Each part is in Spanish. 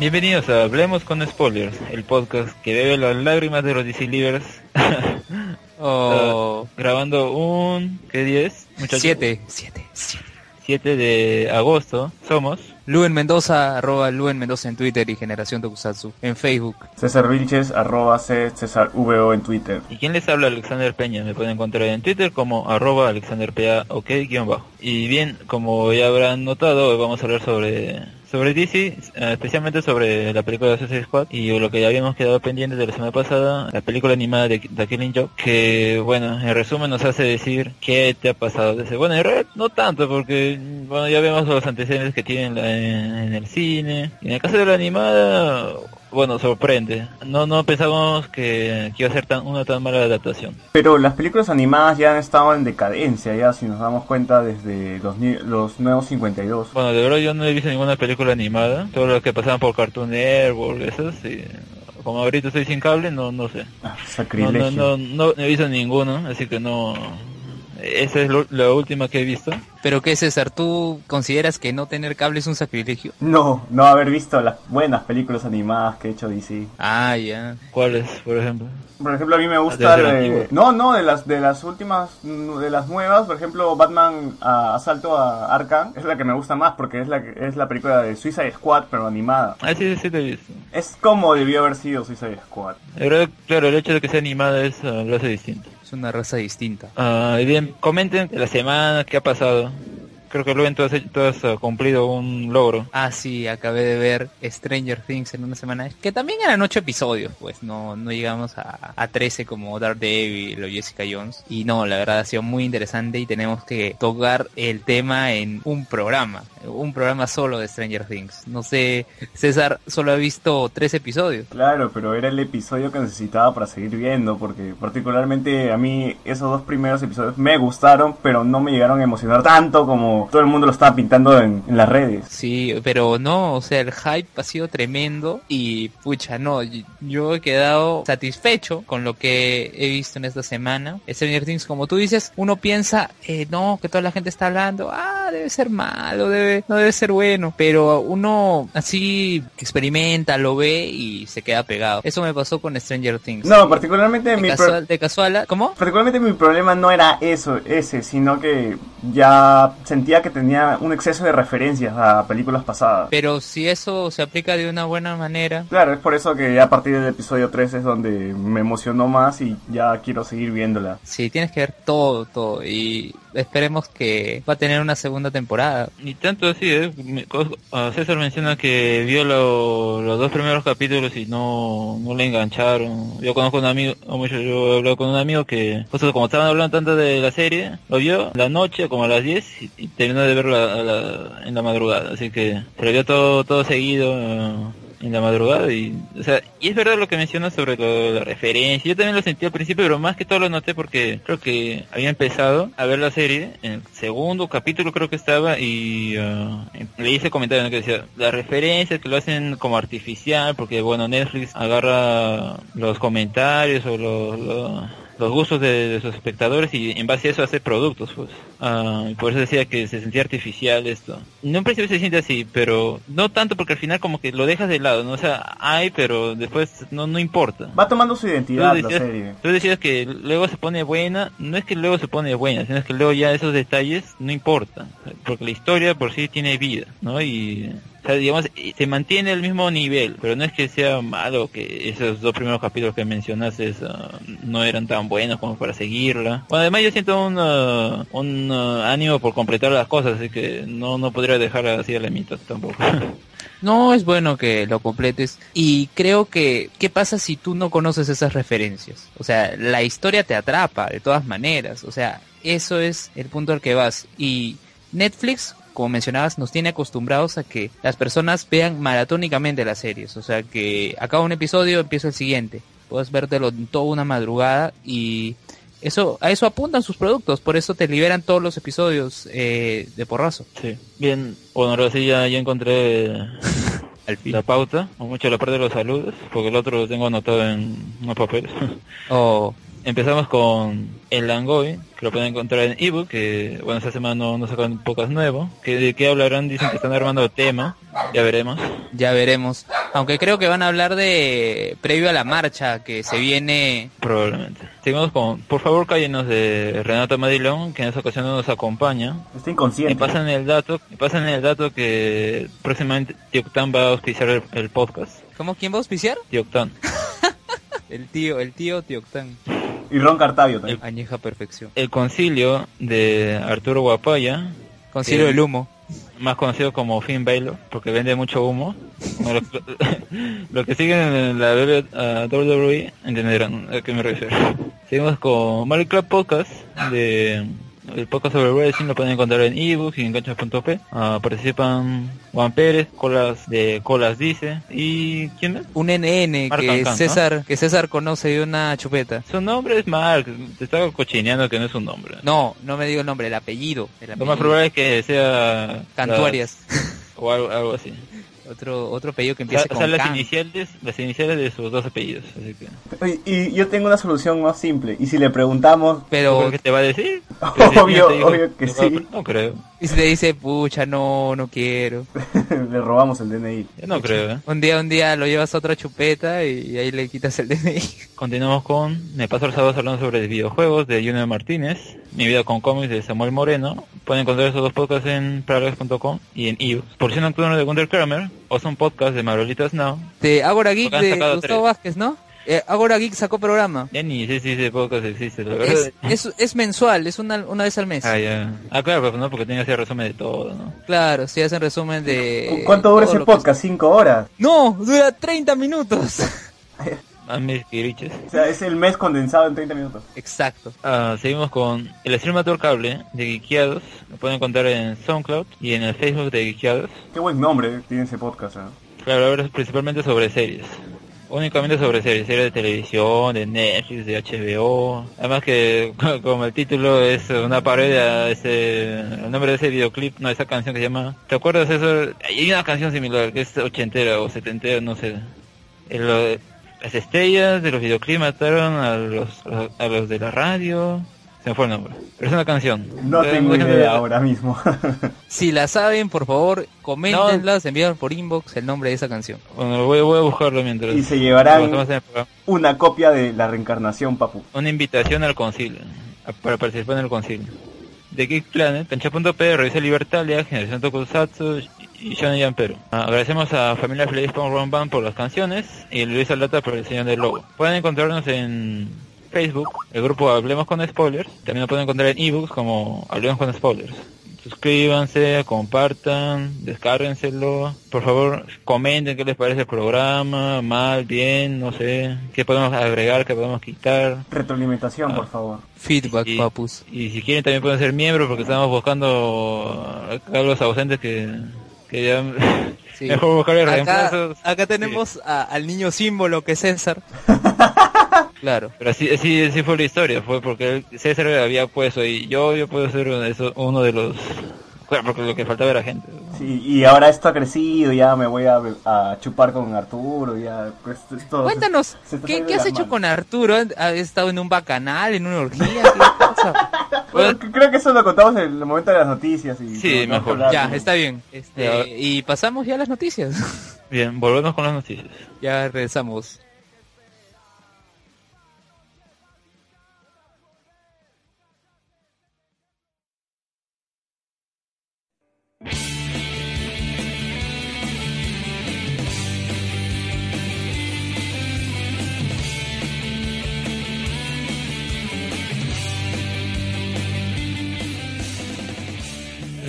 Bienvenidos a Hablemos con Spoilers, el podcast que bebe las lágrimas de los DC Livers. Oh, grabando un... ¿qué día es? muchachos? siete, siete, siete. 7 de agosto. Somos... Luen Mendoza, arroba Luen Mendoza en Twitter y Generación Tokusatsu en Facebook. César Vilches, arroba C, César VO en Twitter. ¿Y quién les habla? Alexander Peña. Me pueden encontrar en Twitter como arroba Alexander PA, ok, guion bajo. Y bien, como ya habrán notado, hoy vamos a hablar sobre sobre DC, eh, especialmente sobre la película de Suicide Squad y lo que ya habíamos quedado pendientes de la semana pasada, la película animada de The Killing Joke, que bueno, en resumen nos hace decir qué te ha pasado. Dice, bueno, en realidad no tanto, porque bueno, ya vemos los antecedentes que tienen en, en el cine. Y en el caso de la animada, bueno, sorprende. No no pensamos que, que iba a ser tan, una tan mala adaptación. Pero las películas animadas ya han estado en decadencia, ya si nos damos cuenta desde los, los nuevos 52. Bueno, de verdad yo no he visto ninguna película animada. Todo lo que pasaban por Cartoon Network, esas, y como ahorita estoy sin cable, no no sé. Ah, No, sacrilegio. no, no, no he visto ninguno, así que no... Esa es lo- la última que he visto. Pero qué César, ¿tú consideras que no tener cable es un sacrilegio? No, no haber visto las buenas películas animadas que ha hecho DC. Ah, ya. ¿Cuáles, por ejemplo? Por ejemplo, a mí me gusta... ¿De no, no, de las de las últimas, de las nuevas, por ejemplo, Batman ah, Asalto a Arkham, es la que me gusta más porque es la, que- es la película de Suicide Squad, pero animada. Ah, sí, sí, sí, lo he visto. Es como debió haber sido Suicide Squad. Verdad, claro, el hecho de que sea animada es, ah, lo hace distinto. Es una raza distinta. Ah, bien, comenten la semana, qué ha pasado. Creo que luego tú has, tú has ah, cumplido un logro. Ah, sí, acabé de ver Stranger Things en una semana. Que también eran ocho episodios, pues no, no llegamos a, a 13 como Daredevil o Jessica Jones. Y no, la verdad ha sido muy interesante y tenemos que tocar el tema en un programa. Un programa solo de Stranger Things. No sé, César solo ha visto tres episodios. Claro, pero era el episodio que necesitaba para seguir viendo, porque particularmente a mí esos dos primeros episodios me gustaron, pero no me llegaron a emocionar tanto como todo el mundo lo estaba pintando en, en las redes. Sí, pero no, o sea, el hype ha sido tremendo y pucha, no, yo he quedado satisfecho con lo que he visto en esta semana. Stranger Things, como tú dices, uno piensa, eh, no, que toda la gente está hablando, ah, debe ser malo, debe, no debe ser bueno, pero uno así experimenta, lo ve y se queda pegado. Eso me pasó con Stranger Things. No, particularmente de mi, casual, de casual, ¿cómo? particularmente mi problema no era eso, ese, sino que ya sentía que tenía un exceso de referencias a películas pasadas. Pero si eso se aplica de una buena manera, Claro, es por eso que ya a partir del episodio 3 es donde me emocionó más y ya quiero seguir viéndola. Sí, tienes que ver todo, todo. Y esperemos que va a tener una segunda temporada. Ni tanto así, ¿eh? César menciona que vio lo- los dos primeros capítulos y no, no le engancharon. Yo conozco un amigo, yo he hablado con un amigo que, justo como estaban hablando tanto de la serie, lo vio la noche como a las 10 y, y terminó de verlo en la madrugada. Así que se lo vio todo, todo seguido. ah, en la madrugada y o sea y es verdad lo que mencionas sobre lo la referencia. Yo también lo sentí al principio pero más que todo lo noté porque creo que había empezado a ver la serie en el segundo capítulo creo que estaba y ah, le hice comentario en el que decía las referencias que lo hacen como artificial porque bueno Netflix agarra los comentarios o los- los gustos de, de sus espectadores y en base a eso hace productos pues y por eso decía que se sentía artificial esto no en principio se siente así pero no tanto porque al final como que lo dejas de lado no o sea hay pero después no no importa Va tomando su identidad Tú la decías, serie. tú decías que luego se pone buena, no es que luego se pone buena, sino es que luego ya esos detalles no importan, porque la historia por sí tiene vida, ¿no? Y, digamos, se mantiene el mismo nivel, pero no es que sea malo que esos dos primeros capítulos que mencionaste no eran tan buenos como para seguirla. Bueno, además yo siento un, ah, un ah, ánimo por completar las cosas, así que no, no podría dejar así a la mitad tampoco. No es bueno que lo completes. Y creo que, ¿qué pasa si tú no conoces esas referencias? O sea, la historia te atrapa de todas maneras. O sea, eso es el punto al que vas. Y Netflix, como mencionabas, nos tiene acostumbrados a que las personas vean maratónicamente las series. O sea, que acaba un episodio, empieza el siguiente. Puedes vértelo en toda una madrugada y eso, a eso apuntan sus productos. Por eso te liberan todos los episodios eh, de porrazo. sí. Bien, bueno, ahora sí ya, ya encontré Al fin. la pauta, o mucho la parte de los saludos, porque el otro lo tengo anotado en unos papeles. Oh, empezamos con El Langoy, que lo pueden encontrar en ebook, que bueno, esta semana no, no sacan pocas nuevo. Que de qué hablarán, dicen que están armando el tema, ya veremos. Ya veremos. Aunque creo que van a hablar de previo a la marcha que se viene. Probablemente. Seguimos con Por favor cállenos de Renato Madilón, que en esta ocasión no nos acompaña. Está inconsciente. Y pasan el dato, y pasan el dato que próximamente Tioctan va a auspiciar el, el podcast. ¿Cómo quién va a auspiciar? Tioctan. El tío, el tío Tioctán. Y Ron Cartavio también. Añeja perfección. El concilio de Arturo Guapaya, Concilio del humo. más conocido como Finn Balor, porque vende mucho humo. Bueno, lo, lo que siguen en la uh, WWE entenderán a qué me refiero. Seguimos con Mario Club Podcast de el podcast sobre wrestling lo pueden encontrar en ebooks y en ganchos.p. Ah, participan Juan Pérez, Colas de Colas dice y quién es? Un NN Marc que Ancan, ¿no? César, que César conoce de una chupeta. Su nombre es Mark, te estaba cochineando que no es un nombre. No, no me digo el nombre, el apellido. El Lo apellido. más probable es que sea Cantuarias. las- o algo, algo así. Otro, otro apellido que O sea, empiece o con sea, las iniciales, las iniciales de sus dos apellidos, así que. Oye, Y yo tengo una solución más simple. Y si le preguntamos, Pero ¿Qué te va a decir? Obvio, Te obvio que no, sí. No creo, y si te dice, pucha, no, no quiero. le robamos el DNI. yo no creo, ¿eh? Un día, un día lo llevas a otra chupeta y ahí le quitas el DNI. Continuamos con Me paso los sábados hablando sobre videojuegos de Junior Martínez, Mi vida con cómics de Samuel Moreno. Pueden encontrar esos dos podcasts en paralelos.com y en iVoox. Porción nocturna de Gunter Kramer, o son podcasts de Marolitas Now. De Agora Geek de Gustavo tres. Vázquez, ¿no? Eh, Agora Geek sacó programa. Ya ni sé si ese podcast existe, la verdad. Es, es, es mensual, es una, una vez al mes. Ah, ya. Ah, claro, pues no, porque tiene que hacer resumen de todo, ¿no? Claro, si hacen resumen de... ¿Cuánto dura ese podcast? ¿Cinco horas? No, dura 30 minutos. A mis quiriches. O sea, es el mes condensado en 30 minutos. Exacto. Ah, seguimos con el streamator cable de Geekiados. Lo pueden encontrar en SoundCloud y en el Facebook de Geekiados. Qué buen nombre tiene ese podcast. ¿eh? Claro, ahora es principalmente sobre series. Únicamente sobre series, series de televisión, de Netflix, de HBO. Además que como el título es una parodia, ese, el nombre de ese videoclip, no, esa canción que se llama... ¿Te acuerdas eso? Hay una canción similar que es ochentera o setentera, no sé. El, las estrellas de los videoclips mataron a los, a los de la radio. Se me fue el nombre. Pero es una canción. No tengo idea ahora mismo. Si la saben, por favor, coméntenlas, envían por inbox el nombre de esa canción. Bueno, voy, voy a buscarlo mientras... y se llevarán una copia de la reencarnación, papu. una invitación al concilio, para participar en el concilio. De Geek Planet, Cancha.p, Revista Libertalia, Generación Tokusatsu y Shonen Jump Perú. Ah, agradecemos a Familia Feliz Rock Band por las canciones y Luis Alata por el diseño del logo. Pueden encontrarnos en Facebook, el grupo Hablemos con Spoilers. También lo pueden encontrar en ebooks como Hablemos con Spoilers. Suscríbanse, compartan, descárguenselo. Por favor, comenten qué les parece el programa, mal, bien, no sé, qué podemos agregar, qué podemos quitar. Retroalimentación, Ah. por favor. Feedback, Y- papus. Y si quieren también pueden ser miembros porque estamos buscando acá los ausentes que, que ya Sí. mejor buscarle Acá, reemplazos. acá tenemos a- al niño símbolo que es César. claro. Pero así, así, así fue la historia, fue porque él- César había puesto y yo, yo puedo ser uno de, esos- uno de los... Claro, porque lo que faltaba era gente. Sí, y ahora esto ha crecido, ya me voy a, a chupar con Arturo, ya... Pues, esto- Cuéntanos, se está ¿qué, has hecho manos. con Arturo? ¿Has estado en un bacanal, en una orgía? ¿Qué pasa? Bueno, creo que eso lo contamos en el momento de las noticias. Y Sí, mejor. hablar Ya, está bien. Este, Ya. y pasamos ya a las noticias. Bien, volvemos con las noticias. ya regresamos.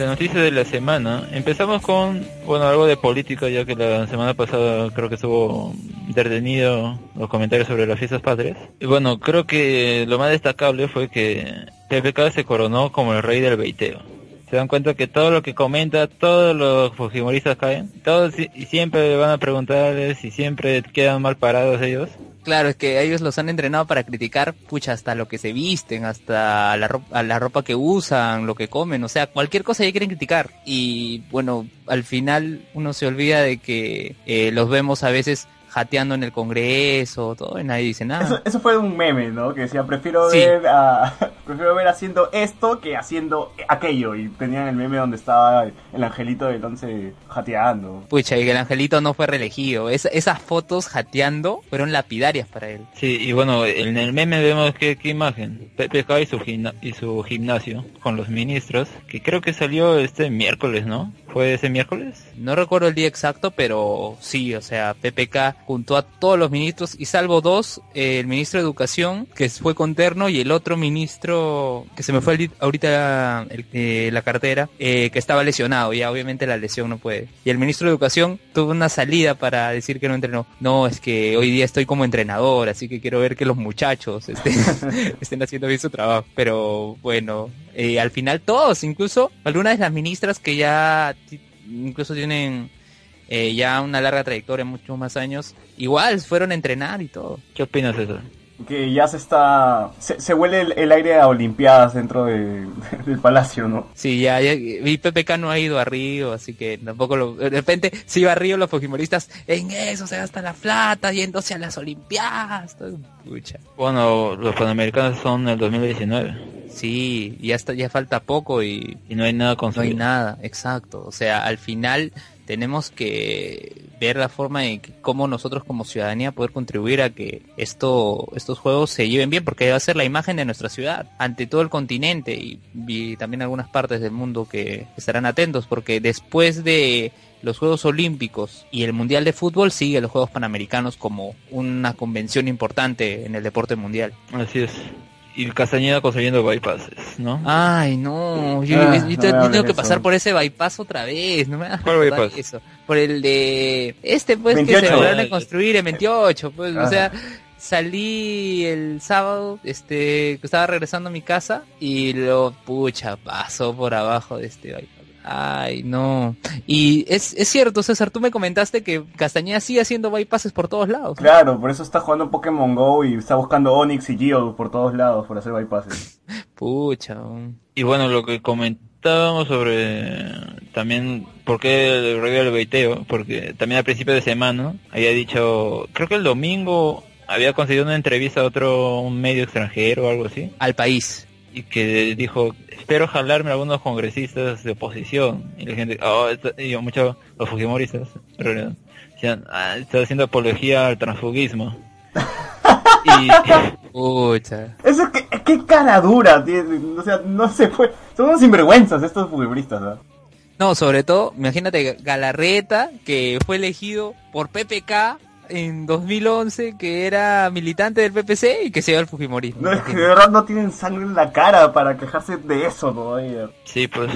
La noticia de la semana. Empezamos con, bueno, algo de política, ya que la semana pasada creo que estuvo entretenido los comentarios sobre las fiestas patrias. Y bueno, creo que lo más destacable fue que PPK se coronó como el rey del beiteo. Se dan cuenta que todo lo que comenta, todos los fujimoristas caen, todos y siempre van a preguntarles y siempre quedan mal parados ellos. Claro, es que ellos los han entrenado para criticar, pucha, hasta lo que se visten, hasta la ropa, la ropa que usan, lo que comen, o sea, cualquier cosa ya quieren criticar. Y bueno, al final uno se olvida de que eh, los vemos a veces jateando en el Congreso, todo, y nadie dice nada. Eso, eso fue un meme, ¿no? Que decía, prefiero ver a, prefiero ver haciendo esto que haciendo aquello. Y tenían el meme donde estaba el angelito del once jateando. Pucha, y que el angelito no fue reelegido. esas fotos jateando fueron lapidarias para él. Sí, y bueno, en el meme vemos que qué imagen. PPK y su, y su gimnasio con los ministros, que creo que salió este miércoles, ¿no? ¿Fue ese miércoles? No recuerdo el día exacto, pero sí, o sea, PPK juntó a todos los ministros y salvo dos, el ministro de Educación, que fue con terno, y el otro ministro, que se me fue ahorita eh, la cartera, eh, que estaba lesionado, ya obviamente la lesión no puede. Y el ministro de Educación tuvo una salida para decir que no entrenó. No, es que hoy día estoy como entrenador, así que quiero ver que los muchachos estén, estén haciendo bien su trabajo. Pero bueno, eh, al final todos, incluso algunas de las ministras que ya incluso tienen eh, ya una larga trayectoria, muchos más años, igual fueron a entrenar y todo. ¿Qué opinas de eso? que ya se está. Se, huele el, aire a Olimpiadas dentro de, del palacio, ¿no? Sí, ya, ya. Y PPK no ha ido a Río, así que tampoco lo. De repente, si iba a Río, los fujimoristas, en eso se gasta la plata, yéndose a las Olimpiadas. Todo, Bueno, los panamericanos son el 2019. Sí, ya, está, ya falta poco y, y no hay nada No hay nada, exacto. O sea, al final tenemos que ver la forma en cómo nosotros como ciudadanía poder contribuir a que esto, estos juegos se lleven bien, porque va a ser la imagen de nuestra ciudad ante todo el continente y, también algunas partes del mundo que estarán atentos, porque después de los Juegos Olímpicos y el Mundial de Fútbol sigue los Juegos Panamericanos como una convención importante en el deporte mundial. Así es y Castañeda construyendo bypasses, ¿no? Ay, no, yo, ah, tengo que pasar por ese bypass otra vez, no me das ¿Cuál bypass? eso. Por el de este pues que se a construir en 28, pues, o sea, salí el sábado, este, estaba regresando a mi casa y lo pucha, pasó por abajo de este bypass. Ay, no. Y es, es cierto, César, tú me comentaste que Castañeda sigue haciendo bypasses por todos lados. Claro, por eso está jugando Pokémon Go y está buscando Onix y Geo por todos lados por hacer bypasses. Pucha. Y bueno, lo que comentábamos sobre también por qué el del beiteo, porque también al principio de semana había dicho, creo que el domingo había conseguido una entrevista a otro un medio extranjero o algo así. Al país y que dijo, espero jalarme a algunos congresistas de oposición. Y la gente, oh, y muchos, los fujimoristas, realidad, decían, ah, está haciendo apología al transfugismo. y... Pucha. Eso que, qué cara dura, o sea, no se fue. Son unos sinvergüenzas estos fujimoristas, ¿no? No, sobre todo, imagínate Galarreta, que fue elegido por PPK en 2011 que era militante del PPC y que se iba al Fujimorismo. No, es que de verdad no tienen sangre en la cara para quejarse de eso todavía. Sí, pues,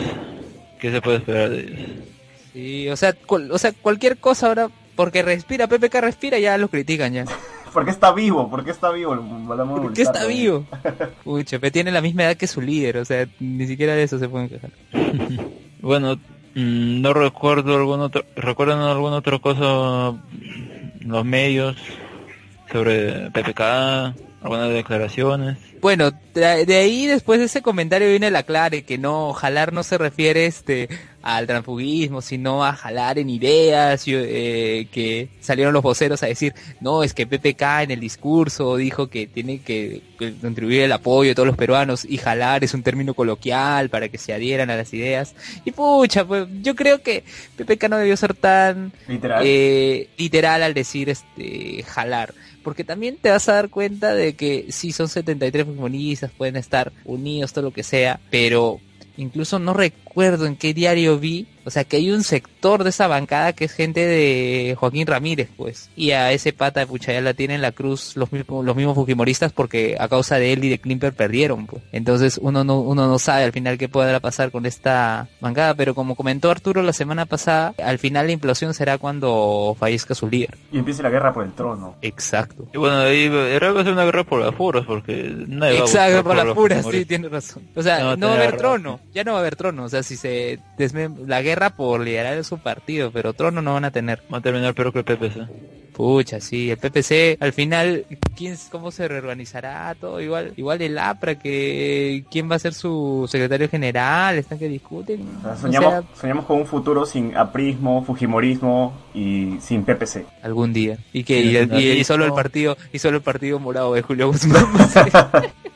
¿qué se puede esperar de ellos? Sí, o sea, o sea, cualquier cosa ahora, porque respira, PPK respira, ya lo critican ya. porque está vivo, porque está vivo. ¿Por qué está vivo? Uy, Chepe tiene la misma edad que su líder, o sea, ni siquiera de eso se pueden quejar. bueno, mm, no recuerdo algún otro, ¿recuerdan alguna otra cosa los medios sobre PPK, algunas declaraciones. Bueno, de, ahí después de ese comentario viene la clave que no, jalar no se refiere este al transfugismo, sino a jalar en ideas, eh, que salieron los voceros a decir, no, es que PPK en el discurso dijo que tiene que, contribuir el apoyo de todos los peruanos y jalar es un término coloquial para que se adhieran a las ideas. Y pucha, pues yo creo que PPK no debió ser tan literal, eh, literal al decir este jalar porque también te vas a dar cuenta de que sí son 73 futbolistas, pueden estar unidos, todo lo que sea, pero incluso no recuerdo en qué diario vi o sea que hay un sector de esa bancada que es gente de Joaquín Ramírez, pues. Y a ese pata de pucha ya la tienen la cruz los mismos, los mismos fujimoristas porque a causa de él y de Klimper perdieron, pues. Entonces uno no, uno no sabe al final qué podrá pasar con esta bancada, pero como comentó Arturo la semana pasada, al final la implosión será cuando fallezca su líder. Y empiece la guerra por el trono. Exacto. Y bueno, ahí va a ser una guerra por las puras, porque nadie Exacto, por, las puras, sí, tiene razón. O sea, no, va a haber trono, ya no va a haber trono, o sea, si se desme la guerra guerra por liderar su partido, pero trono no van a tener. Va a terminar peor que el PPC. Pucha, sí, el PPC al final, ¿quién, ¿cómo se reorganizará todo? Igual igual el APRA, que quién va a ser su secretario general, están que discuten. soñamos, soñamos con un futuro sin aprismo, fujimorismo y sin PPC. Algún día. Y que y, solo el partido y solo el partido morado de Julio Guzmán.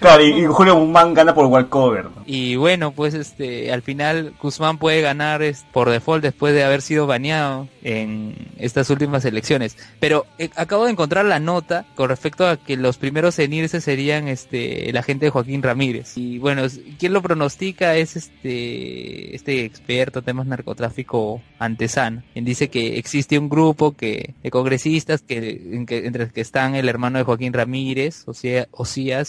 Claro, y, Julio Guzmán gana por walkover. Y bueno, pues este, al final Guzmán puede ganar por default después de haber sido baneado en estas últimas elecciones. Pero eh, acabo de encontrar la nota con respecto a que los primeros en irse serían este, el agente de Joaquín Ramírez. Y bueno, quien lo pronostica es este, este experto en temas narcotráfico antesano, quien dice que existe un grupo que, de congresistas que, entre los que están el hermano de Joaquín Ramírez, o sea,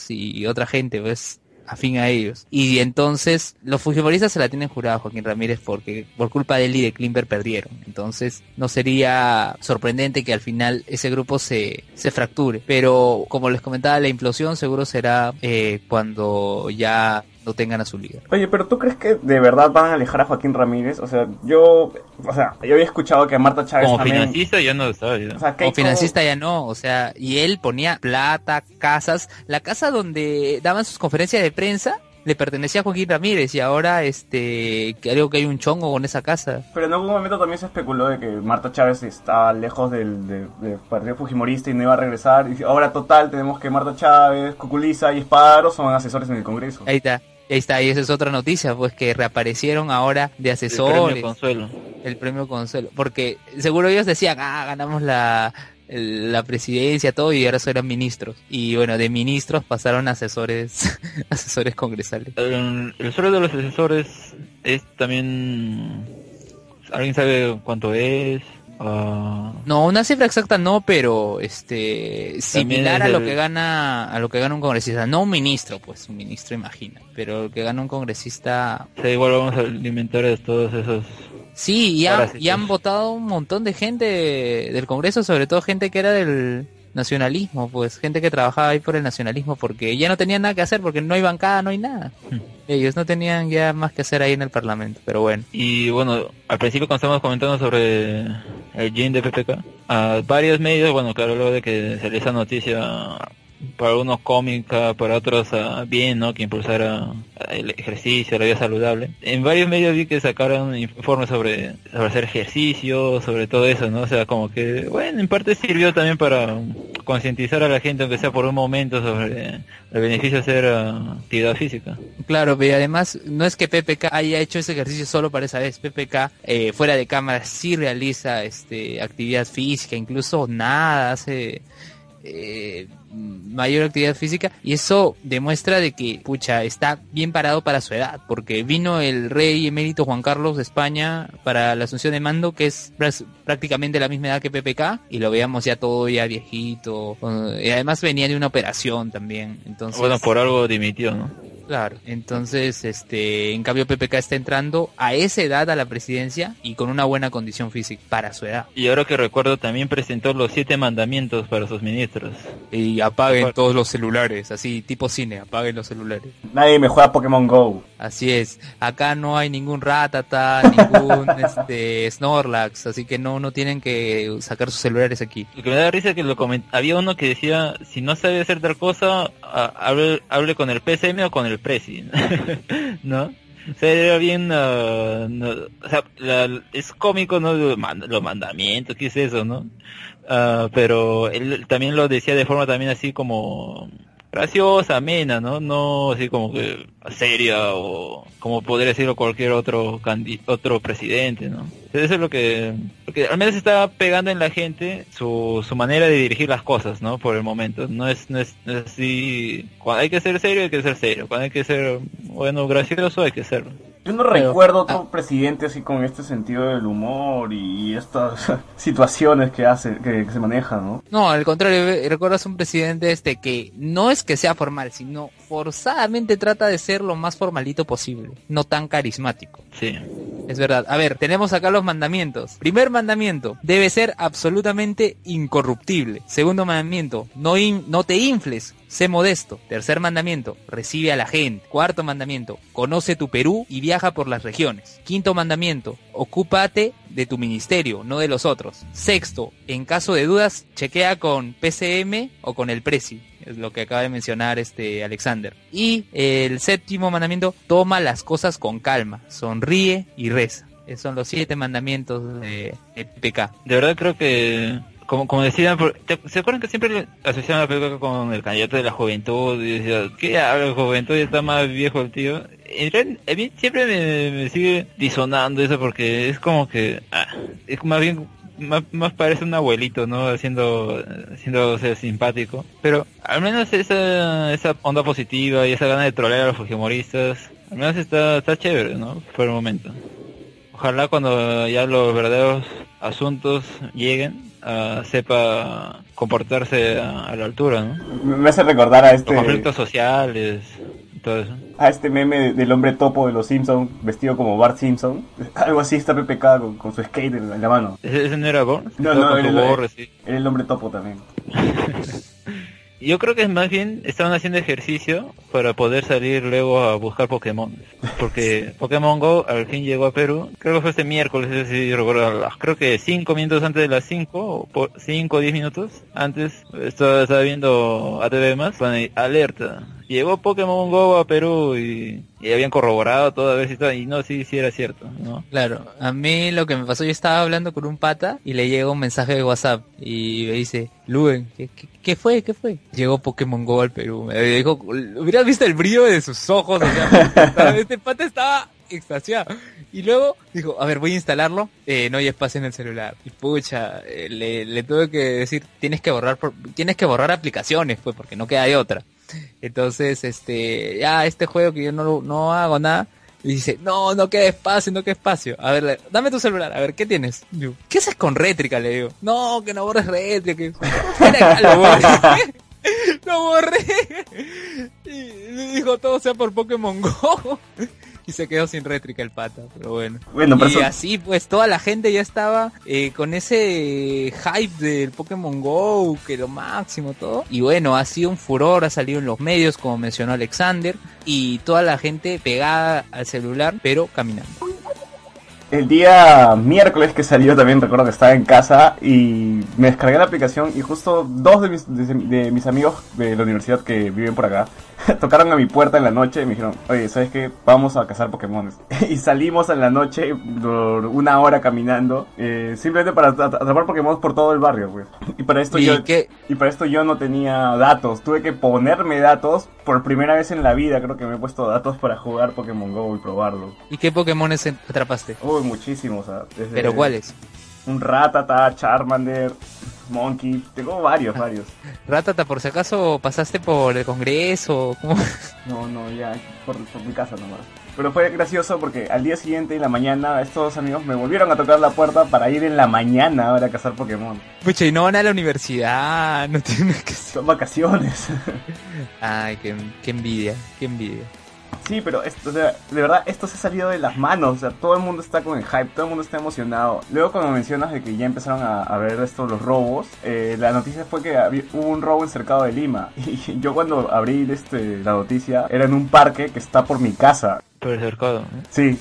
Y otra gente, pues afín a ellos. Y entonces los fujimoristas se la tienen jurada Joaquín Ramírez porque por culpa de él y de Klimber perdieron. Entonces no sería sorprendente que al final ese grupo se, se fracture. Pero como les comentaba, la implosión seguro será eh, cuando ya no tengan a su líder. Oye, pero ¿tú crees que de verdad van a alejar a Joaquín Ramírez? O sea, yo, o sea, yo había escuchado que Marta Chávez como financista ya no estaba. O sea, como financista ya no, o sea, y él ponía plata, casas, la casa donde daban sus conferencias de prensa le pertenecía a Joaquín Ramírez y ahora este creo que hay un chongo con esa casa. Pero en algún momento también se especuló de que Marta Chávez está lejos del, partido fujimorista y no iba a regresar. Y ahora total tenemos que Marta Chávez, Cuculiza y Espadaro son asesores en el Congreso. Ahí está. Ahí está, y esa es otra noticia, pues que reaparecieron ahora de asesores. El premio Consuelo. El premio Consuelo. Porque seguro ellos decían, ah, ganamos la, la presidencia, todo, y ahora eran ministros. Y bueno, de ministros pasaron a asesores, asesores congresales. El, el sueldo de los asesores es también... ¿Alguien sabe cuánto es? Ah. No, una cifra exacta no, pero este similar a lo que gana a lo que gana un congresista, no un ministro, pues un ministro imagina, pero lo que gana un congresista. igual vamos a alimentar a todos esos. Sí, y, y han votado un montón de gente del Congreso, sobre todo gente que era del nacionalismo, pues gente que trabajaba ahí por el nacionalismo porque ya no tenían nada que hacer porque no hay bancada, no hay nada. Hmm. Ellos no tenían ya más que hacer ahí en el Parlamento, pero bueno. Y bueno, al principio cuando estábamos comentando sobre el GIN de PPK, a varios medios, bueno, claro, luego de que se esa noticia para unos cómica, para otros uh, bien, ¿no? Que impulsara el ejercicio, la vida saludable. En varios medios vi que sacaron informes sobre, sobre hacer ejercicio, sobre todo eso, ¿no? O sea, como que, bueno, en parte sirvió también para concientizar a la gente, aunque sea por un momento, sobre el beneficio de hacer actividad física. Claro, pero además no es que PPK haya hecho ese ejercicio solo para esa vez. PPK, eh, fuera de cámara, sí realiza este actividad física, incluso nada, hace eh, mayor actividad física y eso demuestra de que pucha está bien parado para su edad porque vino el rey emérito Juan Carlos de España para la asunción de mando que es prácticamente la misma edad que PPK y lo veíamos ya todo ya viejito y además venía de una operación también entonces bueno por algo dimitió no Claro, entonces, este, en cambio PPK está entrando a esa edad a la presidencia y con una buena condición física para su edad. Y ahora que recuerdo también presentó los siete mandamientos para sus ministros. Y apaguen todos los celulares, así tipo cine, apaguen los celulares. Nadie me juega Pokémon Go. Así es, acá no hay ningún Ratata, ningún este, Snorlax, así que no, no tienen que sacar sus celulares aquí. Lo que me da risa es que lo había uno que decía, si no sabe hacer tal cosa, hable, hable con el PSM o con el presi, ¿no? O bien, uh, o sea, es cómico, ¿no? Los, mandamientos, ¿qué es eso, no? Uh, pero él también lo decía de forma también así como graciosa, amena, ¿no? No así como que seria o como podría decirlo cualquier otro otro presidente, ¿no? Eso es lo que, porque al menos está pegando en la gente su, su manera de dirigir las cosas, ¿no? Por el momento. No es, no es, no es así, cuando hay que ser serio hay que ser serio, cuando hay que ser, bueno, gracioso hay que serlo. Yo no recuerdo otro ah. presidente así con este sentido del humor y estas situaciones que hace, que, se manejan, ¿no? No, al contrario, recuerdas un presidente este que no es que sea formal, sino forzadamente trata de ser lo más formalito posible, no tan carismático. Sí. Es verdad. A ver, tenemos acá los mandamientos. Primer mandamiento, debe ser absolutamente incorruptible. Segundo mandamiento, no, no te infles, sé modesto. Tercer mandamiento, recibe a la gente. Cuarto mandamiento, conoce tu Perú y viaja por las regiones. Quinto mandamiento, ocúpate de tu ministerio, no de los otros. Sexto, en caso de dudas, chequea con PCM o con el Prezi es lo que acaba de mencionar este Alexander. Y el séptimo mandamiento, toma las cosas con calma, sonríe y reza. Esos son los siete mandamientos de, PK. De verdad creo que como, como decían, ¿se acuerdan que siempre asociaban la película con el candidato de la juventud? Y decía, ¿qué habla de juventud? Está más viejo el tío. a mí siempre me, sigue disonando eso porque es como que, ah, es más bien más, más, parece un abuelito, ¿no? Haciendo, haciendo ser simpático. Pero al menos esa, esa onda positiva y esa gana de trolear a los fujimoristas, al menos está, está chévere, ¿no? Por el momento. Ojalá cuando ya los verdaderos asuntos lleguen, uh, sepa comportarse a, la altura, ¿no? Me hace recordar a este... Los conflictos sociales, a este meme del hombre topo de los Simpsons, vestido como Bart Simpson. Algo así está PPK con, su skate en la, mano. ¿Ese no era Bart? No, no, era el hombre topo también. Yo creo que es más bien estaban haciendo ejercicio para poder salir luego a buscar Pokémon. Porque Pokémon Go al fin llegó a Perú. Creo que fue este miércoles, si recuerdo. Creo que 5 minutos antes de las 5, o 5 o 10 minutos antes, estaba, estaba viendo ATV más, alerta llegó Pokémon Go a Perú y, habían corroborado toda vez y y no, sí, sí era cierto. Claro, a mí lo que me pasó, yo estaba hablando con un pata y le llegó un mensaje de WhatsApp y me dice, Luen, ¿qué, fue? ¿Qué fue? Llegó Pokémon Go al Perú. Me dijo, hubieras visto el brillo de sus ojos, o sea, este pata estaba extasiado. Y luego dijo, a ver, voy a instalarlo, eh, no hay espacio en el celular. Y pucha, eh, le, le, tuve que decir, tienes que borrar, tienes que borrar aplicaciones, pues, porque no queda de otra. Entonces, este, ya este juego que yo no, no hago nada, y dice, no, no queda espacio, no queda espacio. A ver, dame tu celular, a ver, ¿qué tienes? ¿qué haces con rétrica? Le digo, no, que no borres rétrica. lo borré. lo borré. Y dijo, todo sea por Pokémon Go y se quedó sin rétrica el pata, pero bueno. bueno y así pues toda la gente ya estaba eh, con ese hype del Pokémon Go, que lo máximo todo. Y bueno, ha sido un furor, ha salido en los medios, como mencionó Alexander, y toda la gente pegada al celular, pero caminando el día miércoles que salió también recuerdo que estaba en casa y me descargué la aplicación y justo dos de mis, de, mis amigos de la universidad que viven por acá tocaron a mi puerta en la noche y me dijeron, oye, ¿sabes qué? Vamos a cazar Pokémon. y salimos en la noche por una hora caminando eh, simplemente para atrapar Pokémon por todo el barrio, pues. Y para esto yo y para esto yo no tenía datos, tuve que ponerme datos por primera vez en la vida, creo que me he puesto datos para jugar Pokémon Go y probarlo. ¿Y qué Pokémon atrapaste? muchísimos. ¿Pero cuáles? Un Ratata, Charmander, Monkey, tengo varios, varios. Ratata, por si acaso pasaste por el Congreso, No, no, ya, por, mi casa nomás. Pero fue gracioso porque al día siguiente, en la mañana, estos amigos me volvieron a tocar la puerta para ir en la mañana ahora a cazar Pokémon. Pucha, y no van a la universidad, no tienen que... Son vacaciones. Ay, qué, qué envidia, qué envidia. Sí, pero esto, de verdad, esto se ha salido de las manos. O sea, todo el mundo está con el hype, todo el mundo está emocionado. Luego, cuando mencionas de que ya empezaron a, ver esto, los robos, eh, la noticia fue que hubo un robo en Cercado de Lima. Y yo, cuando abrí este, la noticia, era en un parque que está por mi casa. Cercado. Sí.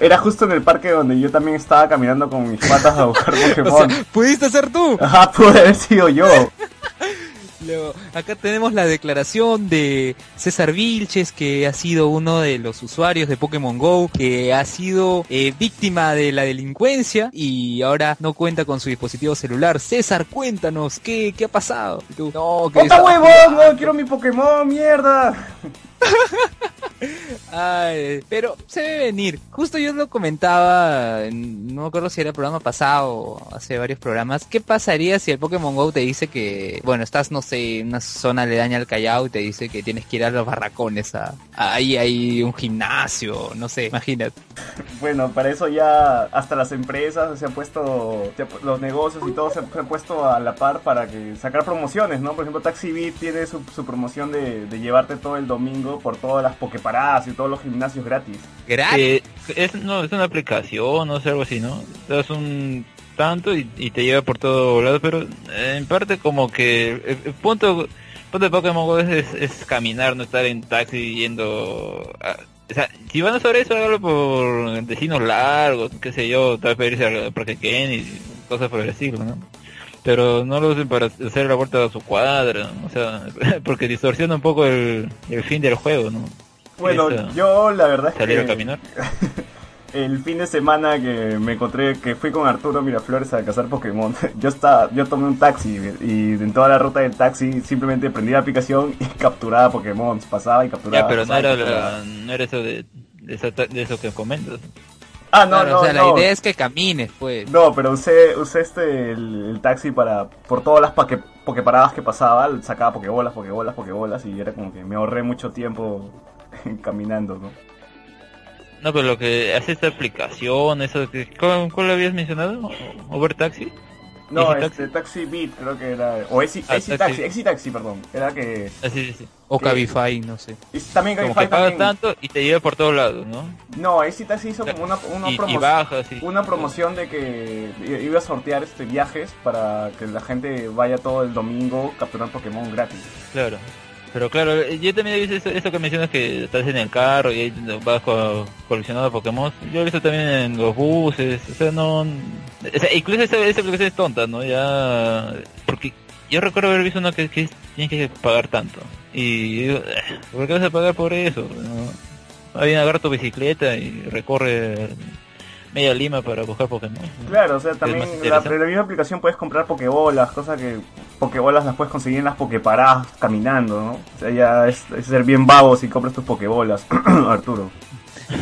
Era justo en el parque donde yo también estaba caminando con mis patas a buscar Pokémon. ¿Pudiste ser tú? Ajá, pude haber sido yo. Luego, acá tenemos la declaración de César Vilches, que ha sido uno de los usuarios de Pokémon Go, que ha sido eh, víctima de la delincuencia y ahora no cuenta con su dispositivo celular. César, cuéntanos, ¿qué, qué ha pasado? no, que huevón! ¡No quiero mi Pokémon, mierda! Ay, pero se debe venir. Justo yo lo comentaba, no me acuerdo si era el programa pasado o hace varios programas. ¿Qué pasaría si el Pokémon Go te dice que, bueno, estás, no sé, en una zona aledaña al Callao y te dice que tienes que ir a los barracones? A, ahí hay un gimnasio, no sé, imagínate. Bueno, para eso ya hasta las empresas se han puesto, los negocios y todo se, han puesto a la par para que sacar promociones, ¿no? Por ejemplo, Taxi Beat tiene su, promoción de llevarte todo el domingo por todas las Pokeparadas y todos los gimnasios gratis. Gratis. Que es, no, es una aplicación, no sé, algo así, ¿no? Das un tanto y, y te lleva por todo lado, pero eh, en parte como que el, el punto, el punto de Pokémon Go es, es, es caminar, no estar en taxi yendo a- o sea, si van a hacer eso, hágalo por destinos largos, qué sé yo, tal vez irse al Parque Ken y cosas por el estilo, ¿no? Pero no lo usen para hacer la vuelta a su cuadra, ¿no? o sea, porque distorsiona un poco el, el fin del juego, ¿no? Bueno, yo la verdad es Salir que a caminar. el fin de semana que me encontré, que fui con Arturo Miraflores a cazar Pokémon, yo estaba, yo tomé un taxi y en toda la ruta del taxi simplemente prendí la aplicación y capturaba Pokémon, pasaba y capturaba. Ya, pero no era, la- no era eso de, de, esa de eso que comentas. Ah, no, Claro, no, o sea, no. la idea es que camines, pues. No, pero usé, usé este el, el taxi para por todas las paque, pokeparadas que pasaba, sacaba pokebolas, pokebolas, pokebolas y era como que me ahorré mucho tiempo caminando, ¿no? No, pero lo que hace esta aplicación, eso que, ¿cuál, cuál habías mencionado? ¿Over Taxi? No, Easy este Taxi Beat creo que era o Easy, Ah, Taxi. Taxi, Easy Taxi, perdón, era que Ah, sí, sí, sí. O que- Cabify, no sé. y también Como Cabify que pagas también- tanto y te lleva por todos lados, ¿no? No, Easy Taxi hizo como una, una, y, y bajas y... una promoción de que iba a sortear este viajes para que la gente vaya todo el domingo a capturar Pokémon gratis. Claro. Pero claro, yo también he visto eso, eso que mencionas que estás en el carro y ahí vas co- coleccionando Pokémon. Yo he visto también en los buses, o sea, no... O sea, incluso esa, esa aplicación es tonta, ¿no? Ya... Porque yo recuerdo haber visto una que, que es- tienes que pagar tanto. Y digo, "Eh, ¿por qué vas a pagar por eso? ¿no? Ahí agarra tu bicicleta y recorre media Lima para buscar Pokémon. Claro, o sea, también la, la misma aplicación puedes comprar pokebolas, cosa que pokebolas las puedes conseguir en las pokeparadas caminando, ¿no? O sea, ya es, es ser bien vago si compras tus pokebolas, Arturo.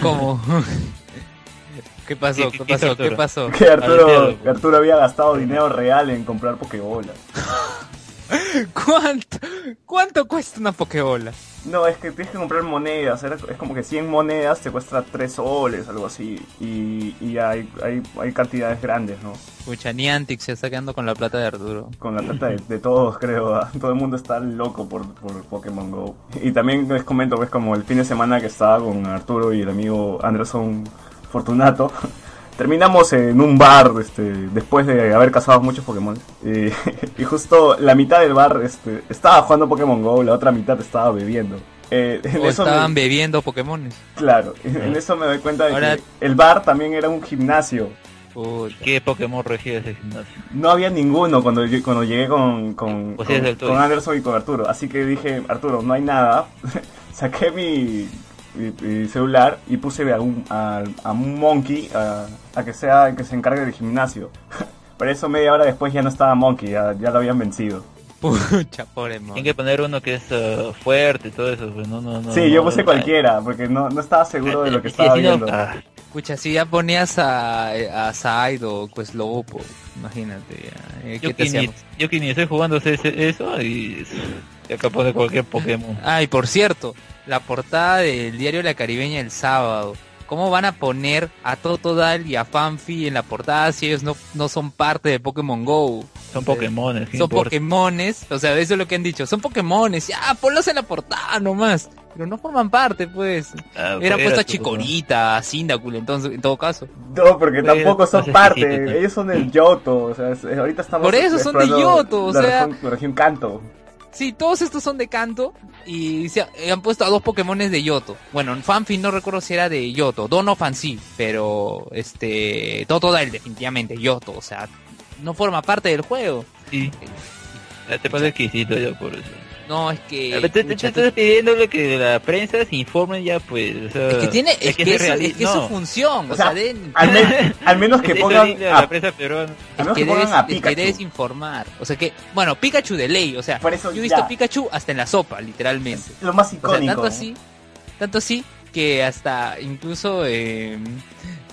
¿Cómo? ¿Qué pasó? ¿Qué- ¿Qué qué hizo pasó? ¿Qué Arturo? pasó? Que Arturo, que Arturo había gastado dinero real en comprar pokebolas. ¿Cuánto? ¿Cuánto cuesta una Pokébola? No, es que tienes que comprar monedas, era- es como que 100 monedas te cuesta 3 soles, algo así, y, y hay, hay, hay cantidades grandes, ¿no? Pucha, Niantic se está quedando con la plata de Arturo. Con la plata de, de todos, creo. ¿ah? Todo el mundo está loco por, por Pokémon Go. Y también les comento, pues, como el fin de semana que estaba con Arturo y el amigo Anderson Fortunato. Terminamos en un bar este, después de haber cazado muchos Pokémon. Y, y justo la mitad del bar este, estaba jugando Pokémon Go, la otra mitad estaba bebiendo. Eh, en O eso me- estaban bebiendo Pokémones. claro, en eso me doy cuenta de Ahora- que el bar también era un gimnasio. Pucha. ¿Qué Pokémon regía ese gimnasio? No había ninguno cuando, yo- cuando llegué con, con, Pues con Anderson y con Arturo. Así que dije, Arturo, no hay nada. Saqué mi, mi celular y puse a un, a, a un monkey a, a que sea el que se encargue del gimnasio. Por eso media hora después ya no estaba monkey, ya, ya lo habían vencido. Pucha, pobre mon. Tienen que poner uno que es uh, fuerte y todo eso, pues no, no, no. sí, yo puse no, cualquiera, porque no, no estaba seguro de lo que estaba viendo. Pucha, si ya ponías a, a Side o Queslopo, imagínate. Ya. Eh, ¿Qué yo, te que ni, yo que ni estoy jugando ese- eso y y acá pone cualquier Pokémon. Ah, y por cierto, la portada del diario La Caribeña el sábado. ¿Cómo van a poner a Totodile y a Fanfi en la portada si ellos no, no son parte de Pokémon Go? Son Pokémon, Son Pokémones, o sea, eso es lo que han dicho, son Pokémones, ya, ponlos en la portada nomás. Pero no forman parte, pues. Ah, Era puesta tú, Chikorita, Cyndaquil, entonces, en todo caso. No, porque Pues, tampoco son no parte, ellos son del Yoto, o sea, ahorita estamos Por eso son de Yoto, o la sea- región, la región Kanto. Sí, todos estos son de canto y se ha- han puesto a dos Pokémones de Yoto. Bueno, en Fanfi no recuerdo si era de Yoto, Donophan sí, pero este Totodile definitivamente Yoto, o sea, no forma parte del juego. Sí. Ya te pasa exquisito ya por eso. No, es que ver, te, estás pidiéndole que la prensa se informe ya pues. o sea, es que tiene es que, eso- es realista. que es No. su función, o, O sea, sea, den- Al, men- al menos que pongan a la prensa peruana. al menos que que pongan debes, a es que Pikachu. debes informar. O sea que, bueno, Pikachu de ley, o sea, Por eso yo he visto ya. Pikachu hasta en la sopa, literalmente. Lo más O sea, icónico. tanto así, tanto así que hasta incluso eh,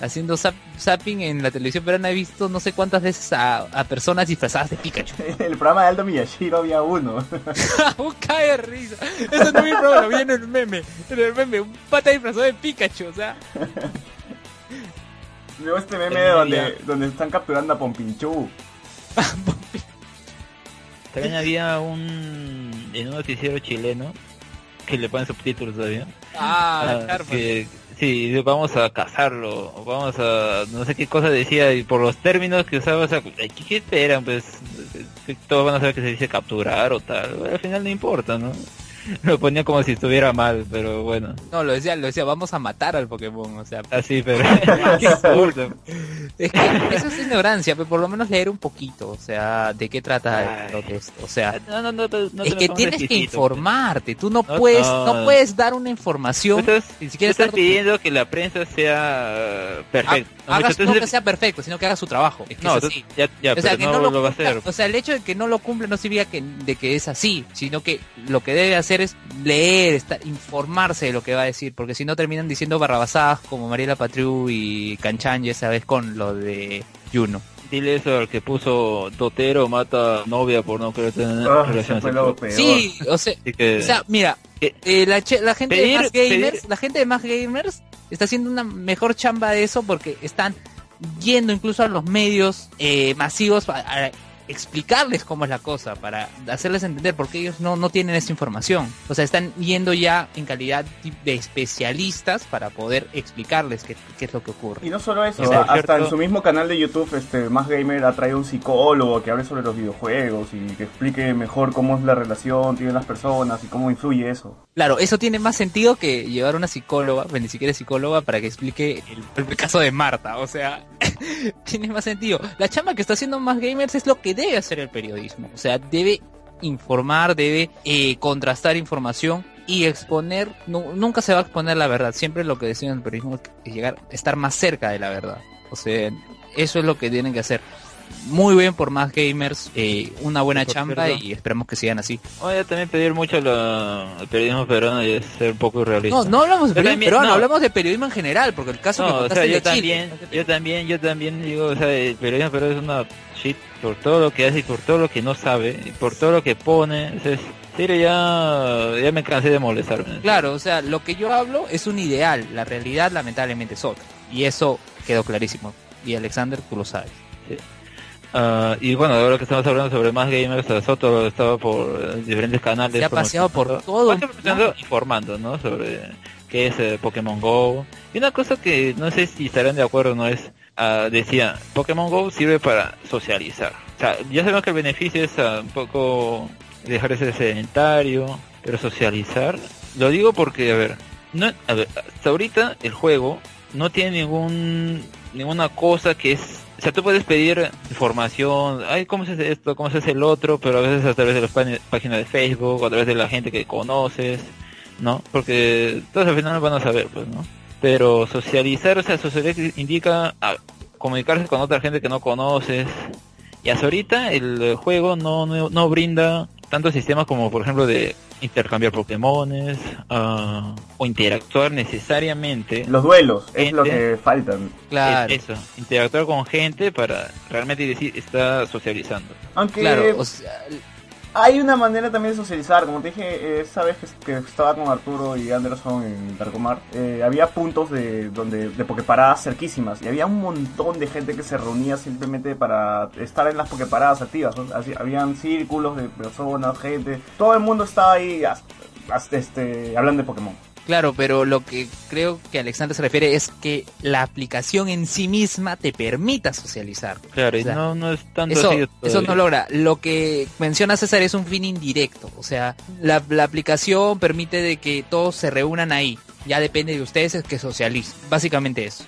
haciendo zap- zapping en la televisión peruana he visto no sé cuántas veces a, a personas disfrazadas de Pikachu. En el programa de Aldo Miyashiro había uno. un cae de risa. Eso no vi problema, lo vi en el meme. En el meme, un pata disfrazado de Pikachu, o sea. Luego este meme donde, donde están capturando a Pompinchu. También había un en un noticiero chileno que le ponen subtítulos todavía. Ah, Ah, que sí, vamos a cazarlo, vamos a no sé qué cosa decía y por los términos que usaba, o sea, ¿qué, esperan? Pues que todos van a saber que se dice capturar o tal, al final no importa, ¿no? Lo ponía como si estuviera mal, pero bueno, No, lo decía, lo decía, vamos a matar al Pokémon, o sea, así, pero qué absurdo. es que eso es ignorancia, pero por lo menos leer un poquito, o sea, de qué trata o sea, No, no, no, es que tienes que exquisito, informarte, tú no puedes, no. puedes dar una información, Tú estás, ni tú siquiera estás pidiendo que la prensa sea eh, perfecta. ha- hagas- no que sea perfecto, sino que haga su trabajo. Es que no, es así. ya, ya, o sea, pero que no, no, lo, va a hacer. O sea, el hecho de que no lo cumple no significa que, de que es así, sino que lo que debe hacer es leer, estar, informarse de lo que va a decir, porque si no terminan diciendo barrabasadas como Mariela Patriu y Canchan esa vez con lo de Juno. Dile eso al que puso Totero mata novia por no querer tener ese relaciones sexuales. Sí, o sea, Así que, o sea, mira, eh, la, gente de más gamers, pedir- la gente de más gamers está haciendo una mejor chamba de eso porque están yendo incluso a los medios eh, masivos a, a explicarles cómo es la cosa, para hacerles entender porque ellos no, no tienen esa información. O sea, están yendo ya en calidad de especialistas para poder explicarles qué, qué es lo que ocurre. Y no solo eso, por hasta cierto- en su mismo canal de YouTube, este Más Gamer ha traído un psicólogo que hable sobre los videojuegos y que explique mejor cómo es la relación, tienen las personas y cómo influye eso. Claro, eso tiene más sentido que llevar una psicóloga, bueno, ni siquiera psicóloga, para que explique el, el caso de Marta. O sea, tiene más sentido. La chamba que está haciendo más gamers es lo que debe hacer el periodismo. O sea, debe informar, debe eh, contrastar información y exponer, nu- nunca se va a exponer la verdad. Siempre lo que decimos en el periodismo es llegar, estar más cerca de la verdad. O sea, eso es lo que tienen que hacer. Muy bien por más gamers, eh, una buena por chamba cierto. y esperamos que sigan así. Oye, también pedir mucho el periodismo peruano y ser un poco realista. No, no hablamos de periodismo también- peruano, no. hablamos de periodismo en general, porque el caso que No, o contaste sea, yo de Chile, también, de yo también, yo también digo, o sea, el periodismo pero es una shit por todo lo que hace y por todo lo que no sabe y por todo lo que pone. O sea, es- ya, ya me cansé de molestarme. Claro, o sea, lo que yo hablo es un ideal, la realidad lamentablemente es otra. Y eso quedó clarísimo. Y Alexander, tú lo sabes. Ah, y bueno, ahora que estamos hablando sobre más gamers, eh, Soto estaba por eh, diferentes canales. Se ha paseado por todo. informando, ¿no? Sobre qué es eh, Pokémon Go. Y una cosa que no sé si estarán de acuerdo, ¿no? Es, ah, decía, Pokémon Go sirve para socializar. O sea, ya sabemos que el beneficio es ah, un poco dejar ese sedentario, pero socializar. Lo digo porque, a ver, no, a ver, hasta ahorita el juego no tiene ningún ninguna cosa que es o sea tú puedes pedir información ay cómo se hace esto cómo se hace el otro pero a veces a través de las págin- páginas de Facebook a través de la gente que conoces no porque todos al final van a saber pues no pero socializar o sea socializar indica ah, comunicarse con otra gente que no conoces. Y hasta ahorita el juego no, no, no brinda tantos sistemas como por ejemplo de intercambiar Pokémones ah, o interactuar necesariamente Los duelos es lo que faltan. Claro, es eso, interactuar con gente para realmente decir está socializando. Aunque claro, o sea, hay una manera también de socializar. Como te dije, esa vez que, estaba con Arturo y Anderson en Tarcomar, eh, había puntos de donde de pokeparadas cerquísimas. Y había un montón de gente que se reunía simplemente para estar en las pokeparadas activas. habían círculos de personas, gente. Todo el mundo estaba ahí as- as- este, hablando de Pokémon. Claro, pero lo que creo que Alexander se refiere es que la aplicación en sí misma te permita socializar. Claro, O y no, no es tanto Eso, así eso no logra. Lo que menciona César es un fin indirecto. O sea, la, la aplicación permite de que todos se reúnan ahí. Ya depende de ustedes es que socialicen. Básicamente eso.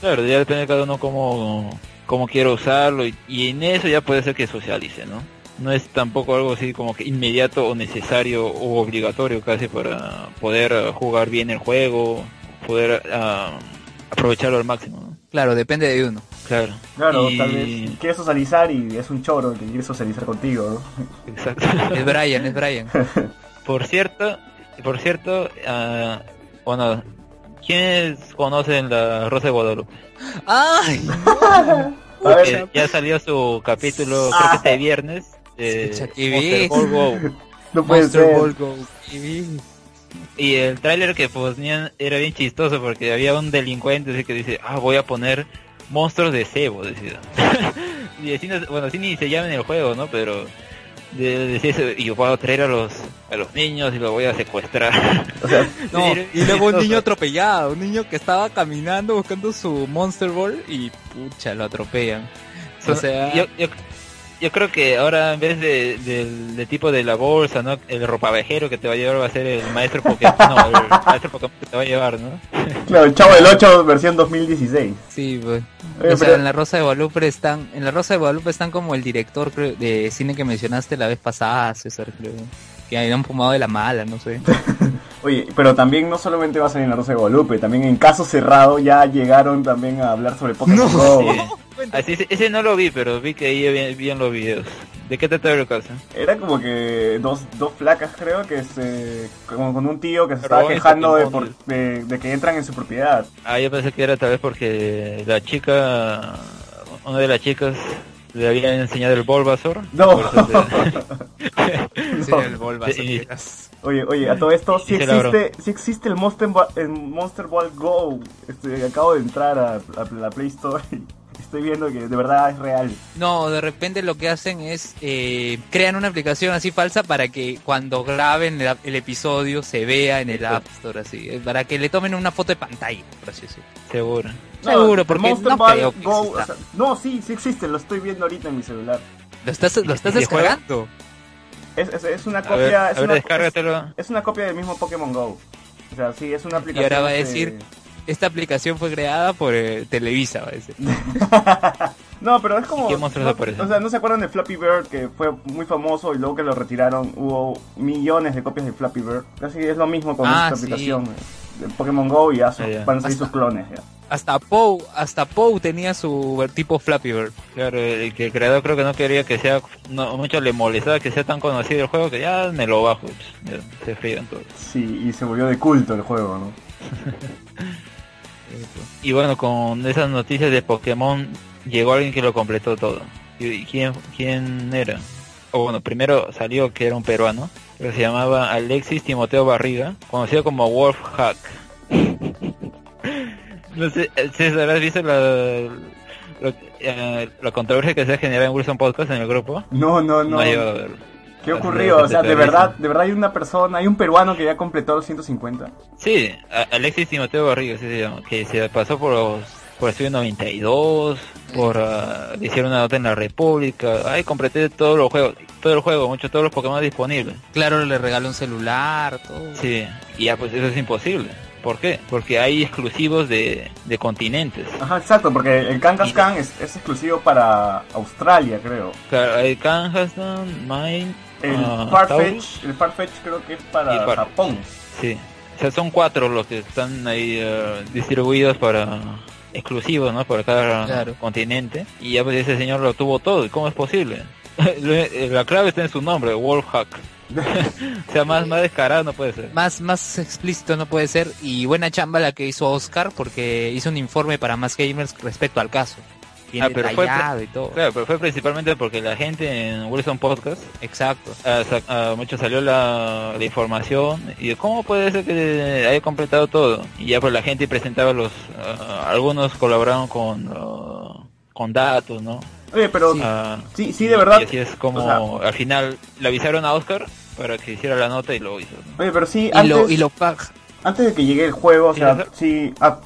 Claro, ya depende de cada uno cómo, cómo quiere usarlo y, y en eso ya puede ser que socialice, ¿no? No es tampoco algo así como que inmediato o necesario o obligatorio casi para poder jugar bien el juego, poder ah, aprovecharlo al máximo, ¿no? Claro, depende de uno. Claro. Claro, Y- tal vez quieres socializar y es un choro el que quiere socializar contigo. ¿no? Exacto. Es Brian, es Brian. Por cierto, por cierto, ah, bueno, ¿quiénes conocen la Rosa de Guadalupe? ¡Ay! A ver, Que ya salió su capítulo, creo Ah. que este viernes, qué Monster. Ball Go. no puede Monster ser. Ball Go. Y el tráiler que ponían era bien chistoso porque había un delincuente así que dice, ah, voy a poner monstruos de cebo, decía. y así, no- bueno, así ni se llama en el juego, ¿no? Pero de decir eso, y yo puedo traer a los a los niños y los voy a secuestrar. O sea, No, y luego un niño atropellado, un niño que estaba caminando buscando su Monster Ball y pucha, lo atropellan. O sea, yo, yo, yo creo que ahora en vez de, del de tipo de la bolsa, ¿no? El ropavejero que te va a llevar va a ser el maestro Pokémon, no, el maestro Pokémon que te va a llevar, ¿no? claro, el Chavo del 8 versión 2016. sí, pues. Oye, o sea, pero- en la Rosa de Guadalupe están, en la Rosa de Guadalupe están como el director creo, de cine que mencionaste la vez pasada, César, creo. Que habían fumado de la mala, no sé. Oye, pero también no solamente va a salir en la Rosa de Guadalupe, también en Caso Cerrado ya llegaron también a hablar sobre Pokémon No. Go. Sí. Así, ese- ese no lo vi, pero vi que ahí vi, vi en los videos. ¿De qué trata el caso? Era como que dos, dos flacas creo que se como con un tío que se Pero estaba quejando de, por- de, de que entran en su propiedad. Ah, yo pensé que era tal vez porque la chica, una de las chicas le había enseñado el Bulbasaur. No. No. el Bulbasaur. Sí. Oye, oye, a todo esto sí existe, sí existe el Monster, Ba- el Monster Ball Go. Este, acabo de entrar a, a la Play Store y estoy viendo que de verdad es real. No, de repente lo que hacen es eh, crean una aplicación así falsa para que cuando graben el, el episodio se vea en el App Store así, eh, para que le tomen una foto de pantalla, por así decirlo. Seguro. Seguro, el porque Monster no Ball creo que Go, exista. o sea, no, sí, sí existe, lo estoy viendo ahorita en mi celular. Lo estás, lo estás ¿Y descargando. Es, es, es una A copia, ver, a es, ver, una, es, es una copia del mismo Pokémon Go. O sea, sí, es una aplicación. ahora va a de- decir- Esta aplicación fue creada por eh, Televisa, decir. No, pero es como. ¿Y qué no? O sea, ¿no se acuerdan de Flappy Bird que fue muy famoso y luego que lo retiraron hubo millones de copias de Flappy Bird? Casi es lo mismo con Ah, esta sí. aplicación. De Pokémon Go y ya son- Ah, van a salir sus clones ya. Hasta Pou, hasta Pou tenía su tipo Flappy Bird. Claro, el que el creador creo que no quería que sea, no, mucho le molestaba que sea tan conocido el juego que ya me lo bajo. pues, ya, se frían todos. Sí, y se volvió de culto el juego, ¿no? Y bueno, con esas noticias de Pokémon llegó alguien que lo completó todo. ¿Y quién, quién era? O bueno, primero salió que era un peruano, que se llamaba Alexis Timoteo Barriga, conocido como Wolf Hack. no sé, César, ¿has visto la, lo- eh, la controversia que se ha generado en Wilson Podcast en el grupo? No, no, no. No ¿Qué ocurrió? O sea, de verdad, de verdad hay una persona, hay un peruano que ya completó los 150. Sí, Alexis Timoteo llama, que se pasó por los por Estudio 92, por le hicieron una nota en la República, ay completé todos los juegos, todo el juego, mucho todos los Pokémon disponibles. Claro, le regaló un celular, todo. Sí, y ya pues eso es imposible. ¿Por qué? Porque hay exclusivos de, de continentes. Ajá, exacto, porque el Kangaskhan es, es exclusivo para Australia, creo. Claro, hay Kangaskhan, Mine, El ah. Farfetch, el Farfetch creo que es para Farfetch. Japón. Sí, o sea, son cuatro los que están ahí eh, distribuidos para exclusivos, ¿no? Para cada Claro. continente. Y ya pues ese señor lo tuvo todo. ¿Y cómo es posible? Lo- La clave está en su nombre, Wolfhack. o sea, más, más descarado no puede ser. Más, más explícito no puede ser. Y buena chamba la que hizo Oscar porque hizo un informe para más gamers respecto al caso. Bien Ah, pero fue- detallado y todo. Claro, pero fue principalmente porque la gente en Wilson Podcast, Exacto. sa- ah, mucho salió la, la información y cómo puede ser que haya completado todo. Y ya pues la gente presentaba los, ah, algunos colaboraron con, con datos, ¿no? Oye, pero Sí. Sí, sí, de verdad. Y así es como o al final le avisaron a Oscar para que hiciera la nota y lo hizo. ¿no? Oye, pero sí, Y lo, y lo pag- antes de que llegue el juego, o ¿Sí, sea, sí, ah,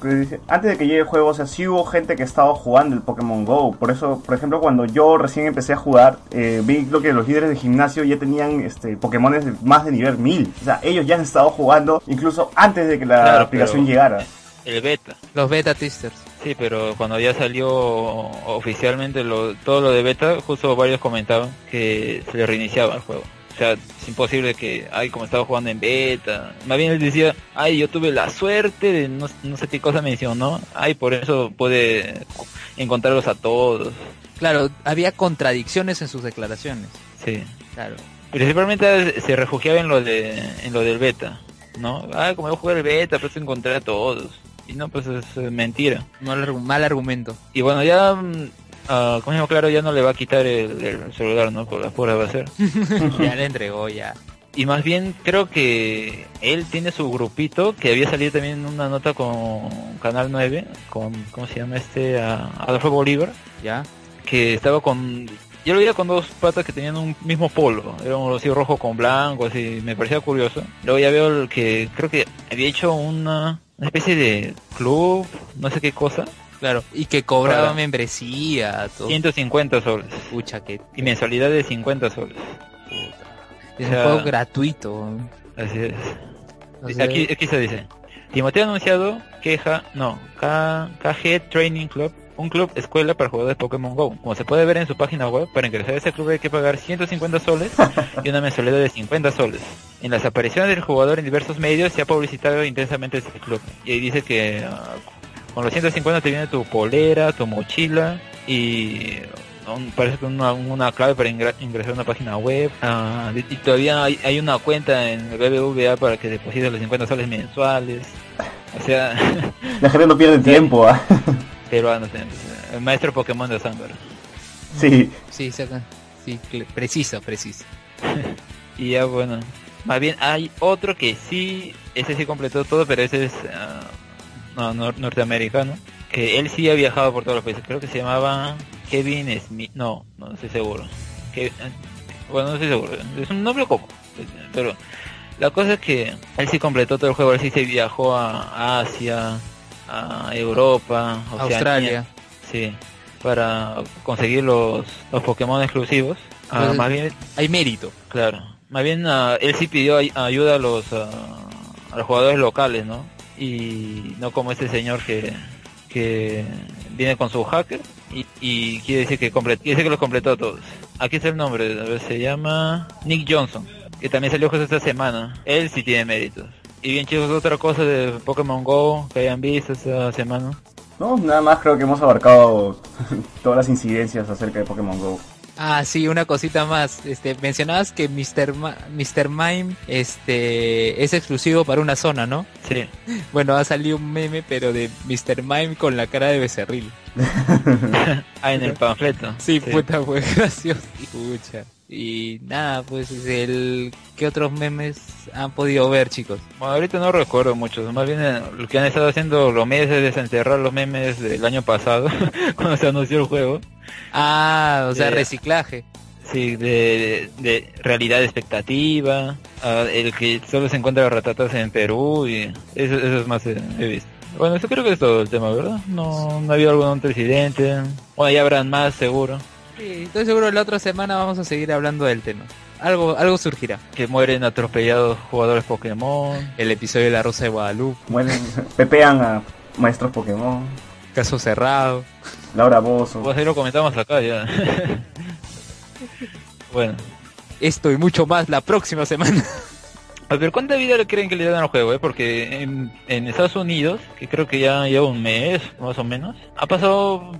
antes de que llegue el juego, o sea, sí hubo gente que estaba jugando el Pokémon Go. Por eso, por ejemplo, cuando yo recién empecé a jugar, eh, vi lo que los líderes de gimnasio ya tenían este Pokémones de más de nivel 1000. O sea, ellos ya han estado jugando incluso antes de que la Claro, aplicación llegara. El beta. los beta testers. Sí, pero cuando ya salió oficialmente lo, todo lo de beta, justo varios comentaban que se le reiniciaba el juego. Sea, es imposible que, ay, como estaba jugando en beta. Más bien él decía, ay, yo tuve la suerte de no, no sé qué cosa mencionó. Ay, por eso puede encontrarlos a todos. Claro, había contradicciones en sus declaraciones. Sí. Claro. Principalmente se refugiaba en lo de en lo del beta, ¿no? Ah, como yo jugué el beta, pues encontré a todos. Y no, pues es mentira. Mal, mal argumento. Y bueno, ya, mm, ah, como dijo claro, ya no le va a quitar el, el celular, ¿no? Por la pura va a ser. ya le entregó ya. Y más bien creo que él tiene su grupito, que había salido también en una nota con Canal 9, con, ¿cómo se llama este? Ah, Adolfo Bolívar, Ya. que estaba con yo lo veía con dos patas que tenían un mismo polo, era un así rojo con blanco, así, me parecía curioso. Luego ya veo el que creo que había hecho una, una especie de club, no sé qué cosa, Claro, y que cobraba membresía, todo. 150 soles Pucha, que y mensualidad de 50 soles. es O un juego gratuito. Así es. O sea, Aquí, aquí se dice. Timoteo ha anunciado queja, no, K, KG Training Club, un club escuela para jugadores de Pokémon GO. Como se puede ver en su página web, para ingresar a ese club hay que pagar 150 soles y una mensualidad de 50 soles. En las apariciones del jugador en diversos medios se ha publicitado intensamente este club. Y ahí dice que ah, con los 150 te viene tu polera, tu mochila y un- parece que una, una clave para ingra- ingresar a una página web. Ah, y todavía hay, hay una cuenta en el BBVA para que deposites los 50 soles mensuales. O sea, La gente no pierde tiempo, ¿ah? peruano, el maestro Pokémon de Sandra. Sí. Sí, saca- sí, preciso, preciso. Y ya bueno, más bien hay otro que sí, ese sí completó todo, pero ese es ah, no, nor- norteamericano, que él sí ha viajado por todos los países. Creo que se llamaba Kevin Smith, no, no estoy seguro. Que, bueno, no estoy seguro, es un nombre como, pero la cosa es que él sí completó todo el juego, él sí se viajó a Asia, a Europa, Oceanía. Australia. Sí, para conseguir los, los Pokémon exclusivos. Ah, Pues- más bien, Hay mérito. claro, más bien ah, él sí pidió ay- ayuda a los, ah, a los jugadores locales, ¿no? Y no como este señor que, que viene con su hacker y, y quiere decir que comple- quiere decir que los completó todos. Aquí está el nombre, a se llama Nick Johnson, que también salió justo esta semana. Él sí tiene méritos. Y bien chicos, otra cosa de Pokémon Go que hayan visto esta semana. No, nada más creo que hemos abarcado todas las incidencias acerca de Pokémon Go. Ah, sí, una cosita más. Este, mencionabas que Mr. Ma- Mr. Mime este, es exclusivo para una zona, ¿no? Sí. Bueno, ha salido un meme, pero de Mr. Mime con la cara de becerril. Ah, en el panfleto. Sí, puta, fue gracioso. Pucha. Y nada, pues el ¿qué otros memes han podido ver, chicos? Bueno, ahorita no recuerdo mucho, más bien eh, lo que han estado haciendo los medios es desenterrar los memes del año pasado, cuando se anunció el juego. Ah, o sea, De- reciclaje. Sí, de, de, de realidad expectativa, ah, el que solo se encuentra ratatas en Perú y eso, eso es más eh, he visto. Bueno, eso creo que es todo el tema, ¿verdad? No, no ha habido algún otro incidente. Bueno, ya habrán más, seguro. Sí, estoy seguro que la otra semana vamos a seguir hablando del tema. Algo, algo surgirá. Que mueren atropellados jugadores Pokémon. El episodio de la Rosa de Guadalupe, Mueren, pepean a maestros Pokémon, caso cerrado. Laura Bozo. Pues ahí lo comentamos acá ya. bueno. Esto y mucho más la próxima semana. A ver, ¿cuánta vida le creen que le dan al juego? Eh? Porque en, en Estados Unidos, que creo que ya lleva un mes, más o menos, ha pasado,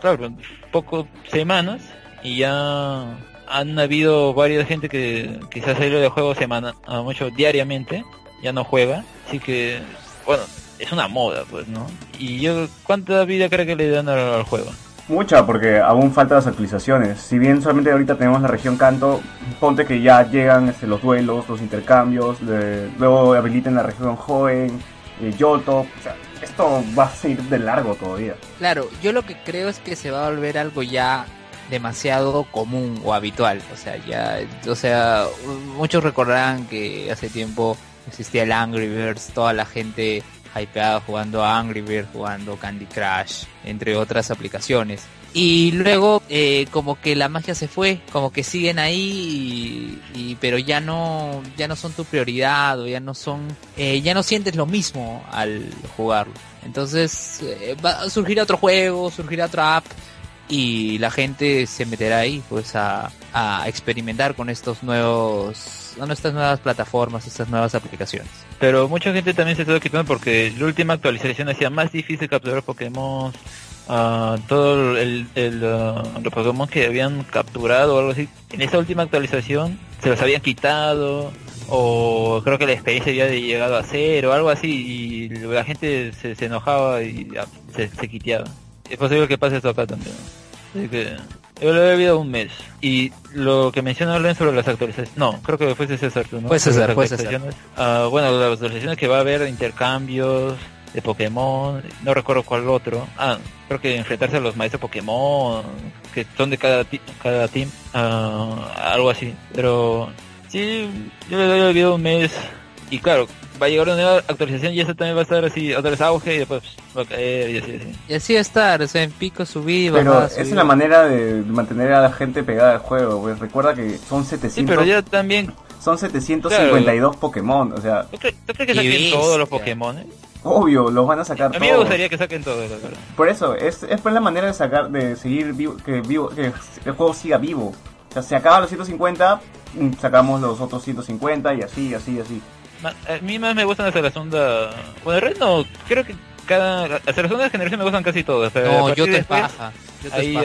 claro, pocos semanas y ya han habido varias gente que quizás salió del juego semana, a mucho diariamente, ya no juega, así que, bueno, es una moda, pues, ¿no? Y yo, ¿cuánta vida cree que le dan al, al juego? Mucha, porque aún faltan las actualizaciones. Si bien solamente ahorita tenemos la región Kanto, ponte que ya llegan este, los duelos, los intercambios, de- luego habiliten la región Joen, eh, Yoto. O sea, esto va a seguir de largo todavía. Claro, yo lo que creo es que se va a volver algo ya demasiado común o habitual. O sea, ya, o sea, muchos recordarán que hace tiempo existía el Angry Birds, toda la gente hypeada jugando a Angry Birds, jugando Candy Crush, entre otras aplicaciones. Y luego eh, como que la magia se fue, como que siguen ahí, y, pero ya no, ya no son tu prioridad o ya no son, eh, ya no sientes lo mismo al jugarlo. Entonces eh, va, surgirá otro juego, surgirá otra app y la gente se meterá ahí pues a experimentar con estos nuevos, con estas nuevas plataformas, estas nuevas aplicaciones. Pero mucha gente también se está quitando porque la última actualización hacía más difícil capturar Pokémon. ah, todo el, ah, los Pokémon que habían capturado o algo así. En esa última actualización se los habían quitado. O creo que la experiencia había llegado a cero o algo así. Y la gente se, enojaba y se, se quiteaba. Es posible que pase esto acá también. Así que yo lo he vivido un mes. Y lo que menciona Len sobre las actualizaciones. No, creo que fue César ¿no? Fue César, fue César. Ah, bueno, las actualizaciones que va a haber intercambios, de Pokémon, no recuerdo cuál otro. Ah, creo que enfrentarse a los maestros Pokémon, que son de cada, cada team, ah, algo así. Pero sí, yo le doy el video un mes y claro, va a llegar una nueva actualización y eso también va a estar así, otra vez auge y después va a caer y así, así. Y así estar, o sea, en pico subir, Pero esa es la manera de mantener a la gente pegada al juego, pues recuerda que son 700... Sí, pero ya también... Son 752 Pokémon, o sea... ¿Tú, crees, que saquen todos los Pokémon? Eh? Obvio, los van a sacar todos. A mí me gustaría que saquen todos, la verdad. Por eso, es, es pues la manera de sacar, de seguir vivo, que, vivo, que el juego siga vivo. O sea, se acaba los 150, mm, sacamos los otros 150 y así, así, así. A mí más me gustan hasta la segunda... Bueno, el no, creo que cada... Hasta la segunda generación me gustan casi todas. no, yo te después, ahí,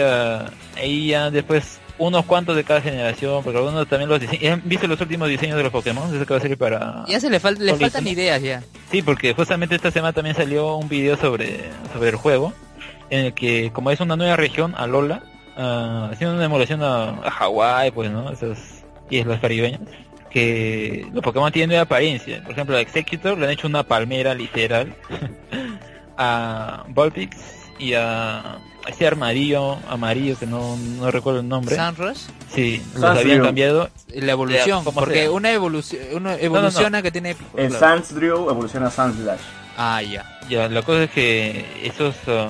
ahí ya después unos cuantos de cada generación, porque algunos también los diseños. ¿Viste los últimos diseños de los Pokémon? Eso que va a servir para. Ya se le, falta le faltan ideas ya. Sí, porque justamente esta semana también salió un video sobre, sobre el juego, en el que, como es una nueva región, Alola, uh, haciendo una emulación a, a Hawái, pues, ¿no? Esas islas caribeñas. Que los Pokémon tienen nueva apariencia. Por ejemplo, a Executor le han hecho una palmera literal. a Vulpix y a ese armadillo amarillo que no, no recuerdo el nombre. ¿Sunrush? Sí, los habían cambiado. La evolución, porque una evolución una evoluciona que tiene... El Sansdrew evoluciona a Sandslash. Ah, ya. Ya, la cosa es que esos uh,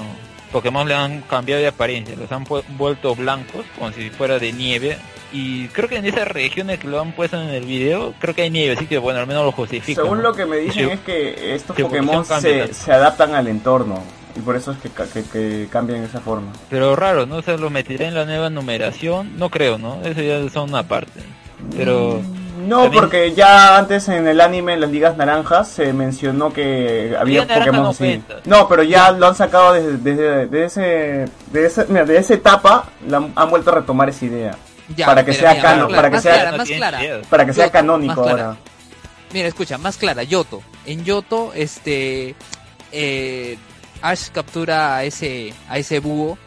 Pokémon le han cambiado de apariencia, los han vuelto blancos, como si fuera de nieve. Y creo que en esas regiones que lo han puesto en el video, creo que hay nieve, así que bueno, al menos lo justifica. Según lo que me dicen es que estos Pokémon se, se adaptan al entorno y por eso es que, que, que cambian esa forma. Pero raro, ¿no? se lo meteré en la nueva numeración, no creo, ¿no? Eso ya son una parte. Pero... Mm, no, porque ya antes en el anime, en las ligas naranjas, se mencionó que había Pokémon así. No, pero ya lo han sacado desde, desde, ese, de, ese, mira, de esa etapa, han, vuelto a retomar esa idea. Para que sea cano, para que sea, para que sea canónico ahora. Mira, escucha, más clara, Yoto. En Yoto, este, eh, Ash captura a ese, a ese búho,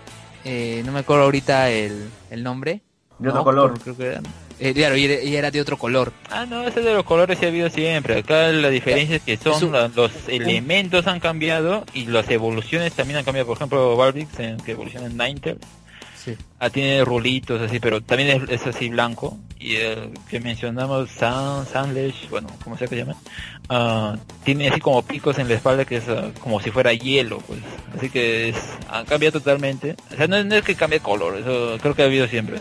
eh, no me acuerdo ahorita el, el nombre. De otro color. Creo que era. Eh, claro, y era, de otro color. Ah, no, ese de los colores se ha habido siempre. Acá la diferencia es que son los, elementos han cambiado y las evoluciones también han cambiado. Por ejemplo, Barbix, que evoluciona en Ninetales Ah, tiene rulitos así, pero también es, así blanco. Y el que mencionamos, San, Sandlesh, bueno, como sea que llama, uh, tiene así como picos en la espalda que es uh, como si fuera hielo, pues. Así que es, ha cambiado totalmente. O sea, no, es que cambie color, eso creo que ha habido siempre,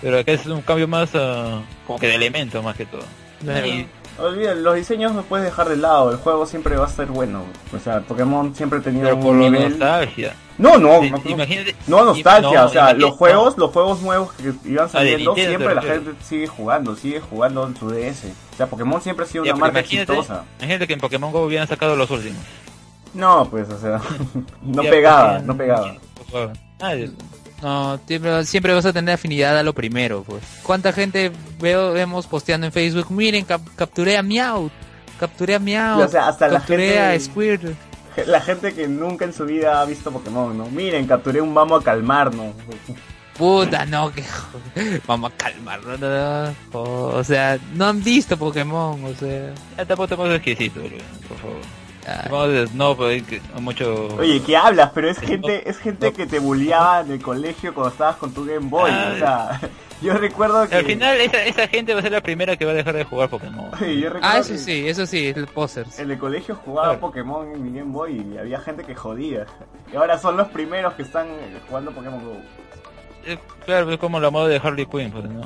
Pero acá es un cambio más uh, como que de elemento más que todo. Olvida, los diseños no puedes dejar de lado, el juego siempre va a ser bueno. O sea, Pokémon siempre ha tenido un nivel... nostalgia. No, no, no, imagínate, no nostalgia, o sea, los juegos, los juegos nuevos que iban ah, saliendo, siempre la gente sigue jugando, sigue jugando en su DS. O sea, Pokémon siempre ha sido una marca exitosa. Imagínate que en Pokémon GO hubieran sacado los últimos. No, pues, o sea, no pegaba, no pegaba. No, siempre, vas a tener afinidad a lo primero, pues. ¿Cuánta gente veo, vemos posteando en Facebook? Miren, capturé a Meow, capturé a Meow, o sea, hasta capturé la gente, a Squirtle. La gente que nunca en su vida ha visto Pokémon, ¿no? Miren, capturé un vamos a calmarnos. Puta, no, que vamos a calmarnos. o sea, no han visto Pokémon, o sea. Ya tampoco estamos exquisitos, por favor no, pues mucho... Oye, ¿qué hablas? Pero es gente es gente que te bulleaba en el colegio cuando estabas con tu Game Boy. O sea, yo recuerdo que... Al final esa, esa gente va a ser la primera que va a dejar de jugar Pokémon. ah, eso sí, eso sí, el posers. En el colegio jugaba Pokémon en mi Game Boy y había gente que jodía. Y ahora son los primeros que están jugando Pokémon GO. Eh, claro, es como la moda de Harley Quinn, pues, ¿no?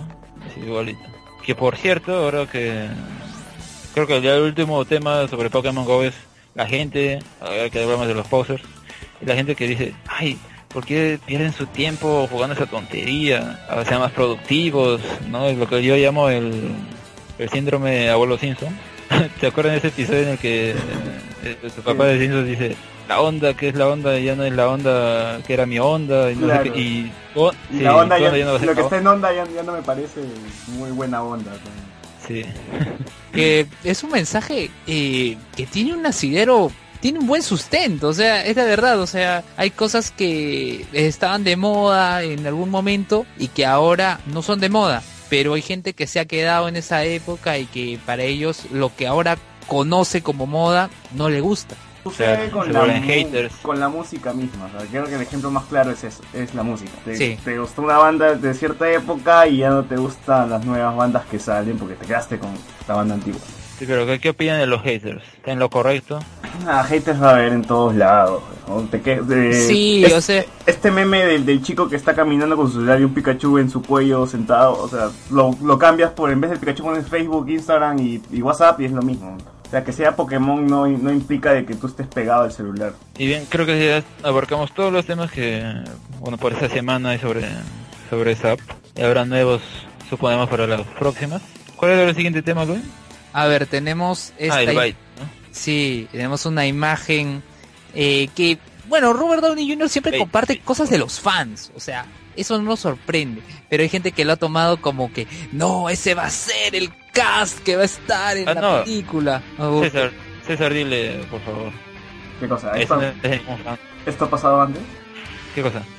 igualito. Que por cierto, ahora que... Creo que ya el último tema sobre Pokémon GO es la gente, ver que hablamos de los posers, y la gente que dice, ay, ¿por qué pierden su tiempo jugando esa tontería? A ver, sean más productivos, ¿no? Es lo que yo llamo el, el síndrome de abuelo Simpson. ¿Te acuerdas de ese episodio en el que eh, su papá de Simpson dice, la onda, que es la onda? Ya no es la onda que era mi onda. Y, no sé qué, y, oh, la onda, ya, no lo que está en onda ya, no me parece muy buena onda. Que es un mensaje eh, que tiene un asidero tiene un buen sustento, o sea, es la verdad, o sea, hay cosas que estaban de moda en algún momento y que ahora no son de moda, pero hay gente que se ha quedado en esa época y que para ellos lo que ahora conoce como moda no le gusta. Sucede con, la haters. con la música misma. O sea, creo que el ejemplo más claro es eso, es la música. Te, Sí. te gustó una banda de cierta época y ya no te gustan las nuevas bandas que salen porque te quedaste con la banda antigua. Sí, pero ¿qué, qué opinan de los haters? ¿Está en lo correcto? Ah, haters va a haber en todos lados. ¿no? Te que- de- Sí, es- o sea, Este meme del, del chico que está caminando con su celular y un Pikachu en su cuello sentado, o sea, lo, lo cambias por, en vez del Pikachu pones Facebook, Instagram y, y WhatsApp y es lo mismo. Sea, que sea Pokémon no, no implica de que tú estés pegado al celular. Y bien, creo que ya abarcamos todos los temas que, bueno, por esta semana hay sobre, sobre esa app. Y habrá nuevos, suponemos, para las próximas. ¿Cuál era el siguiente tema, Luis? a ver, tenemos esta Ah, el im- byte, ¿no? Sí, tenemos una imagen eh, que, bueno, Robert Downey Jr. siempre comparte cosas de los fans, o sea, eso no nos sorprende, pero hay gente que lo ha tomado como que, no, ese va a ser el cast que va a estar en Ah, la no. película. Oh, César, César, dile, por favor. ¿Qué cosa? ¿Esto, no ha pasado antes? ¿Qué cosa?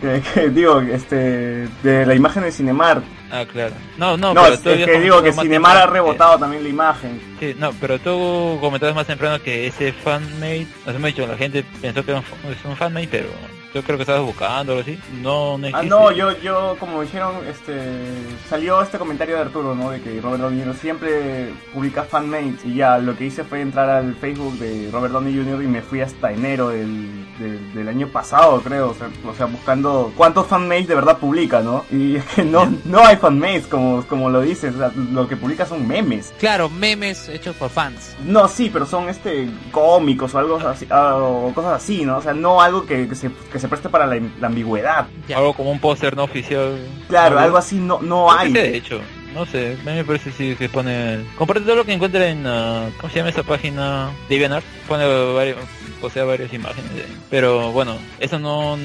Que, que digo, este, de la imagen de Cinemar. Ah, claro. No, no, No, pero es, que digo que Cinemar ha que- rebotado también la imagen. Sí, no, pero tú comentabas más temprano que ese fanmate, nos hemos dicho, la gente pensó que era un, es un fanmate, pero yo creo que estabas buscando algo así. No, no Ah, no, yo, yo, como dijeron, este, salió este comentario de Arturo, ¿no? De que Robert Downey Jr. siempre publica fanmates y ya, lo que hice fue entrar al Facebook de Robert Downey Jr. y me fui hasta enero del, del, del año pasado, creo, o sea, o sea, buscando cuántos fanmates de verdad publica, ¿no? Y es que no, no hay fanmates, como, como lo dices, o sea, lo que publica son memes. Claro, memes hechos por fans. No, sí, pero son este cómicos o algo así, ah, o cosas así, ¿no? O sea, no algo que, que se, que se preste para la, la ambigüedad. Ya. Algo como un póster no oficial. Claro, algo así no, no hay. de hecho, no sé, a mí me parece sí que pone... Comparte todo lo que encuentra en... ah, ¿Cómo se llama esa página? DeviantArt. Pone varios, posea varias imágenes de. Pero bueno, eso no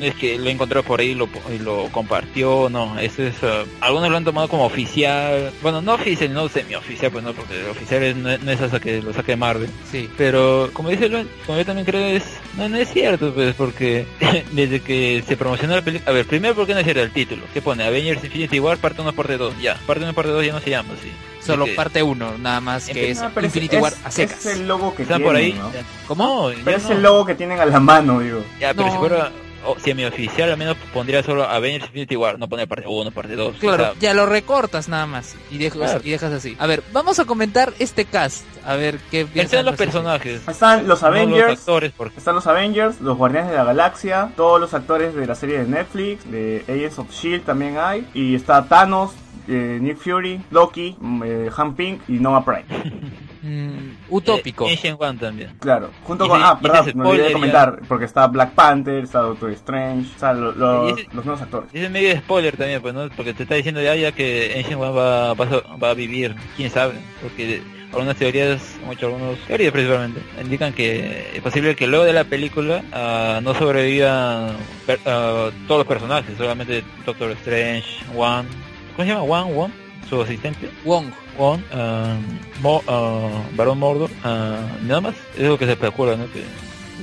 es que lo encontró por ahí y lo, y lo compartió, no, eso es... ah, algunos lo han tomado como oficial. Bueno, no oficial, no semi-oficial, pues no, porque el oficial es, no, no es hasta que lo saque Marvel. Sí. Pero como dice Luan, como yo también creo es no, no es cierto pues porque desde que se promocionó la película, a ver, primero porque no es cierto el título, que pone Avengers Infinity War parte 1 parte 2, ya, parte 1 parte 2 ya no se llama así. Solo parte uno, nada más que es Infinity es- War a secas. Es el logo que tienen, por ahí. ¿no? ¿Cómo? Pero ya es no. el logo que tienen a la mano, digo. Ya, pero No. si fuera o semi-oficial al menos pondría solo Avengers Infinity War, no pone parte 1, parte 2. Claro, o sea, ya lo recortas nada más y dejas, Claro. y dejas así. A ver, vamos a comentar este cast. A ver qué Pensé en los personajes. Están los no Avengers, los actores, porque están los Avengers, los Guardianes de la Galaxia, todos los actores de la serie de Netflix, de Agents of Shield también hay, y está Thanos, eh, Nick Fury, Loki, mm, eh, Han Pink y Nova Prime. Mm, utópico. Eh, Ancient One también. Claro, junto Y con... ese- Ah, perdón, me olvidé de comentar, porque está Black Panther, está Doctor Strange, o sea, lo- lo- ese- los nuevos actores. Es medio de spoiler también, pues, ¿no? Porque te está diciendo ya, ya que Ancient One va, va, a- va a vivir, quién sabe. Porque algunas teorías, muchos algunos teorías principalmente, indican que es posible que luego de la película ah, no sobrevivan per- ah, todos los personajes, solamente Doctor Strange, One, ¿cómo se llama? One, One, su asistente. Wong. One, ah, Mo- ah, Barón Mordor, ah, nada más, es lo que se especula, ¿no? Que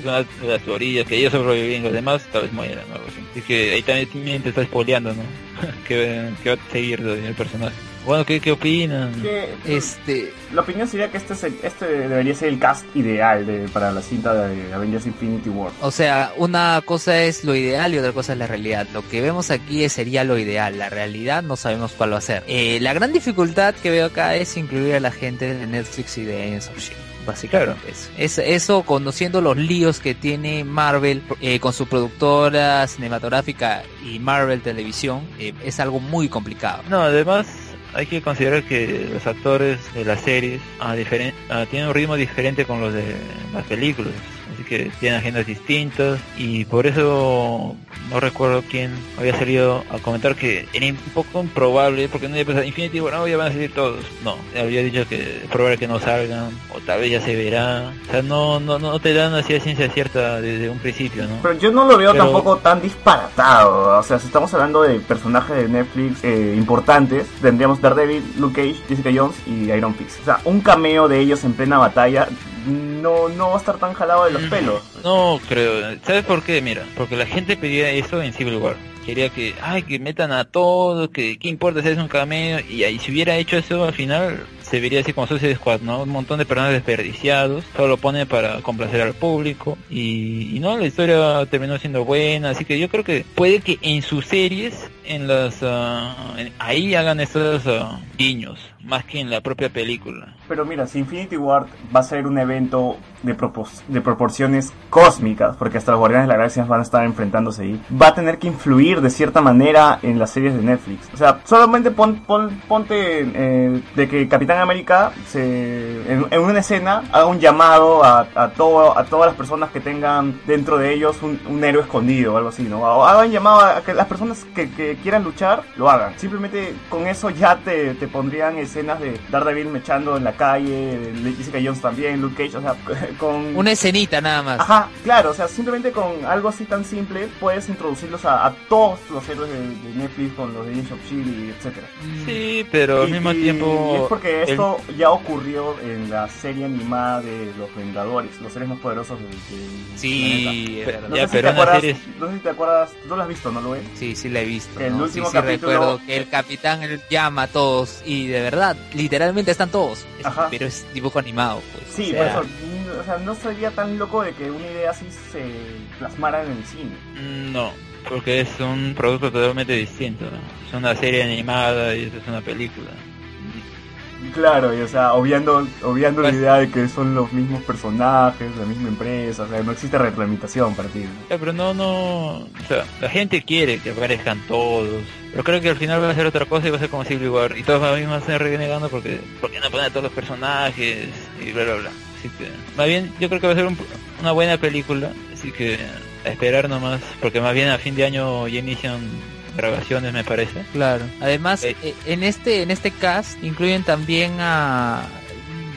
de las teorías, que ellos sobreviven, los demás tal vez mueran, o algo así. Que ahí también te está spoileando, ¿no? que, que va a seguir el personaje. Bueno, ¿qué, qué opinan? Que- Este, La opinión sería que este, es el- este debería ser el cast ideal de, para la cinta de Avengers Infinity War. o sea, una cosa es lo ideal y otra cosa es la realidad. Lo que vemos aquí es- sería lo ideal. La realidad no sabemos cuál va a ser. Eh, la gran dificultad que veo acá es incluir a la gente de Netflix y de Agents of Shield. Básicamente eso. Es, eso, conociendo los líos que tiene Marvel eh, con su productora cinematográfica y Marvel Televisión, eh, es algo muy complicado. No, además hay que considerar que los actores de las series tienen un ritmo diferente con los de las películas. Así que tienen agendas distintas y por eso no recuerdo quién había salido a comentar que era un poco improbable porque no había pensado Infinity War, no, ya van a salir todos. No, había dicho que es probable que no salgan o tal vez ya se verá. O sea, no, no, no te dan así a ciencia cierta desde un principio, ¿no? Pero yo no lo veo Pero- tampoco tan disparatado. O sea, si estamos hablando de personajes de Netflix eh, importantes, tendríamos Daredevil, Luke Cage, Jessica Jones y Iron Fist. O sea, un cameo de ellos en plena batalla no, no va a estar tan jalado de los pelos. No creo. ¿Sabes por qué? Mira, porque la gente pedía eso en Civil War. Quería que, ay, que metan a todos, que qué importa si es un cameo. Y ahí si hubiera hecho eso al final, se vería así como Suicide Squad, ¿no? Un montón de personajes desperdiciados, solo lo pone para complacer al público y, no, la historia terminó siendo buena, así que yo creo que puede que en sus series, en las en- ahí hagan estos ah, guiños, más que en la propia película. Pero mira, si Infinity War va a ser un evento de, propos- de proporciones cósmicas, porque hasta los Guardianes de la Galaxia van a estar enfrentándose ahí, va a tener que influir de cierta manera en las series de Netflix. O sea, solamente pon- pon- ponte eh, de que Capitán América se, en, en una escena haga un llamado a, a, todo, a todas las personas que tengan dentro de ellos un, un héroe escondido o algo así, ¿no? O hagan llamado a que las personas que, que quieran luchar lo hagan. Simplemente con eso ya te, te pondrían escenas de Daredevil mechando en la calle, de Jessica Jones también, Luke Cage, o sea, con... Una escenita nada más. Ajá, claro, o sea, simplemente con algo así tan simple puedes introducirlos a, a todos los héroes de, de Netflix con los de Agents of Shield y etcétera. Mm, Sí, pero al Y- mismo y tiempo... es porque el- esto ya ocurrió en la serie animada de los Vengadores, los seres más poderosos del del Sí, planeta. No Ya, sé si pero te acuerdas, serie- no sé si te acuerdas, tú lo has visto, ¿no lo ves? Sí, sí la he visto. El ¿no? último sí, sí capítulo- recuerdo que el capitán llama a todos y de verdad, literalmente están todos. Es- Ajá. pero es dibujo animado, pues. Sí, o por eso, mm, o sea, no sería tan loco de que una idea así se plasmara en el cine. No, porque es un producto totalmente distinto. ¿no? Es una serie animada y esto es una película. Claro, y o sea, obviando, obviando la idea de que son los mismos personajes, la misma empresa, o sea, no existe retroalimentación para ti. pero no, no... O sea, la gente quiere que aparezcan todos. Pero creo que al final va a ser otra cosa y va a ser como Civil War. Y todos van a estar renegando porque... ¿Por qué no ponen a todos los personajes? Y bla, bla, bla. Así que... Más bien, yo creo que va a ser un- una buena película. Así que... A esperar nomás. Porque más bien a fin de año ya inician grabaciones, me parece. Claro. Además, Eh. eh, en este en este cast incluyen también a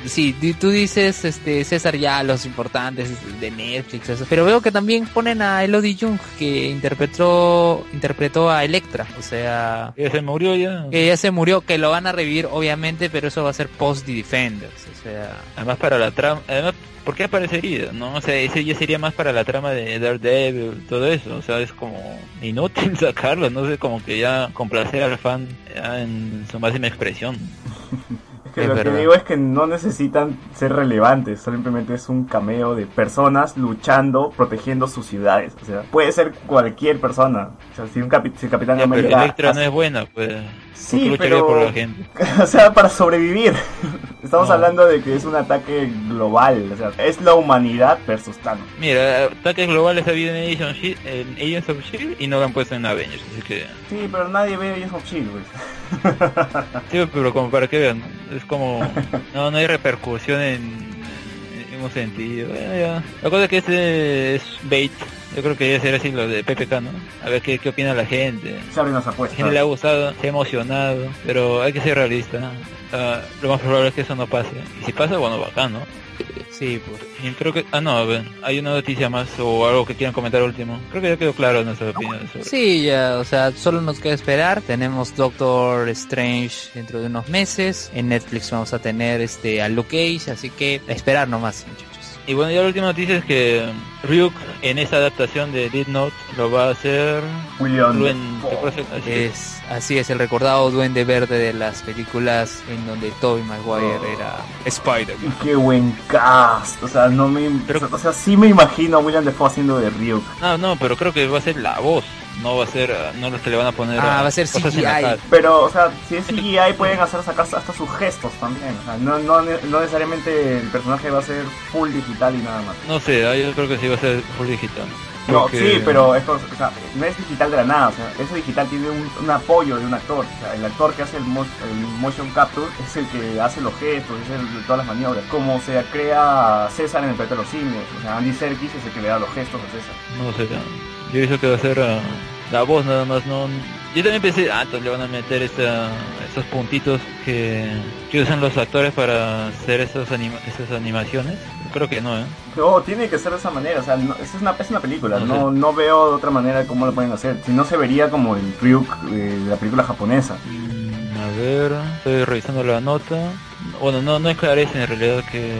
Sí, di- tú dices, este, César, ya los importantes de Netflix, eso. Pero veo que también ponen a Elodie Jung, que interpretó, interpretó a Electra. O sea, Ya se murió ya. que ya se murió, que lo van a revivir, obviamente, pero eso va a ser post The Defenders. O sea, Además para la trama, además, ¿por qué aparecería? No, o sea, ese ya sería más para la trama de Daredevil, todo eso, o sea, es como inútil sacarlo, no sé, como que ya complacer al fan ya en su máxima expresión. Que Es lo verdad. que digo es que no necesitan ser relevantes, simplemente es un cameo de personas luchando, protegiendo sus ciudades. O sea, puede ser cualquier persona. O sea, si un capi- si el Capitán Ya, pero América... Electra no es buena, pues. Sí, pero- por la gente. o sea, para sobrevivir. Estamos No. hablando de que es un ataque global. O sea, es la humanidad versus Thanos. Mira, ataques globales ha habido en Agents of Shield, en Agents of Shield y no lo han puesto en Avengers, así que Sí, pero nadie ve Agents of Shield, güey. sí, pero como para que vean, es como no no hay repercusión en, un sentido. Bueno, ya. La cosa es que este es bait. Yo creo que debe ser así lo de PPK, ¿no? A ver qué, qué opina la gente. Se abren las La apuestas. gente le ha gustado, se ha emocionado, pero hay que ser realista. Ah, lo más probable es que eso no pase. Y si pasa, bueno, bacán, ¿no? Sí, pues. Creo que... Ah, no, a ver, hay una noticia más o algo que quieran comentar último. Creo que ya quedó claro nuestras opiniones sobre Sí, ya, o sea, solo nos queda esperar. Tenemos Doctor Strange dentro de unos meses. En Netflix vamos a tener este a Luke Cage, así que esperar nomás, muchachos. Y bueno, ya la última noticia es que Ryuk en esta adaptación de Dead Note lo va a hacer William así Es, así es, el recordado duende verde de las películas en donde Tobey Maguire Oh. era Spider-Man. Y qué buen cast. O sea, no me. Pero- o sea, sí me imagino a William Defoe haciendo de Ryuk. No, no, pero creo que va a ser la voz. No va a ser, ah, no los que le van a poner. Ah, ah, va a ser en la CGI. Pero, o sea, si es CGI pueden hacer sacar hasta sus gestos también. O sea, no, no, no necesariamente el personaje va a ser full digital y nada más. No sé, ah, yo creo que sí va a ser full digital. No, Porque- sí, pero esto o sea, no es digital de la nada. O sea, ese digital tiene un, un apoyo de un actor. O sea, el actor que hace el, mo- el motion capture es el que hace los gestos, es el de todas las maniobras. Como se crea César en el planeta de los simios. O sea, Andy Serkis es el que le da los gestos a César. No sé, yo pienso que va a ser ah, la voz nada más, no... Yo también pensé, ah, entonces le van a meter esta, estos puntitos que, que usan los actores para hacer esas, anima- esas animaciones. Creo que no, ¿eh? No, tiene que ser de esa manera, o sea, no- es una, es una película, No no, sé. no veo de otra manera cómo lo pueden hacer, si no se vería como el Ryuk eh, de la película japonesa. Mm, a ver, estoy revisando la nota. Bueno, no, no esclarece en realidad que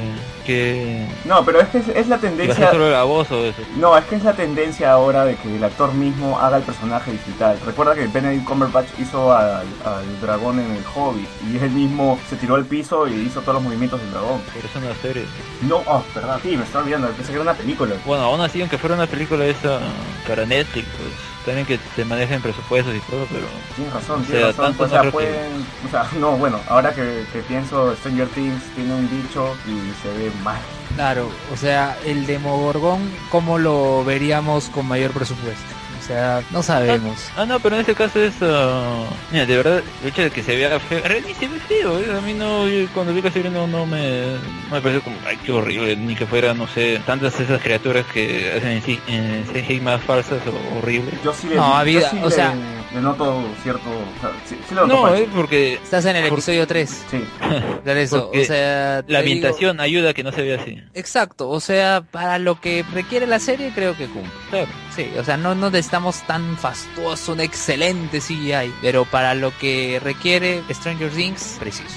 que No, pero es que es, es la tendencia... la voz o eso. No, es que es la tendencia ahora de que el actor mismo haga el personaje digital. Recuerda que Benedict Cumberbatch hizo al, al dragón en el Hobbit y él mismo se tiró al piso y hizo todos los movimientos del dragón. Pero es una serie. No, oh, verdad, sí, me estaba olvidando, pensé que era una película. Bueno, aún así, aunque fuera una película esa para Netflix, pues también que te manejen presupuestos y todo, pero Tienes razón, tienes razón. tanto o no sea, que- pueden, o sea, no, bueno, ahora que, que pienso, Stranger Things tiene un bicho y se ve mal. Claro, o sea, el Demogorgón, ¿cómo lo veríamos con mayor presupuesto? O sea, no sabemos. Ah, no, pero en este caso es... ah, mira, de verdad, el hecho de que se vea feo... Ni se ve feo, ¿eh? A mí no... yo cuando vi la serie no, no me... No me pareció como... Ay, qué horrible. Ni que fuera, no sé... Tantas esas criaturas que hacen en, sí- en CGI más falsas o horribles. Yo sí le, No, yo había- sí o le- sea- le noto cierto, o sea, sí, sí lo No, es porque... Estás en el Por- episodio 3. Sí, de eso, Porque o sea, La digo- ambientación ayuda a que no se vea así. Exacto, o sea, para lo que requiere la serie creo que cumple. Claro. Sí, o sea, no, no necesitamos tan fastuoso, un excelente CGI, pero para lo que requiere Stranger Things, preciso.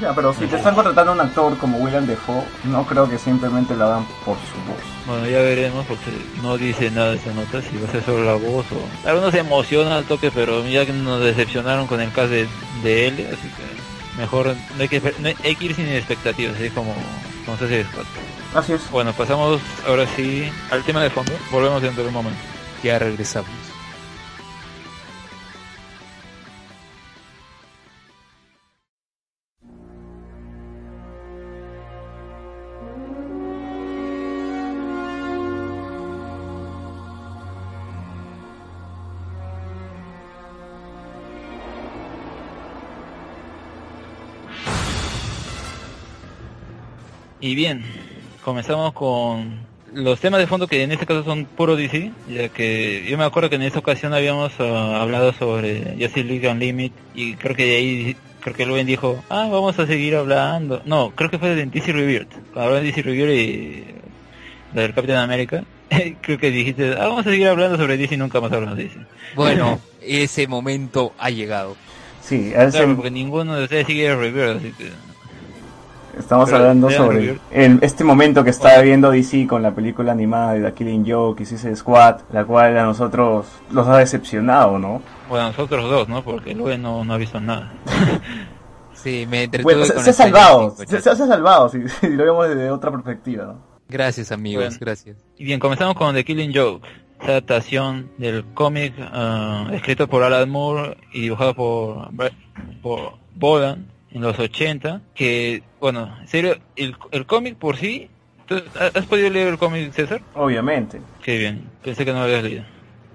Ya, pero si te están contratando a un actor como William Defoe, no creo que simplemente lo hagan por su voz. Bueno, ya veremos porque no dice nada de esa nota, si va a ser solo la voz o... Algunos se emocionan al toque, pero ya que nos decepcionaron con el caso de, de él, así que mejor no hay que, no hay, hay que ir sin expectativas, así como, como se hace Scott. Así es. Bueno, pasamos ahora sí al tema de fondo, volvemos dentro de un momento. Ya regresamos. Y bien, comenzamos con los temas de fondo que en este caso son puro DC, ya que yo me acuerdo que en esa ocasión habíamos ah, hablado sobre Justice League Unlimited y creo que de ahí creo que Luen dijo, ah, vamos a seguir hablando. No, creo que fue de DC Rebirth. Cuando habló de DC Rebirth y la del Capitán América, creo que dijiste, ah, vamos a seguir hablando sobre DC y nunca más hablamos de DC. Bueno, ese momento ha llegado. Sí, es Claro, porque ninguno de ustedes sigue Rebirth, así que... estamos pero hablando sobre el- este momento que está viendo DC con la película animada de The Killing Joke y Suicide Squad, la cual a nosotros los ha decepcionado, ¿no? Bueno, nosotros dos, ¿no? Porque Luen no, no ha visto nada. Sí, me entretuve Bueno, se, con se ha salvado, se, se ha salvado si, si lo vemos desde otra perspectiva, ¿no? Gracias amigos, Bueno. gracias. Y bien, comenzamos con The Killing Joke, esa adaptación del cómic ah, escrito por Alan Moore y dibujado por, por Bolan en los 80, que, bueno, en serio, el, el cómic por sí, ¿tú ¿has podido leer el cómic, César? Obviamente. Qué bien, pensé que no lo habías leído.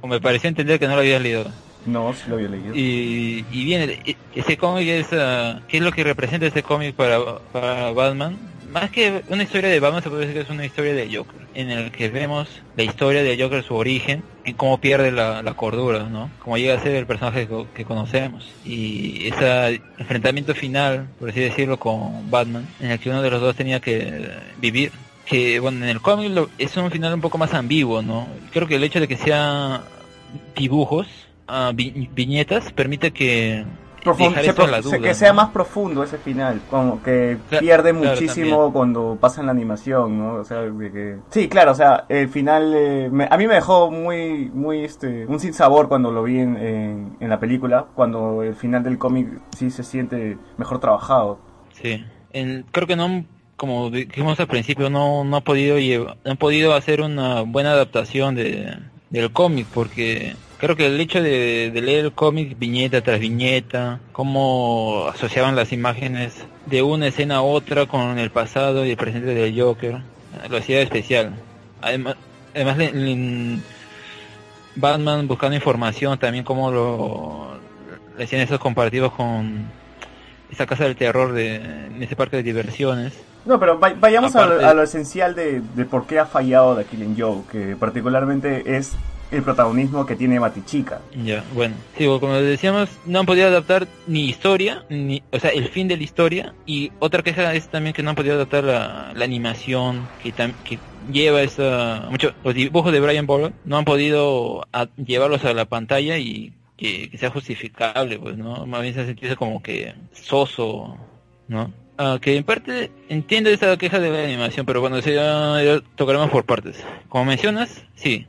O me pareció entender que no lo habías leído. No, sí lo había leído. Y, y bien, e- ese cómic es, ah, ¿qué es lo que representa este cómic para, para Batman? Más que una historia de Batman, se puede decir que es una historia de Joker, en el que vemos la historia de Joker, su origen, en cómo pierde la, la cordura, ¿no? Cómo llega a ser el personaje que, que conocemos. Y ese enfrentamiento final, por así decirlo, con Batman, en el que uno de los dos tenía que vivir. Que, bueno, en el cómic lo- es un final un poco más ambiguo, ¿no? Creo que el hecho de que sea dibujos, ah, vi- viñetas, permite que Se prof- la duda, que ¿no? sea más profundo ese final, como que pierde muchísimo cuando pasa en la animación, ¿no? O sea, de que... Sí, claro, o sea, el final eh, me- a mí me dejó muy, muy, este, un sinsabor cuando lo vi en, en, en la película, cuando el final del cómic sí se siente mejor trabajado. Sí. En- creo que no, como dijimos al principio, no, no ha podido llevar, no han podido hacer una buena adaptación de, del cómic, porque creo que el hecho de, de leer el cómic viñeta tras viñeta, cómo asociaban las imágenes de una escena a otra con el pasado y el presente del Joker, lo hacía especial. Además, además le- le- Batman buscando información, también como lo le hacían esos comparativos con esa casa del terror de en ese parque de diversiones. No, pero vay- vayamos a lo esencial de, de por qué ha fallado The Killing Joke, que particularmente es el protagonismo que tiene Batichica. Ya, bueno. Sí, como decíamos, no han podido adaptar ni historia, ni, o sea, el fin de la historia. Y otra queja es también que no han podido adaptar la, animación que, lleva esa... Mucho, los dibujos de Brian Bolland no han podido llevarlos a la pantalla y que, sea justificable, pues, ¿no? Más bien se sentido como que soso, ¿no? Ah, que en parte entiendo esa queja de la animación, pero bueno, eso ya tocaremos por partes. Como mencionas, sí,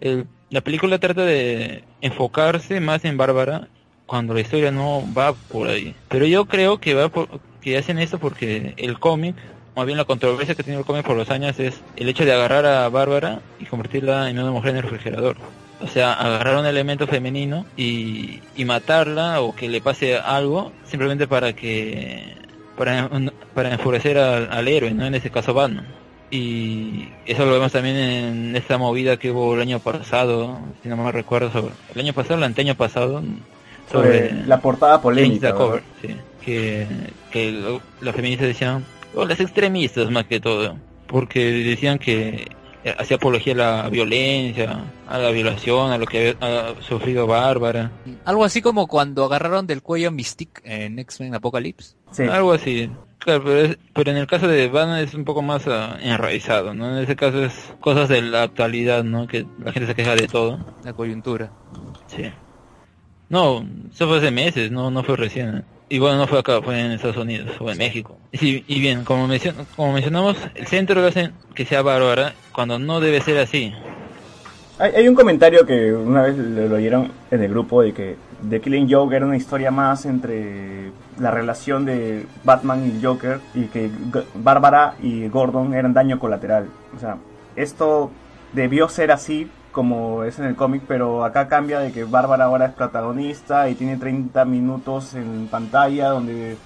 el- la película trata de enfocarse más en Bárbara cuando la historia no va por ahí. Pero yo creo que va por, que hacen esto porque el cómic, más bien la controversia que tiene el cómic por los años es el hecho de agarrar a Bárbara y convertirla en una mujer en el refrigerador. O sea, agarrar un elemento femenino y, y matarla o que le pase algo simplemente para que para, para enfurecer al, al héroe, ¿no? En este caso Batman. Y eso lo vemos también en esta movida que hubo el año pasado, si no me recuerdo, sobre el año pasado, el anteaño pasado, sobre, Sobre la portada polémica. Cover, sí, que, que lo- las feministas decían, o las extremistas más que todo, porque decían que hacía apología a la violencia, a la violación, a lo que había ha sufrido Bárbara, Algo así como cuando agarraron del cuello a Mystique en X-Men Apocalypse. Sí. algo así. Claro, pero, es- pero en el caso de Batman es un poco más ah, enraizado, ¿no? En ese caso es cosas de la actualidad, ¿no? Que la gente se queja de todo. La coyuntura. Sí. No, eso fue hace meses, no, no fue recién. ¿eh? Y bueno, no fue acá, fue en Estados Unidos o en México. Y, y bien, como, mencion- como mencionamos, el centro lo hacen que sea bárbara cuando no debe ser así. Hay, hay un comentario que una vez lo, lo oyeron en el grupo de que The Killing Joke era una historia más entre la relación de Batman y Joker y que Bárbara y Gordon eran daño colateral. O sea, esto debió ser así como es en el cómic, pero acá cambia de que Bárbara ahora es protagonista y tiene 30 minutos en pantalla donde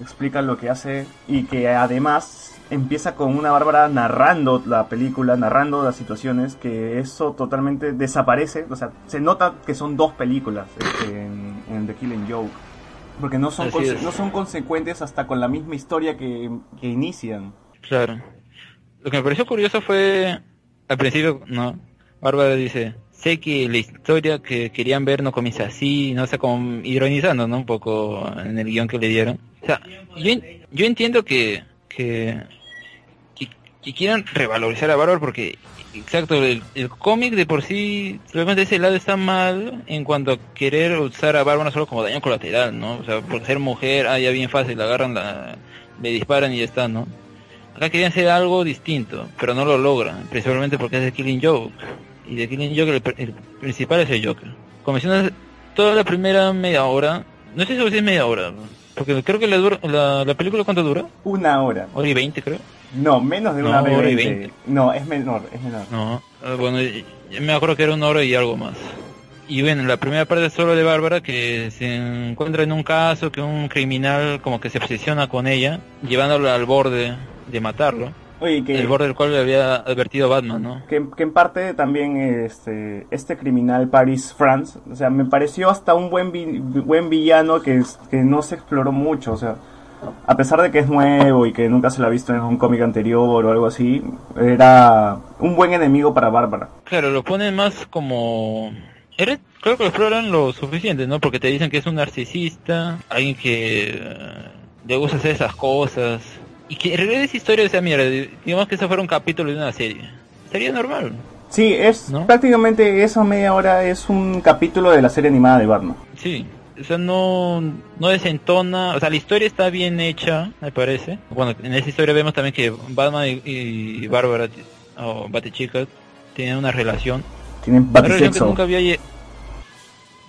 explica lo que hace y que además empieza con una Bárbara narrando la película, narrando las situaciones, que eso totalmente desaparece, o sea, se nota que son dos películas este, en The Killing Joke, porque no son, no son consecuentes hasta con la misma historia que, que inician. Claro. Lo que me pareció curioso fue, al principio, ¿no? Bárbara dice, sé que la historia que querían ver no comienza así, no sé, como ironizando, ¿no? Un poco en el guion que le dieron. O sea, yo, yo entiendo que, que, que, que quieran revalorizar a Bárbara porque, exacto, el, el cómic de por sí, simplemente ese lado está mal en cuanto a querer usar a Bárbara solo como daño colateral, ¿no? O sea, por ser mujer, ah, ya bien fácil, la agarran, la, le disparan y ya está, ¿no? Acá querían hacer algo distinto, pero no lo logran, principalmente porque es de Killing Joke. Y de Killing Joke el, el principal es el Joker. Como mencionas, toda la primera media hora, no sé si es media hora, porque creo que la, dura- la, la película cuánto dura, Una hora. hora y veinte creo. No, menos de No, una hora y veinte. No, es menor, es menor. No, ah, bueno, me acuerdo que era una hora y algo más. Y bueno, la primera parte es solo de Bárbara que se encuentra en un caso que un criminal como que se obsesiona con ella, llevándola al borde de matarlo. Oye, que... El borde del cual le había advertido Batman, ¿no? que, que en parte también este este criminal Paris France o sea me pareció hasta un buen vi- buen villano que que no se exploró mucho o sea a pesar de que es nuevo y que nunca se lo ha visto en un cómic anterior o algo así era un buen enemigo para Bárbara Claro, lo ponen más como... Creo que lo exploran lo suficiente, ¿no? Porque te dicen que es un narcisista, alguien que eh, le gusta hacer esas cosas. Y que en realidad esa historia, o sea, mira, digamos que eso fuera un capítulo de una serie. Sería normal. sí es ¿No? prácticamente esa media hora es un capítulo de la serie animada de Batman Sí. O sea, no, no desentona, o sea, la historia está bien hecha, me parece. Bueno, en esa historia vemos también que Batman y, y Bárbara, o Batichica, tienen una relación. tienen Una relación que nunca había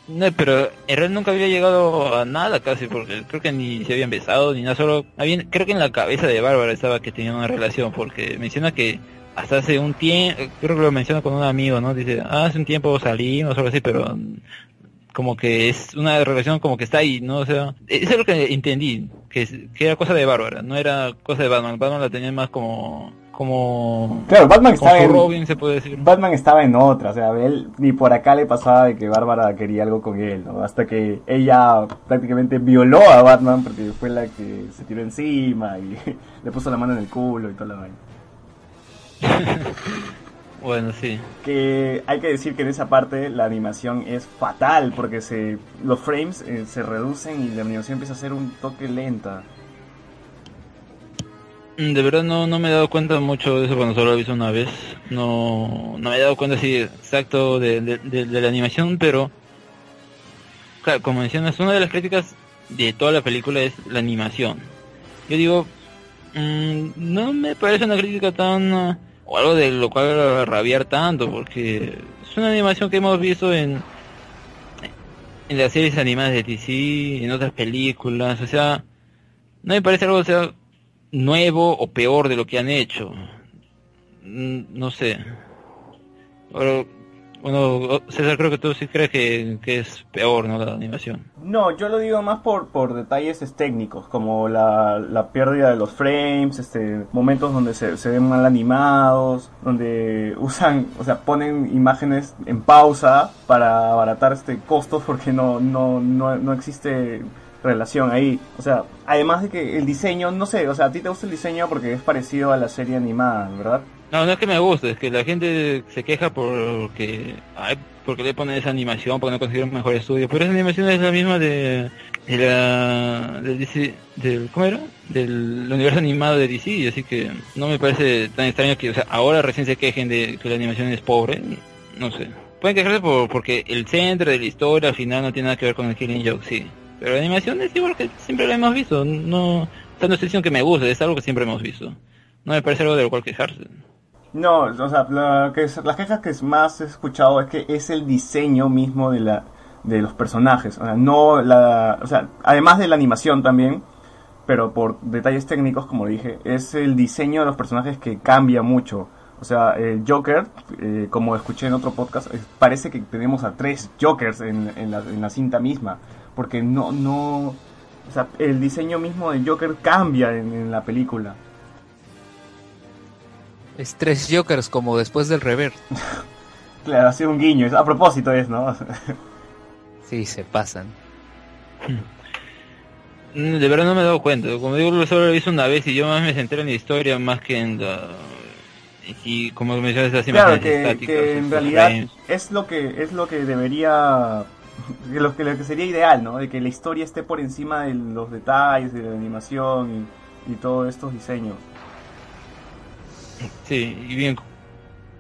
no, pero en realidad nunca había llegado a nada casi, porque creo que ni se habían besado, ni nada, solo... había- creo que en la cabeza de Bárbara estaba que tenían una relación, porque menciona que hasta hace un tiempo, creo que lo menciona con un amigo, ¿no? Dice, ah, hace un tiempo salimos o algo así, pero como que es una relación como que está ahí, ¿no? O sea, eso es lo que entendí, que, que era cosa de Bárbara, no era cosa de Batman, Batman la tenía más como... como... claro Batman como estaba en Robin, se puede decir. Batman estaba en otra, o sea, él ni por acá le pasaba de que Bárbara quería algo con él, ¿no? Hasta que ella prácticamente violó a Batman porque fue la que se tiró encima y le puso la mano en el culo y toda la vaina. Bueno, sí. Que hay que decir que en esa parte la animación es fatal porque se los frames eh, se reducen y la animación empieza a ser un toque lenta. Mm, De verdad no, no me he dado cuenta mucho de eso cuando solo lo he visto una vez. No, no me he dado cuenta así exacto de, de, de- de la animación, pero claro, como mencionas, una de las críticas de toda la película es la animación. yo digo, mm, no me parece una crítica tan... o algo de lo cual rabiar tanto, porque es una animación que hemos visto en en las series animadas de DC, en otras películas, o sea, no me parece algo sea, nuevo o peor de lo que han hecho. Mm, No sé. Pero, bueno, César, creo que tú sí crees que, que es peor, ¿no? La animación. No, yo lo digo más por, por detalles es, técnicos, como la, la pérdida de los frames, este, momentos donde se, se ven mal animados, donde usan, o sea, ponen imágenes en pausa para abaratar este costos porque no, no, no, no existe relación ahí. O sea, además de que el diseño, no sé, o sea, a ti te gusta el diseño porque es parecido a la serie animada, ¿verdad? No, no es que me guste, es que la gente se queja porque, ay, porque le ponen esa animación, porque no consiguieron mejor estudio. Pero esa animación es la misma de, la, del DC, del, ¿cómo era? Del universo animado de DC, así que no me parece tan extraño que, o sea, ahora recién se quejen de que la animación es pobre, no sé. Pueden quejarse por, porque el centro de la historia al final no tiene nada que ver con el Killing Joke, sí. Pero la animación es igual que siempre la hemos visto, no, o sea, no diciendo que me guste, es algo que siempre hemos visto. No me parece algo de lo cual quejarse. No, o sea, la que es- las quejas que más he escuchado es que es el diseño mismo de la de los personajes, o sea, no la, o sea, además de la animación también, pero por detalles técnicos, como dije, es el diseño de los personajes que cambia mucho. O sea, el Joker, eh, como escuché en otro podcast, parece que tenemos a tres Jokers en, en la, cinta misma, porque no, no, o sea, el diseño mismo del Joker cambia en la película. Es tres Jokers como después del rever. Claro, ha sido un guiño, es- a propósito es, ¿no? Sí, se pasan. Mm, De verdad no me he dado cuenta. Como digo, solo lo hice una vez y yo más me centré en la historia más que en la... Y como mencionas esas claro, imágenes que, en realidad frames. es lo que es lo que debería lo que, lo que sería ideal, ¿no? De que la historia esté por encima de los detalles, de la animación y, y todos estos diseños. Sí, y bien.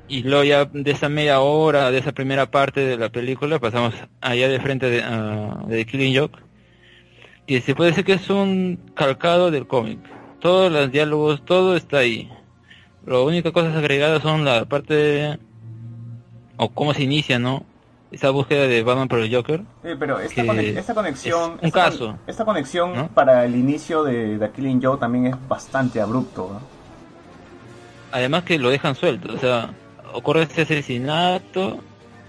Y luego ya de esa media hora, de esa primera parte de la película, pasamos allá de frente de, a- de Killing Joke. Y se puede decir que es un calcado del cómic. Todos los diálogos, todo está ahí. Lo única cosas agregadas son la parte de- o cómo se inicia, ¿no? Esa búsqueda de Batman por el Joker. Eh, pero esta, conex- esta conexión es un esta, caso, con- esta conexión ¿no? para el inicio de, de Killing Joe también es bastante abrupto, ¿no? Además que lo dejan suelto, o sea, ocurre ese asesinato,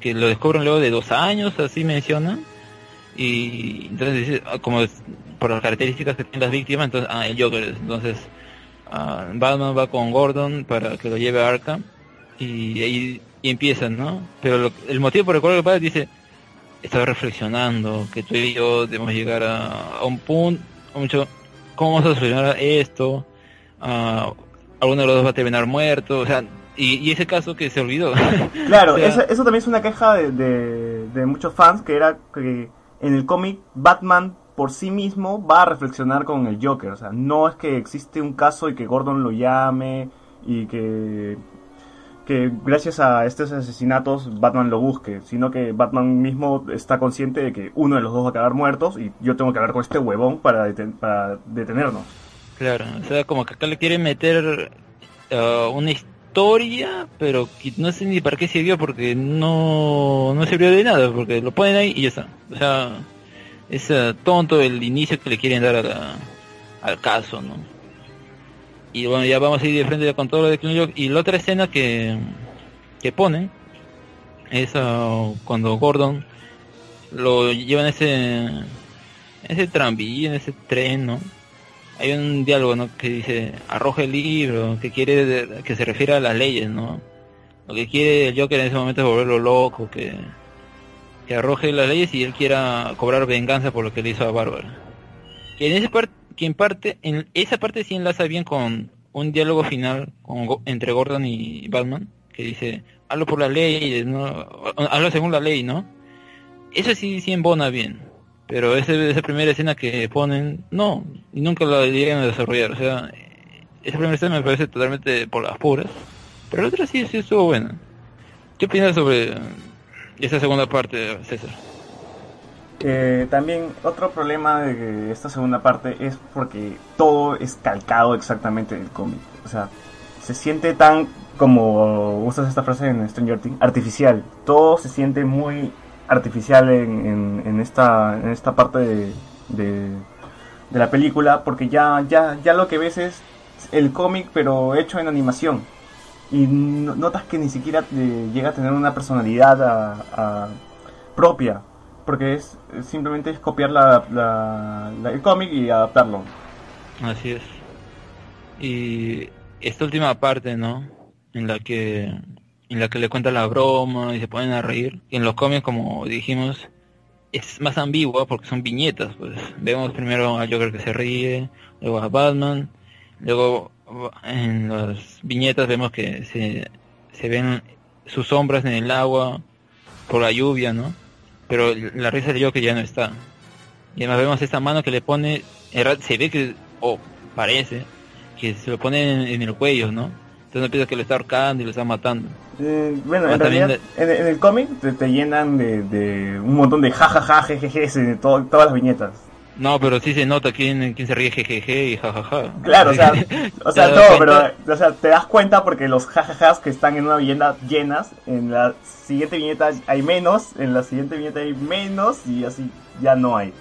que lo descubren luego de dos años, así mencionan, y entonces dice, ah, como por las características que tienen las víctimas, entonces, ah, el Joker, es. entonces ah, Batman va con Gordon para que lo lleve a Arkham, y ahí y empiezan, ¿no? Pero lo- el motivo por el cual el padre dice, estaba reflexionando, que tú y yo debemos llegar a, un punto, mucho, ¿cómo vamos a solucionar esto? Ah, alguno de los dos va a terminar muerto, o sea, y, y ese caso que se olvidó. Claro, O sea, eso, eso también es una queja de, de- de muchos fans, que era que en el cómic Batman por sí mismo va a reflexionar con el Joker. O sea, no es que existe un caso y que Gordon lo llame y que, que gracias a estos asesinatos Batman lo busque, sino que Batman mismo está consciente de que uno de los dos va a quedar muertos y yo tengo que hablar con este huevón para, deten- para detenernos. Claro, o sea, como que acá le quieren meter ah, una historia, pero no sé ni para qué sirvió porque no, no sirvió de nada, porque lo ponen ahí y ya está. O sea, es ah, tonto el inicio que le quieren dar a al caso, ¿no? Y bueno, ya vamos a ir de frente con todo lo de Killing Joke. Y la otra escena que, que ponen es ah, cuando Gordon lo lleva en ese, en ese tranvía, en ese tren, ¿no? Hay un diálogo ¿no? que dice arroja el libro que quiere de- que se refiere a las leyes no lo que quiere el Joker en ese momento es volverlo loco que que arroje las leyes y él quiera cobrar venganza por lo que le hizo a Bárbara. Y en ese parte que parte en esa parte sí enlaza bien con un diálogo final con entre Gordon y Batman que dice hazlo por las leyes no hazlo según la ley no eso sí sí embona bien pero ese, esa primera escena que ponen, no, y nunca la llegan a desarrollar. O sea, esa primera escena me parece totalmente por las puras. Pero la otra sí, sí estuvo buena. ¿Qué opinas sobre esa segunda parte, César? Eh, también otro problema de esta segunda parte es porque todo es calcado exactamente del cómic. O sea, se siente tan, como usas esta frase en Stranger Things, artificial. Todo se siente muy artificial en, en, esta, en esta parte de, de, la película porque ya, ya, ya lo que ves es el cómic pero hecho en animación. Y notas que ni siquiera llega a tener una personalidad propia porque es simplemente es copiar la, el cómic y adaptarlo. Así es. Y esta última parte, ¿no? En la que en la que le cuentan la broma y se ponen a reír. Y en los cómics, como dijimos, es más ambigua porque son viñetas. Pues vemos primero a Joker que se ríe, luego a Batman, luego en las viñetas vemos que se, se ven sus sombras en el agua por la lluvia, ¿no? pero la risa de que ya no está. Y además vemos esta mano que le pone, se ve que, o parece, que se lo pone en, el cuello, ¿no? Entonces no piensa que lo está ahorcando y lo está matando. Eh, bueno, en, realidad, en, el cómic te, llenan de, un montón de jajaja, jejeje, de todas las viñetas. No, pero sí se nota quién, quién se ríe jejeje y jajaja. Claro, o sea, o sea todo, pero o sea, te das cuenta porque los jajajas que están en una viñeta llenas, en la siguiente viñeta hay menos, en la siguiente viñeta hay menos y así ya no hay.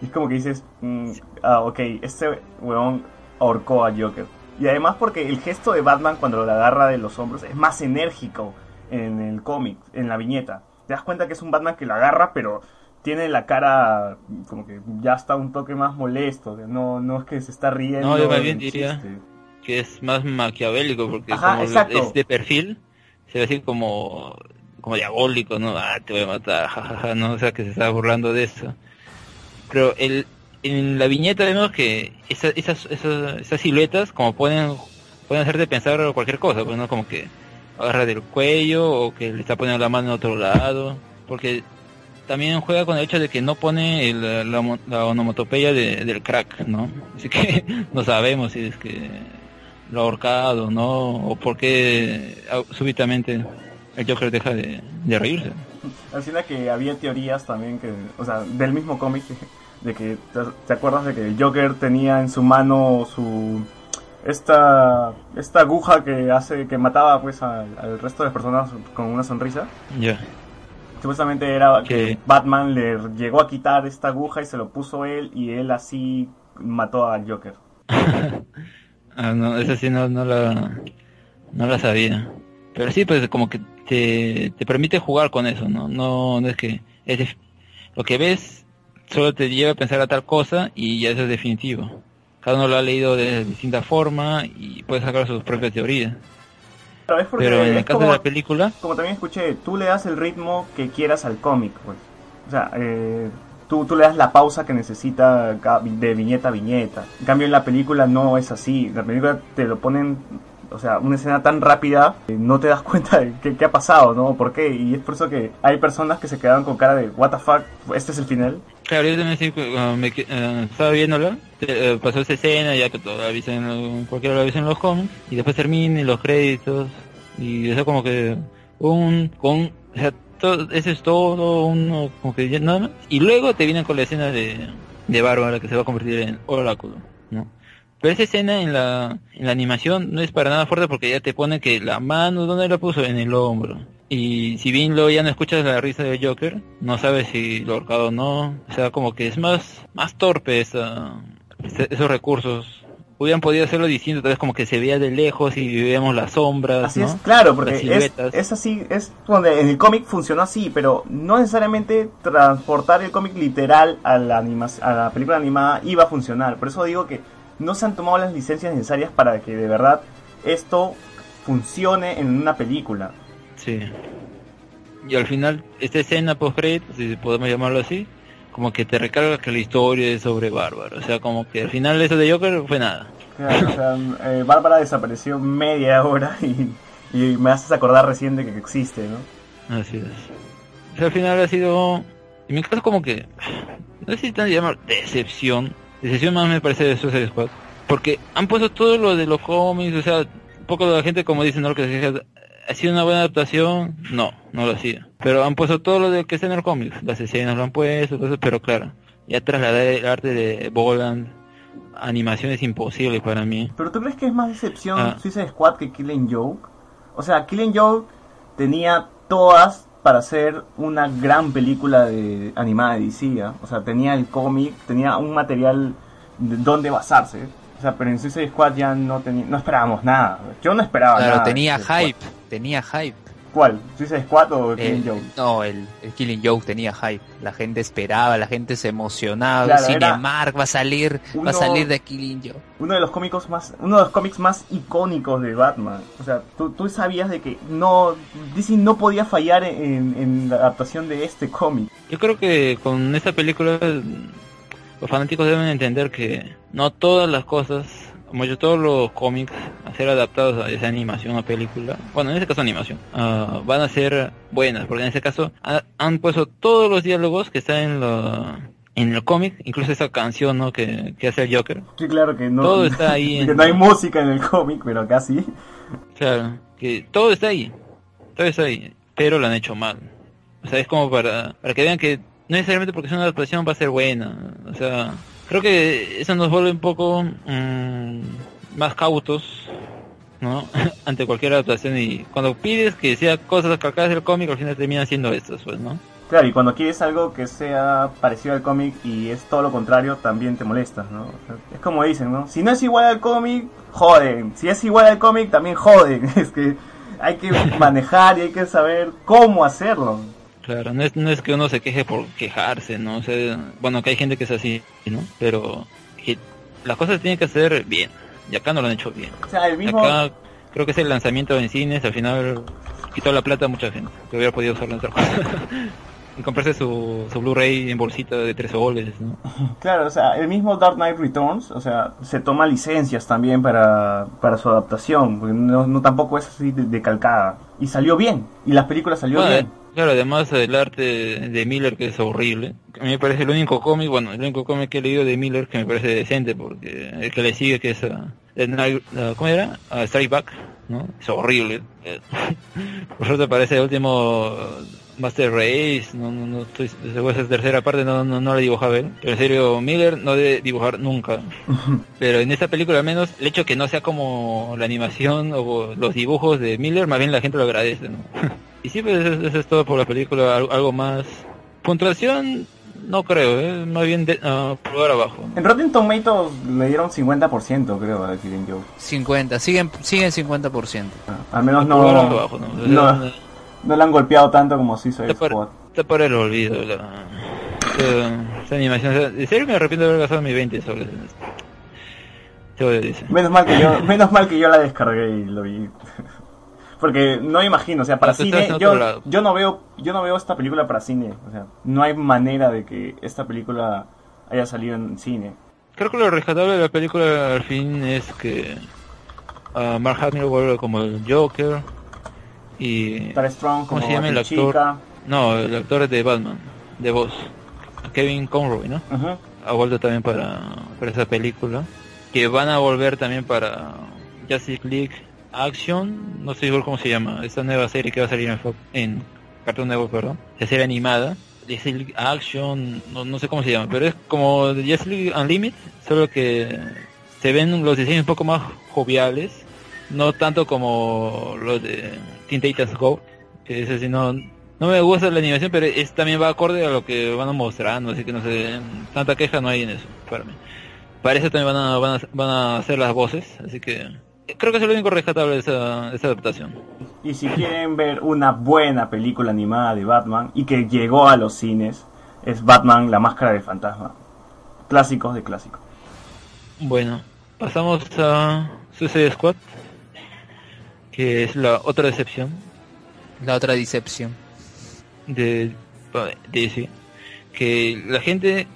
Y es como que dices, mm, ah, ok, este weón ahorcó a Joker. Y además porque el gesto de Batman cuando lo agarra de los hombros es más enérgico en el cómic, en la viñeta. Te das cuenta que es un Batman que lo agarra, pero tiene la cara como que ya está un toque más molesto, no, no es que se está riendo. No, yo más bien diría que es más maquiavélico porque como es de perfil, se ve así como, como diabólico, ¿no? Ah, te voy a matar, jajaja, no, o sea que se está burlando de eso. Pero el, en la viñeta vemos que esas, esas, esas, siluetas como pueden, pueden hacerte pensar cualquier cosa, pues no como que agarra del cuello o que le está poniendo la mano en otro lado, porque también juega con el hecho de que no pone la, onomatopeya del crack, ¿no? Así que no sabemos si es que lo ahorcado, ¿no? O por qué súbitamente el Joker deja de, reírse. Así que había teorías también que, o sea, del mismo cómic, de que, ¿te acuerdas de que el Joker tenía en su mano su esta esta aguja que hace que mataba pues al, resto de personas con una sonrisa? Ya. Supuestamente era que Batman le llegó a quitar esta aguja y se lo puso él y él así mató al Joker. ah, no, eso sí no, no, la, no la sabía. Pero sí, pues como que te, te permite jugar con eso, ¿no? No, no es que es, lo que ves solo te lleva a pensar a tal cosa y ya eso es definitivo. Cada uno lo ha leído de distinta forma y puede sacar sus propias teorías. Pero, en el caso de la película... Como también escuché, tú le das el ritmo que quieras al cómic, pues. O sea, eh, tú, tú le das la pausa que necesita de viñeta a viñeta. En cambio, en la película no es así. La película te lo ponen o sea, una escena tan rápida, no te das cuenta de qué, ha pasado, ¿no? ¿Por qué? Y es por eso que hay personas que se quedan con cara de, ¿What the fuck? ¿Este es el final? Claro, yo también cuando me, uh, estaba viéndolo, uh, pasó esa escena, ya que todo avisen, cualquiera lo avisa en los cómics, y después termina los créditos, y eso como que un, con, o sea, todo, eso es todo, uno, como que nada más, y luego te vienen con la escena de, de Bárbara que se va a convertir en oráculo, ¿no? Pero esa escena en la, en la animación no es para nada fuerte porque ya te pone que la mano, ¿dónde la puso? En el hombro. Y si bien luego ya no escuchas la risa de Joker, no sabes si lo ahorcado o no. O sea, como que es más, más torpe esa, esos recursos. Hubieran podido hacerlo distinto, entonces como que se veía de lejos y veíamos las sombras. Así es, claro, porque es, es, así, es donde en el cómic funcionó así, pero no necesariamente transportar el cómic literal a la, anima a la película animada iba a funcionar. Por eso digo que no se han tomado las licencias necesarias para que de verdad esto funcione en una película. Sí. Y al final, esta escena post si podemos llamarlo así, como que te recarga que la historia es sobre Bárbara. O sea, como que al final eso de Joker fue nada. Claro, o sea, eh, Bárbara desapareció media hora y, me haces acordar recién de que existe, ¿no? Así es. O sea, al final ha sido, en mi caso como que, no sé si te llamar decepción, Decisión más me parece de Suicide Squad. Porque han puesto todo lo de los cómics, o sea, un poco de la gente como dicen, ¿no? Que ¿Ha sido una buena adaptación? No, no lo ha sido. Pero han puesto todo lo de que está en el cómic. Las escenas lo han puesto, entonces, pero claro, ya trasladar el arte de Boland, animación es imposible para mí. ¿Pero tú crees que es más decepción Ah. Suicide Squad que Killing Joke? O sea, Killing Joke tenía todas para hacer una gran película de animada de DC, ¿ah? O sea, tenía el cómic, tenía un material de donde basarse. O sea, pero en Suicide Squad ya no tenía, no esperábamos nada. Yo no esperaba Claro, nada. de tenía hype, tenía hype. ¿Cuál? ¿Suicide Squad o Killing El- Joke? no, el, el Killing Joke tenía hype. La gente esperaba, la gente se emocionaba. Claro, Cinemark va a salir, va a salir de Killing Joke. uno de los cómicos más uno de los cómics más icónicos de Batman o sea tú, tú sabías de que no DC no podía fallar en, en la adaptación de este cómic Yo creo que con esta película los fanáticos deben entender que no todas las cosas, como yo todos los cómics a ser adaptados a esa animación o película, bueno en este caso animación, ah, van a ser buenas, porque en este caso ha- han puesto todos los diálogos que están en la en el cómic, incluso esa canción ¿no? que, que hace el Joker. sí claro que no Todo está ahí que no hay música en el cómic pero sí Claro, que todo está ahí, todo está ahí, pero lo han hecho mal. O sea, es como para, para que vean que no necesariamente porque es una adaptación va a ser buena. O sea, creo que eso nos vuelve un poco mm, más cautos, ¿no? Ante cualquier adaptación y cuando pides que sea cosas calcadas del cómic, al final termina siendo estas, pues, ¿no? claro y cuando quieres algo que sea parecido al cómic y es todo lo contrario también te molestas no es como dicen no si no es igual al cómic joden. Si es igual al cómic también joden. Es que hay que manejar y hay que saber cómo hacerlo Claro, no es, no es que uno se queje por quejarse, ¿no? O sea, bueno, que hay gente que es así, ¿no? Pero que las cosas tienen que hacer bien. Y acá no lo han hecho bien. o sea el mismo Acá creo que es el lanzamiento en cines, al final quitó la plata a mucha gente que hubiera podido usarlo en otra cosa. y comprarse su, su Blu-ray en bolsita de 3 soles, ¿no? Claro, o sea, el mismo Dark Knight Returns, o sea, se toma licencias también para, para su adaptación, porque no, no tampoco es así de, de calcada. Y salió bien, y la película salió Bueno, bien. Claro, además el arte de Miller que es horrible. A mí me parece el único cómic, bueno, el único cómic que he leído de Miller que me parece decente, porque el que le sigue que es, uh, ¿cómo era? Uh, Strike Back, ¿no? Es horrible. Eh, Por suerte parece el último Master Race, no, no, no estoy seguro esa tercera parte, no, no, no la dibujaba él. Pero en serio, Miller no debe dibujar nunca. Pero en esta película al menos, el hecho que no sea como la animación o los dibujos de Miller, más bien la gente lo agradece, ¿no? y sí, pues eso, eso es todo por la película, al- algo más. Puntuación, no creo, ¿eh? más bien de, ah, pulgar abajo. En Rotten Tomatoes le dieron 50% creo a Killing Joke. 50, siguen, siguen 50%. Ah, Al menos no, abajo, ¿no? O sea, no, no le han golpeado tanto como Suicide Está por- Squad. Está para el olvido la, esa- esa animación. O sea, de serio me arrepiento de haber gastado mis 20 soles en. Menos mal que yo, menos mal que yo la descargué y lo vi. Porque no imagino, o sea, para cine, yo, no veo, yo no veo esta película para cine, o sea, no hay manera de que esta película haya salido en cine. Creo que lo rescatable de la película al fin es que ah, Mark Hamill vuelve como el Joker y Strong ¿Cómo se llama el actor? chica. no el actor de Batman de voz Kevin Conroy, ¿no? Ha vuelto también para, para esa película que van a volver también para Justice League Action, no sé seguro cómo se llama, esta nueva serie que va a salir en, Fox- en Cartoon Network, perdón, la serie animada, League Action, no, no sé cómo se llama, pero es como League Unlimited, solo que se ven los diseños un poco más joviales, no tanto como los de Teen Titans Go, que es así, no, no me gusta la animación, pero es también va acorde a lo que van mostrando, así que no sé, tanta queja no hay en eso, para mí. Para eso también van a, van a, van a hacer las voces, así que creo que es lo único rescatable de esa, de esa adaptación. Y si quieren ver una buena película animada de Batman y que llegó a los cines, es Batman, la máscara del fantasma. Clásicos de clásicos. Bueno, pasamos a Suicide Squad, que es la otra decepción La otra decepción. de de DC, que la gente,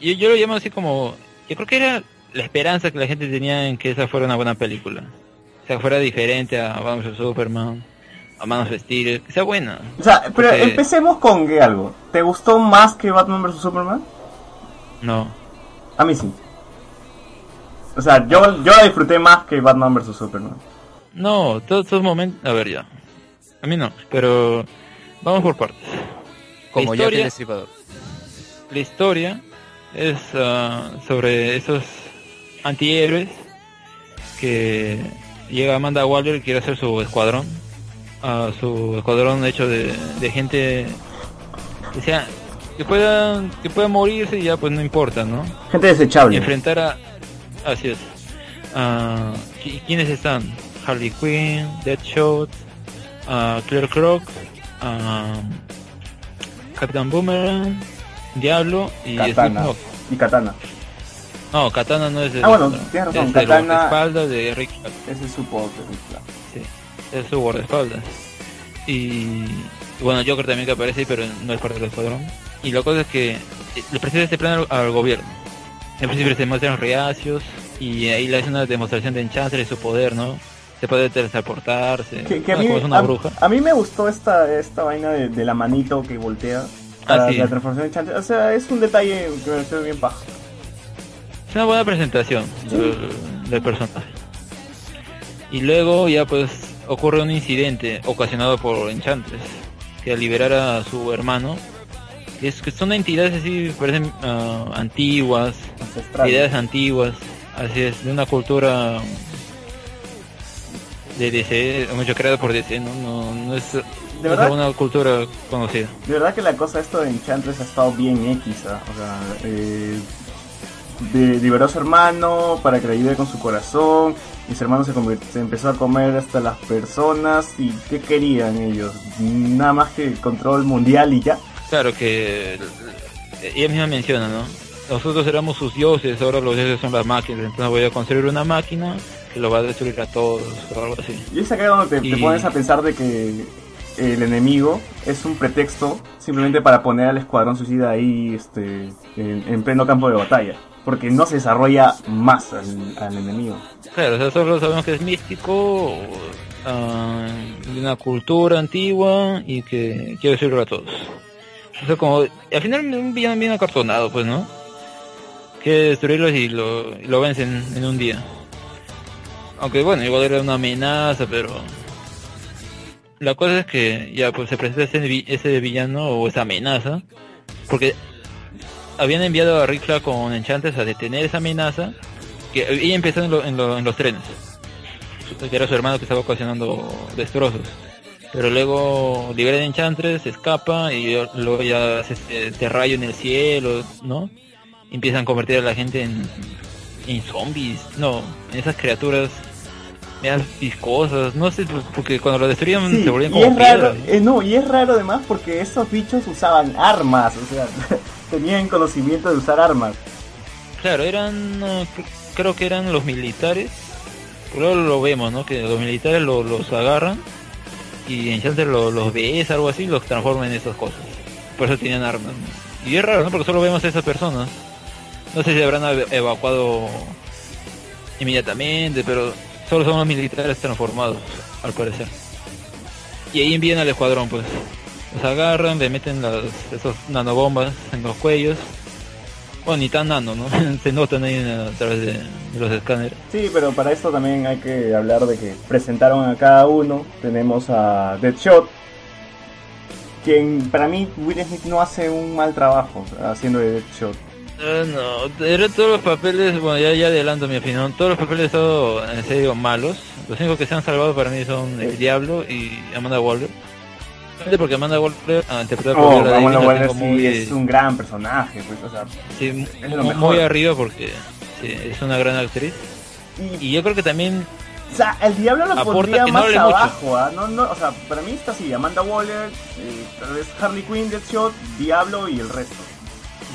yo, yo lo llamo así como, yo creo que era la esperanza que la gente tenía en que esa fuera una buena película, sea, fuera diferente a Batman vs Superman, a Man of Steel, que sea buena. O sea, pero Porque- empecemos con que algo. ¿Te gustó más que Batman vs Superman? No, A mí sí. O sea, yo, yo la disfruté más que Batman vs Superman. no, todos esos momentos, a ver ya. A mí no, pero vamos por partes. Como La Jack el historia- Destripador. La historia es ah, sobre esos antihéroes que llega Amanda Waller y quiere hacer su escuadrón. a su escuadrón hecho de, de gente que sea que pueda que pueda morirse y ya pues no importa, ¿no? Gente desechable. enfrentar a así es ¿qui- quiénes están Harley Quinn Deadshot ah, Claire Croc ah, Capitán Boomerang Diablo y Katana. Y Katana. No Katana no es de Ah, bueno, no, tienes razón, es del Katana- guardaespaldas de Rick Flag, Ese es su poder. claro. sí, es su guardaespaldas y, bueno Joker también que aparece ahí, pero no es parte del escuadrón y la cosa es que eh, le presenta este plan al, al gobierno en principio se muestran reacios y ahí le hace una demostración de Enchantress y su poder, ¿no? Se puede teletransportarse, Que, que a, mí, como es una a- bruja. a mí me gustó esta, esta vaina de, de la manito que voltea. Para Ah, sí. la transformación de Enchantress. O sea, es un detalle que me pareció bien bajo. Es una buena presentación del, del personaje. Y luego ya pues ocurre un incidente ocasionado por Enchantress, que al liberar a su hermano, es que son entidades así, parecen ah, antiguas, ideas antiguas, así es, de una cultura de DC, mucho creada por DC, ¿no? No, no es, no es verdad? una cultura conocida. De verdad que la cosa esto de Enchantress ha estado bien X, ¿ah? O sea, eh, de- liberó a su hermano para que le ayude con su corazón. Y su hermano se, se empezó a comer hasta las personas. ¿Y qué querían ellos? Nada más que control mundial y ya. Claro que ella misma menciona, ¿no? Nosotros éramos sus dioses, ahora los dioses son las máquinas, entonces voy a construir una máquina que lo va a destruir a todos o algo así. Y es acá donde te, te pones a pensar de que el enemigo es un pretexto simplemente para poner al escuadrón suicida ahí este, en, en pleno campo de batalla. Porque no se desarrolla más al, enemigo. Claro, o solo sabemos que es místico, ah, de una cultura antigua y que quiere destruirlo a todos. O sea, como, al final un villano bien acartonado, pues, ¿no? Quiere destruirlos y lo, y lo vencen en un día. Aunque bueno, igual era una amenaza, pero... La cosa es que ya pues se presenta ese, ese villano o esa amenaza, porque habían enviado a Rick Flag con Enchantress a detener esa amenaza, que ella empezó en, lo- en lo- en los trenes, que era su hermano que estaba ocasionando destrozos. Pero luego libera Enchantress, se escapa y luego ya este, este rayo en el cielo, ¿no? Empiezan a convertir a la gente en, en zombies, no, en esas criaturas medias viscosas, no sé, porque cuando lo destruían Sí, se volvían como es raro, eh, no, y es raro además porque esos bichos usaban armas, o sea, tenían conocimiento de usar armas. Claro, eran, eh, cr- creo que eran los militares, luego lo vemos, ¿no? Que los militares lo- los agarran y Enchanter lo- los ves, algo así, los transforman en esas cosas. Por eso tenían armas. ¿no? Y es raro, ¿no? Porque solo vemos a esas personas. No sé si habrán ev- evacuado inmediatamente, pero solo son los militares transformados, al parecer. Y ahí envían al escuadrón, pues. Los agarran, le meten las, esos nanobombas en los cuellos. Bueno, ni tan nano, ¿no? Se notan ahí a través de, los escáneres. Sí, pero para esto también hay que hablar de que presentaron a cada uno. Tenemos a Deadshot, quien para mí Will Smith no hace un mal trabajo haciendo de Deadshot. Eh, no, eran todos los papeles, bueno, ya, ya adelanto mi opinión, todos los papeles estado en serio malos. Los únicos que se han salvado para mí son El Diablo y Amanda Waller. Porque Amanda Waller, ah, interpretada por Oh, Viola Waller sí muy, es un gran personaje, pues, o sea, sí, es lo muy- mejor. muy arriba porque sí, es una gran actriz. y, Y yo creo que también o sea, el diablo lo pondría no más abajo, ¿ah? no, no, o sea, para mí está así, Amanda Waller, eh, tal vez Harley Quinn, Deadshot, Diablo y el resto.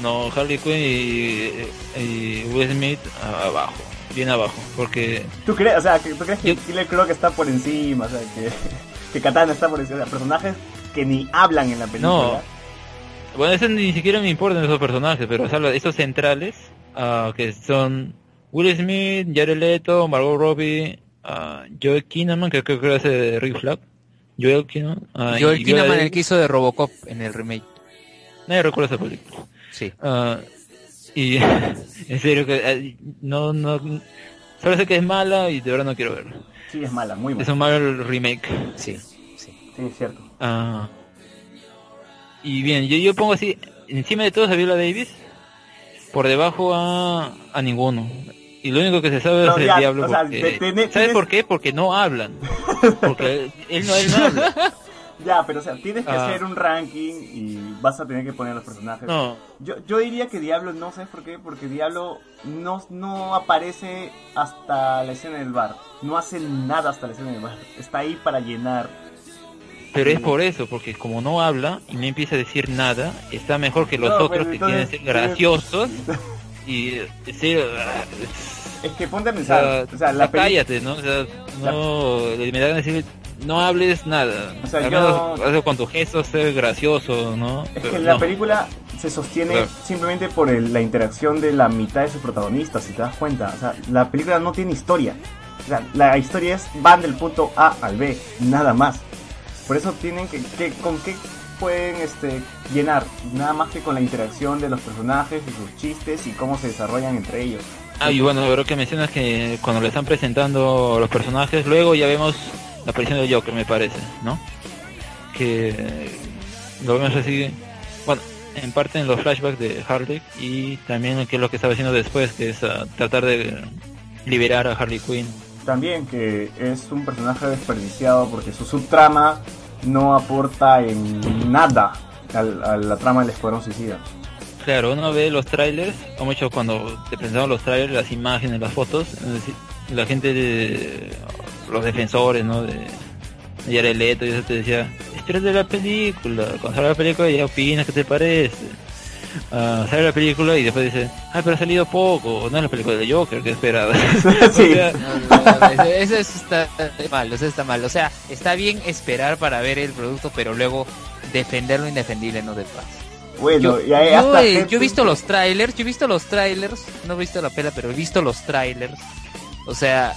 No, Harley Quinn y, y Will Smith abajo, bien abajo, porque ¿Tú crees, o sea, que, ¿tú crees que Yo- Killer Croc está por encima, o sea, que, que Katana está por encima, o sea, personajes que ni hablan en la película? No. Bueno, eso ni siquiera me importan esos personajes, pero o sea, los- esos centrales, ah, que son Will Smith, Jared Leto, Margot Robbie, ah, Joel Kinnaman, que creo que hace de Rick Flag, Joel Kinnaman, ah, Joel Kinnaman, el que hizo de Robocop en el remake. Nadie recuerda esa película. Sí. Ah, y en serio que ah, no, no, solo sé que es mala y de verdad no quiero verla. Sí, es mala, muy Es mala. un mal remake. Sí, sí. Sí, es cierto. Ah. Y bien, yo, yo pongo así, encima de todos a Viola Davis, por debajo a, a ninguno. Y lo único que se sabe No, es el ya, diablo. o sea, porque- ¿Sabes por qué? Porque no hablan. Porque él no, él no habla. Ya, pero o sea, tienes que Ah. hacer un ranking y vas a tener que poner los personajes. No, Yo, yo diría que Diablo, no sé por qué, porque Diablo no, no aparece hasta la escena del bar. No hace nada hasta la escena del bar. Está ahí para llenar. pero es por eso, porque como no habla y no empieza a decir nada, está mejor que los No, otros que entonces- quieren ser graciosos y eh, ser... Es que ponte a O pensar. sea, O sea, la cállate, ¿no? O sea, no, me da ganas de decir, no hables nada. O sea, yo- menos con tu gesto, ser gracioso, ¿no? Es Pero que la no. película se sostiene Claro. simplemente por el- la interacción de la mitad de sus protagonistas, si te das cuenta. O sea, la película no tiene historia. O sea, la historia es van del punto A al B, nada más. Por eso tienen que, que- con qué pueden este, llenar, nada más que con la interacción de los personajes y sus chistes y cómo se desarrollan entre ellos. Ah, y bueno, creo que mencionas que cuando le están presentando los personajes, luego ya vemos la aparición del Joker, me parece, ¿no? Que lo vemos así, bueno, en parte en los flashbacks de Harley y también que es lo que estaba haciendo después, que es ah, tratar de liberar a Harley Quinn. También que es un personaje desperdiciado porque su subtrama no aporta en nada a la trama del Escuadrón Suicida. Claro, uno ve los trailers, o mucho cuando te presentaban los trailers, las imágenes, las fotos, la gente de los defensores, ¿no? De, Jared Leto y eso te decía, espérate la película, cuando sale la película ya opinas qué te parece. Ah, sale la película y después dice, ah, pero ha salido poco, no es la película de Joker que esperaba. Sí. O sea, No, no, no, eso, eso está mal, eso está mal. O sea, está bien esperar para ver el producto, pero luego defender lo indefendible no te pasa. Bueno, Yo, y hay yo gente yo he visto los trailers, yo he visto los trailers, no he visto la pela, pero he visto los trailers. O sea,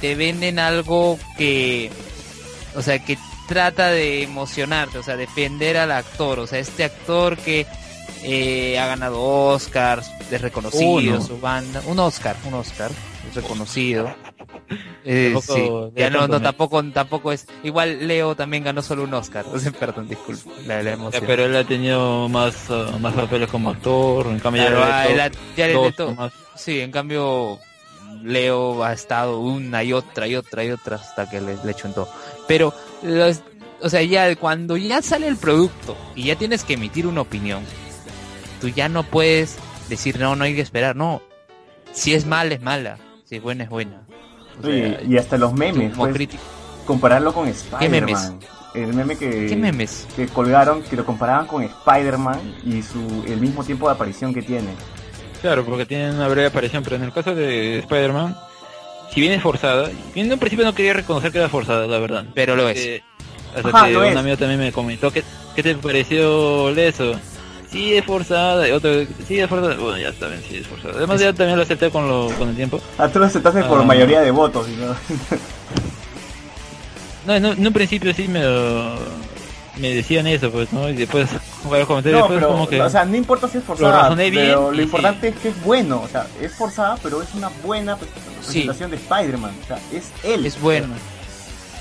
te venden algo que, o sea, que trata de emocionarte, o sea, defender al actor, o sea, este actor que eh, ha ganado Oscars, es reconocido, Uno. su banda, un Oscar, un Oscar, es reconocido. Eh, Tampoco sí, ya no, tampoco, tampoco es. Igual Leo también ganó solo un Oscar. O sea, perdón, disculpe. La, la ya, pero él ha tenido más, ah, más papeles como actor, en cambio Claro, ah, Jared el Leto, a- Jared dos Leto- nomás. Sí, en cambio, Leo ha estado una y otra y otra y otra hasta que le, le chuntó. Pero, los- o sea, ya cuando ya sale el producto y ya tienes que emitir una opinión, tú ya no puedes decir, no, no hay que esperar. No, si es mala, es mala. Si es buena, es buena. O Oye, sea, y hasta los memes, como pues, compararlo con memes? Spider-Man. El meme que, ¿Qué memes? que colgaron, que lo comparaban con Spider-Man y su el mismo tiempo de aparición que tiene. Claro, porque tienen una breve aparición, pero en el caso de Spider-Man, si bien es forzada, en un principio no quería reconocer que era forzada, la verdad. Pero lo es. Eh, hasta Ajá, que lo un es. amigo también me comentó, ¿qué, qué te pareció eso? Sí, es forzada, y otro, sí, es forzada, bueno, ya también sí es forzada. Además ya también lo acepté con, lo, con el tiempo. Ah, tú lo aceptaste por Ah. mayoría de votos, ¿no? No, en, un- en un principio sí me, me decían eso, pues, ¿no? Y después, varios comentarios, No, después pero, como que... o sea, no importa si es lo forzada, bien pero lo importante es que es bueno, o sea, es forzada, pero es una buena pues, presentación de Spider-Man, o sea, es él. Es bueno.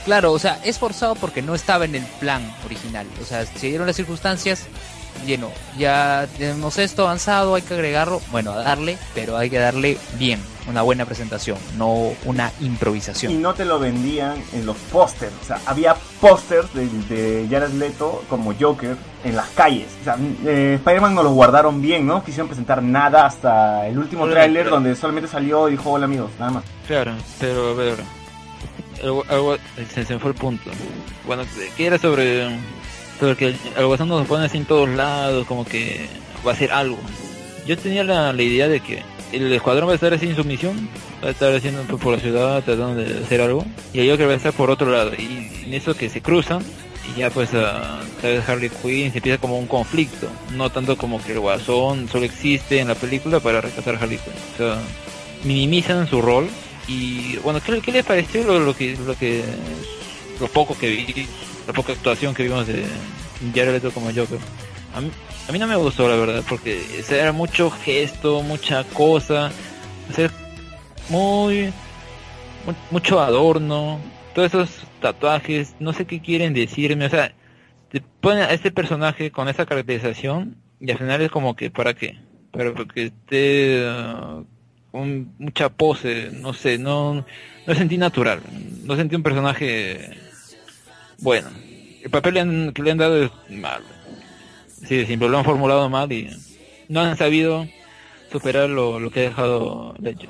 Claro, o sea, es forzado porque no estaba en el plan original. O sea, se dieron las circunstancias, lleno. Ya tenemos esto avanzado, hay que agregarlo. Bueno, a darle, pero hay que darle bien, una buena presentación, no una Y improvisación. no te lo vendían en los pósters, o sea, había pósters de, de Jared Leto como Joker en las calles. O sea, eh, Spider-Man no lo guardaron bien, ¿no? Quisieron presentar nada hasta el último tráiler claro. donde solamente salió y dijo hola amigos, nada más. Claro, pero a ver, algo, algo- se, se fue el punto. Bueno, que era sobre, sobre que el Guasón nos pone así en todos lados, como que va a hacer algo. Yo tenía la, la idea de que el escuadrón va a estar así en su misión, va a estar haciendo por, la ciudad, tratando de hacer algo, y el Joker va a estar por otro lado, y en eso que se cruzan, y ya pues a vez Harley Quinn se empieza como un conflicto, no tanto como que el Guasón solo existe en la película para rescatar a Harley Quinn. O sea, minimizan su rol y bueno ¿qué, qué les pareció lo que lo que lo poco que vi la poca actuación que vimos de Jared Leto como Joker a mí, a mí no me gustó la verdad porque era mucho gesto mucha cosa o muy mu- mucho adorno todos esos tatuajes, no sé qué quieren decirme, o sea, te ponen a este personaje con esa caracterización y al final es como que, ¿para qué? Para que esté uh, con mucha pose, no sé, no, no sentí natural, no sentí un personaje bueno. El papel que le han dado es malo. Sí, siempre lo han formulado mal y no han sabido superar lo, lo que ha dejado Ledger.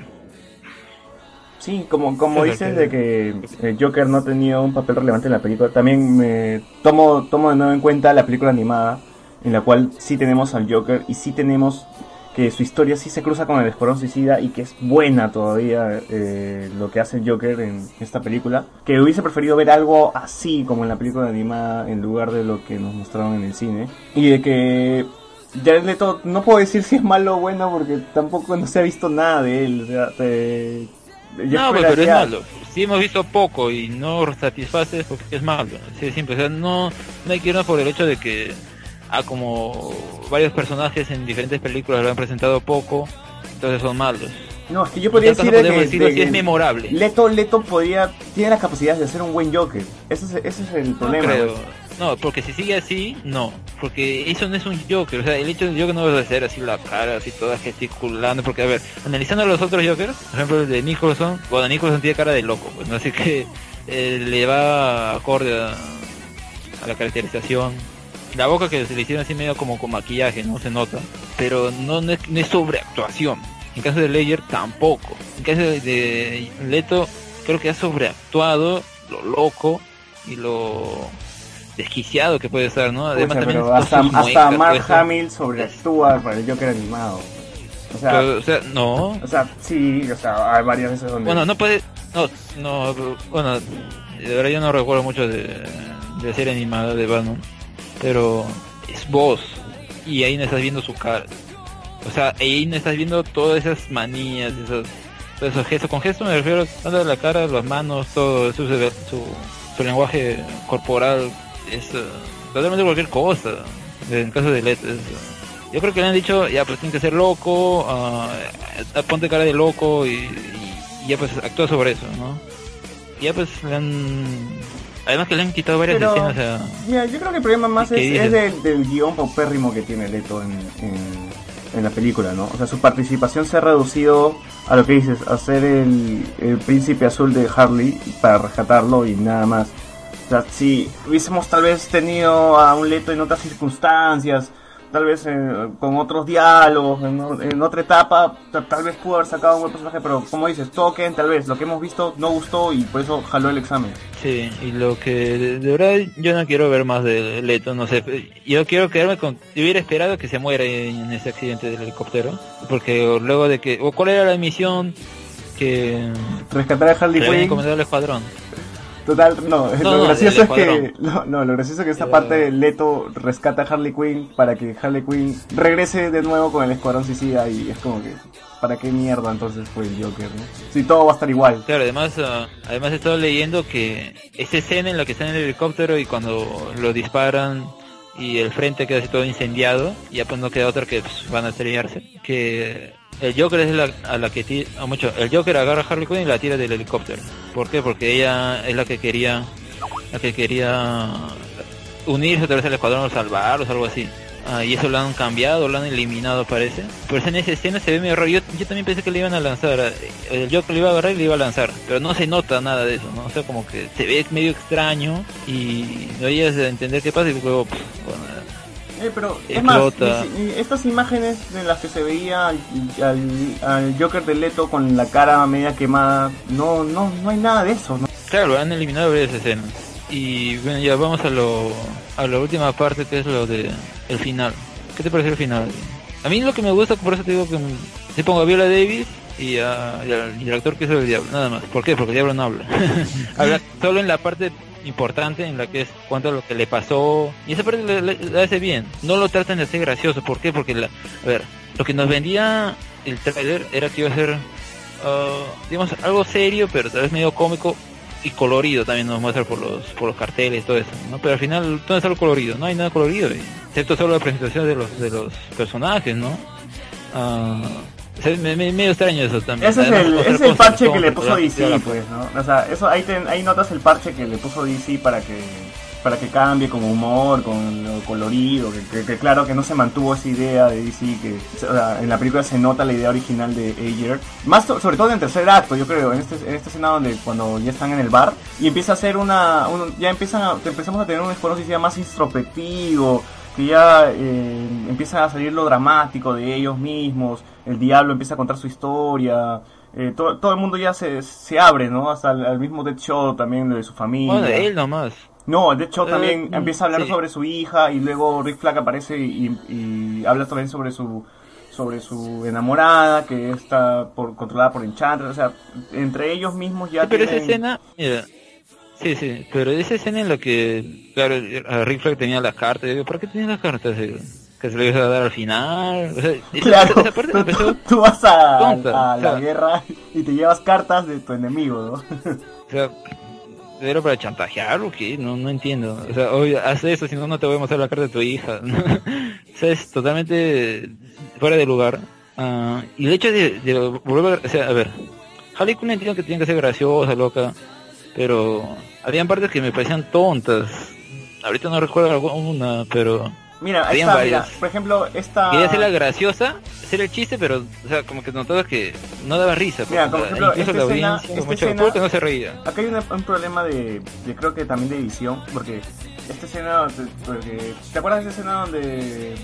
Sí, como, como dices de que el Joker no tenía un papel relevante en la película, también me tomo, tomo de nuevo en cuenta la película animada, en la cual sí tenemos al Joker y sí tenemos que su historia sí se cruza con el Escuadrón Suicida y que es buena todavía eh, lo que hace el Joker en esta película. Que hubiese preferido ver algo así como en la película animada en lugar de lo que nos mostraron en el cine. Y de que Jared Leto, no puedo decir si es malo o bueno porque tampoco no se ha visto nada de él. O sea, no, pues, pero es malo. Si hemos visto poco y no satisface porque es malo. Sí, siempre. O sea, no, no hay que irnos por el hecho de que a como varios personajes en diferentes películas lo han presentado poco, entonces son malos. No, es que yo podría decir que, es memorable. Leto, Leto podría, tiene la capacidad de hacer un buen Joker. Ese es, ese es el problema. No, porque si sigue así, no. Porque eso no es un Joker. O sea, el hecho de Joker no debe ser así la cara, así toda gesticulando. Porque, a ver, analizando a los otros Jokers, por ejemplo el de Nicholson, bueno, Nicholson tiene cara de loco, pues, ¿no? Así que eh, le va acorde a la caracterización la boca que se le hicieron así medio como con maquillaje, no se nota, pero no, no, es, sobreactuación. En caso de Leyer tampoco. En caso de, Leto creo que ha sobreactuado lo loco y lo desquiciado que puede estar, ¿no? Además también hasta, hasta Mark pues, Hamill sobreactúa para el Joker animado. O sea, o sea, no. O sea, sí, o sea, hay varias veces donde... Bueno, no puede... No, no, bueno, de verdad yo no recuerdo mucho de, de serie animada de Batman pero es vos y ahí no estás viendo su cara. O sea, ahí no estás viendo todas esas manías, esos, esos gestos. Con gestos me refiero a la cara, las manos, todo su, su, lenguaje corporal. Es uh, totalmente cualquier cosa. En caso de Let, yo creo que le han dicho, ya pues tienes que ser loco, uh, ponte cara de loco y, ya pues actúa sobre eso, ¿no? ya pues le han Además que le han quitado varias escenas. Mira, yo creo que el problema más es, del, del, guion paupérrimo que tiene Leto en, en, la película, ¿no? O sea, su participación se ha reducido a lo que dices, a ser el, el príncipe azul de Harley para rescatarlo y nada más. O sea, si hubiésemos tal vez tenido a un Leto en otras circunstancias, tal vez eh, con otros diálogos, en, otra etapa, tal vez pudo haber sacado un buen personaje, pero como dices, toquen, tal vez, lo que hemos visto no gustó y por eso jaló el examen. Sí, y lo que de, verdad yo no quiero ver más de Leto, no sé, yo quiero quedarme con, yo hubiera esperado que se muera en, ese accidente del helicóptero, porque luego de que, o cuál era la misión que... Rescatar a Harley Quinn. el escuadrón. Total, no, lo gracioso es que no, lo gracioso es que esta parte Leto rescata a Harley Quinn para que Harley Quinn regrese de nuevo con el escuadrón suicida y es como que para qué mierda entonces fue el Joker, ¿no? Si todo va a estar igual. Claro, además uh, además he estado leyendo que esa escena en la que está en el helicóptero y cuando lo disparan y el frente queda así todo incendiado, ya pues no queda otra que pues, van a estrellarse, que el Joker es la, a la que tira, mucho, el Joker agarra a Harley Quinn y la tira del helicóptero. ¿Por qué? Porque ella es la que quería, la que quería unirse otra vez al escuadrón o salvarlos, algo así. Ah, y eso lo han cambiado, lo han eliminado parece. Pero en esa escena se ve medio. Yo, también pensé que le iban a lanzar. El Joker le iba a agarrar y le iba a lanzar. Pero no se nota nada de eso, ¿no? O sea, como que se ve medio extraño y no oyes a entender qué pasa y luego, pues, eh, pero es más, estas imágenes en las que se veía al, Joker de Leto con la cara media quemada, no, no, no hay nada de eso, ¿no? Claro, han eliminado varias escenas. Y bueno, ya vamos a lo, a la última parte que es lo de el final. ¿Qué te parece el final? A mí lo que me gusta, por eso te digo que se pongo a Viola Davis y, a, y, al, actor que es el diablo, nada más. ¿Por qué? Porque el diablo no habla. habla solo en la parte importante en la que es cuánto lo que le pasó. Y esa parte le, hace bien. No lo tratan de hacer gracioso. ¿por qué? porque la, a ver lo que nos vendía el trailer era que iba a ser uh, digamos algo serio pero tal vez medio cómico y colorido. También nos muestra por los por los carteles todo eso ¿no? pero al final todo es algo colorido. No hay nada colorido excepto solo la presentación de los de los personajes no uh, Me- medio extraño eso también. Ese es el, es el parche que le puso. DC, pues, ¿no? O sea, eso, ahí, ten- ahí notas el parche que le puso DC para que para que cambie con humor, con lo colorido, que, que- que claro que no se mantuvo esa idea de DC, que o sea, en la película se nota la idea original de Ayer. Más so- sobre todo en el tercer acto, yo creo, en, este, en esta escena donde cuando ya están en el bar y empieza a hacer una, un- ya empiezan a, empezamos a tener un suicida más introspectivo, que ya eh, empieza a salir lo dramático de ellos mismos, el diablo empieza a contar su historia, eh, todo, todo el mundo ya se, se abre, ¿no? Hasta el, al mismo Deadshot también de su familia. Bueno, él nomás. No, Deadshot Eh, también mm, empieza a hablar sí. sobre su hija y luego Rick Flag aparece y, y habla también sobre su sobre su enamorada que está por, controlada por Enchantress, o sea, entre ellos mismos ya Sí, pero esa tienen- escena, mira, sí, sí, pero esa escena en la que, claro, a Rick Flag tenía las cartas, digo, ¿por qué tenía las cartas? Que se le iba a dar al final, o sea, esa, Claro, esa parte tú, vas a, tonta, a la guerra y te llevas cartas de tu enemigo, ¿no? o sea, era para chantajear o qué, no, no entiendo, o sea, oye, haz eso, si no, no te voy a mostrar la carta de tu hija, o sea, es totalmente fuera de lugar, Ah, y el hecho de, de volver, a- o sea, a ver, Harley Quinn entiendo que tiene que ser graciosa, loca, pero habían partes que me parecían tontas. Ahorita no recuerdo alguna, pero Mira, ahí está, mira, varias. por ejemplo, esta... quería hacerla graciosa, hacer el chiste, pero, o sea, como que notaba que no daba risa. Mira, porque, por ejemplo, esta la escena- esta escena- no se reía. Acá hay una- un problema de, de creo que también de edición, porque esta escena, porque, ¿te acuerdas de esa escena donde...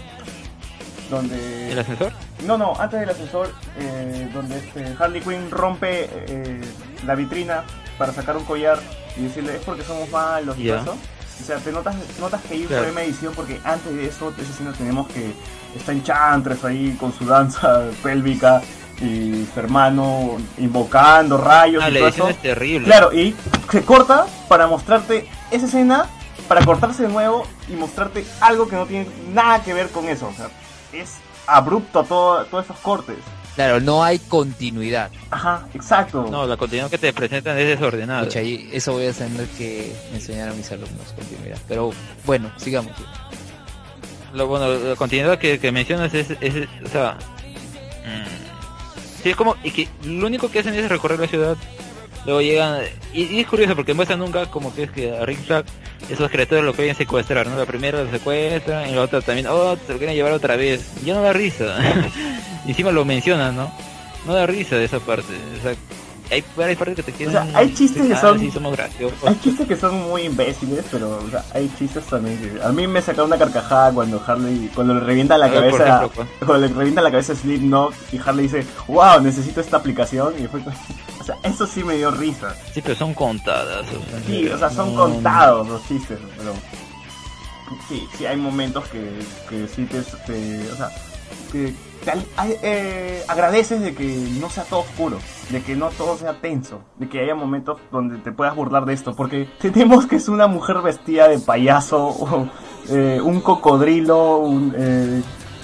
donde... ¿El ascensor? No, no, antes del ascensor, eh, donde este Harley Quinn rompe eh, la vitrina para sacar un collar y decirle, es porque somos malos y todo eso. O sea, te notas, notas que hay un Claro. problema de edición porque antes de eso, esa escena tenemos que está en Chantres ahí con su danza pélvica y su hermano invocando rayos Ah, y la todo eso. es terrible. Claro, y se corta para mostrarte esa escena, para cortarse de nuevo y mostrarte algo que no tiene nada que ver con eso. O sea, es abrupto todo, todos esos cortes. Claro, no hay continuidad. Ajá, exacto. No, la continuidad que te presentan es desordenada. Y eso voy a tener que enseñar a mis alumnos, continuidad. Pero bueno, sigamos. Lo, bueno, la continuidad que, que mencionas es, es, o sea, mm, sí, es como, y que lo único que hacen es recorrer la ciudad, luego llegan, y, y es curioso porque muestran nunca como que es que a Rick Flag, esos criaturas lo quieren secuestrar, ¿no? La primera lo secuestran, y la otra también, oh, se lo quieren llevar otra vez, ya no da risa, y encima lo mencionan, ¿no? No da risa de esa parte, o sea, hay partes que te quieren... sea, hay chistes que ah, son- sí, somos graciosos. Hay chistes que son muy imbéciles, pero o sea, hay chistes también que... A mí me saca una carcajada cuando Harley... Cuando le revienta la ver, cabeza... Cuando le revienta la cabeza Slipknot y Harley dice, wow, necesito esta aplicación. Y fue... O sea, eso sí me dio risa. Sí, pero son contadas. O sea, Sí, o sea, son no- contados los chistes, pero... Sí, sí, hay momentos que, que sí te, te- O sea, que te eh, agradeces de que no sea todo oscuro, de que no todo sea tenso, de que haya momentos donde te puedas burlar de esto, porque tenemos que es una mujer vestida de payaso, o, eh, un cocodrilo, un... Eh,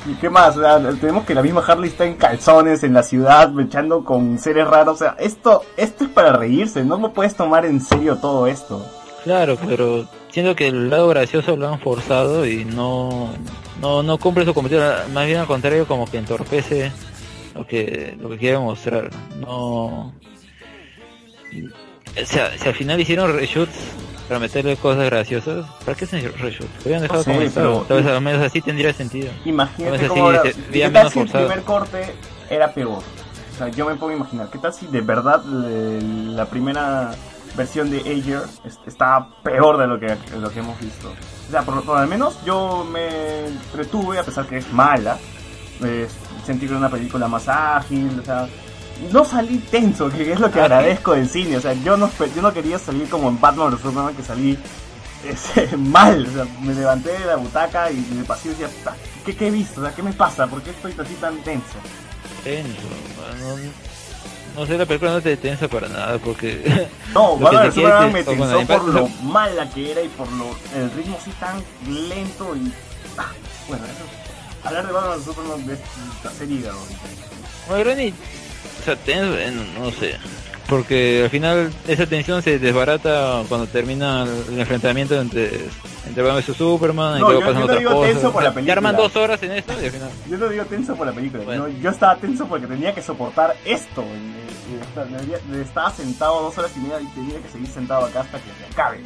¿qué- ¿Qué más? Tenemos que la misma Harley está en calzones en la ciudad, echando con seres raros. O sea, esto, esto es para reírse, no me puedes tomar en serio todo esto. Claro, pero siento que el lado gracioso lo han forzado y no no no cumple su cometido, más bien al contrario como que entorpece lo que lo que quiere mostrar. No o sea, si al final hicieron reshoots para meterle cosas graciosas, ¿para qué hacen reshoots? Habían dejado como estaba. pero- Tal vez al menos así tendría sentido. Imagínate A veces cómo sí, ahora- se ¿Qué tal si el forzado. primer corte era peor? O sea, yo me puedo imaginar. ¿Qué tal si de verdad le- la primera versión de Ayer es- estaba peor de lo que, de lo que hemos visto? O sea, por, por lo menos yo me entretuve, a pesar que es mala. Eh, sentí que era una película más ágil, o sea... No salí tenso, que es lo que agradezco del cine. O sea, yo no, yo no quería salir como en Batman vs Superman, que salí este, mal. O sea, me levanté de la butaca y de pasillo decía, "Puta, ¿qué, ¿qué he visto? O sea, ¿qué me pasa? ¿Por qué estoy así tan tenso? Tenso, no, no sé, la película no te tensa para nada porque No, Batman vs Superman me bueno, tensó en por lo mala que era y por lo el ritmo así tan lento y... ah, bueno, eso... Hablar de Batman vs Superman es hacer hígado. Bueno, ni, tenso, eh, no, sé. porque al final esa tensión se desbarata cuando termina el enfrentamiento entre entre Batman y Superman No, y luego yo- pasan yo no otras digo cosas. tenso por la Ya película. arman dos horas en esto y al final. Yo no digo tenso por la película, Bueno. no, yo estaba tenso porque tenía que soportar esto. eh, eh, Estaba sentado dos horas y media y tenía que seguir sentado acá hasta que se acabe.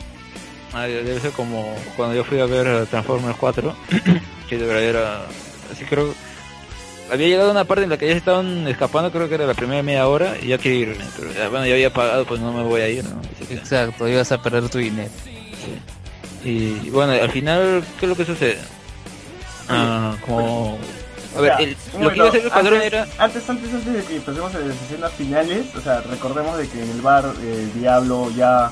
Ah, debe ser como cuando yo fui a ver Transformers 4, que de verdad era... Así creo... Había llegado a una parte en la que ya se estaban escapando, creo que era la primera media hora, y ya quería irme. Pero ya, bueno, ya había pagado, pues no me voy a ir, ¿no? Exacto, ibas a perder tu dinero. sí. Y bueno, al final, ¿qué es lo que sucede? Ah, como... A ver, el- lo que iba a hacer el escuadrón antes, era... Antes, antes, antes de que pasemos a las escenas finales, o sea, recordemos de que en el bar eh, el Diablo ya,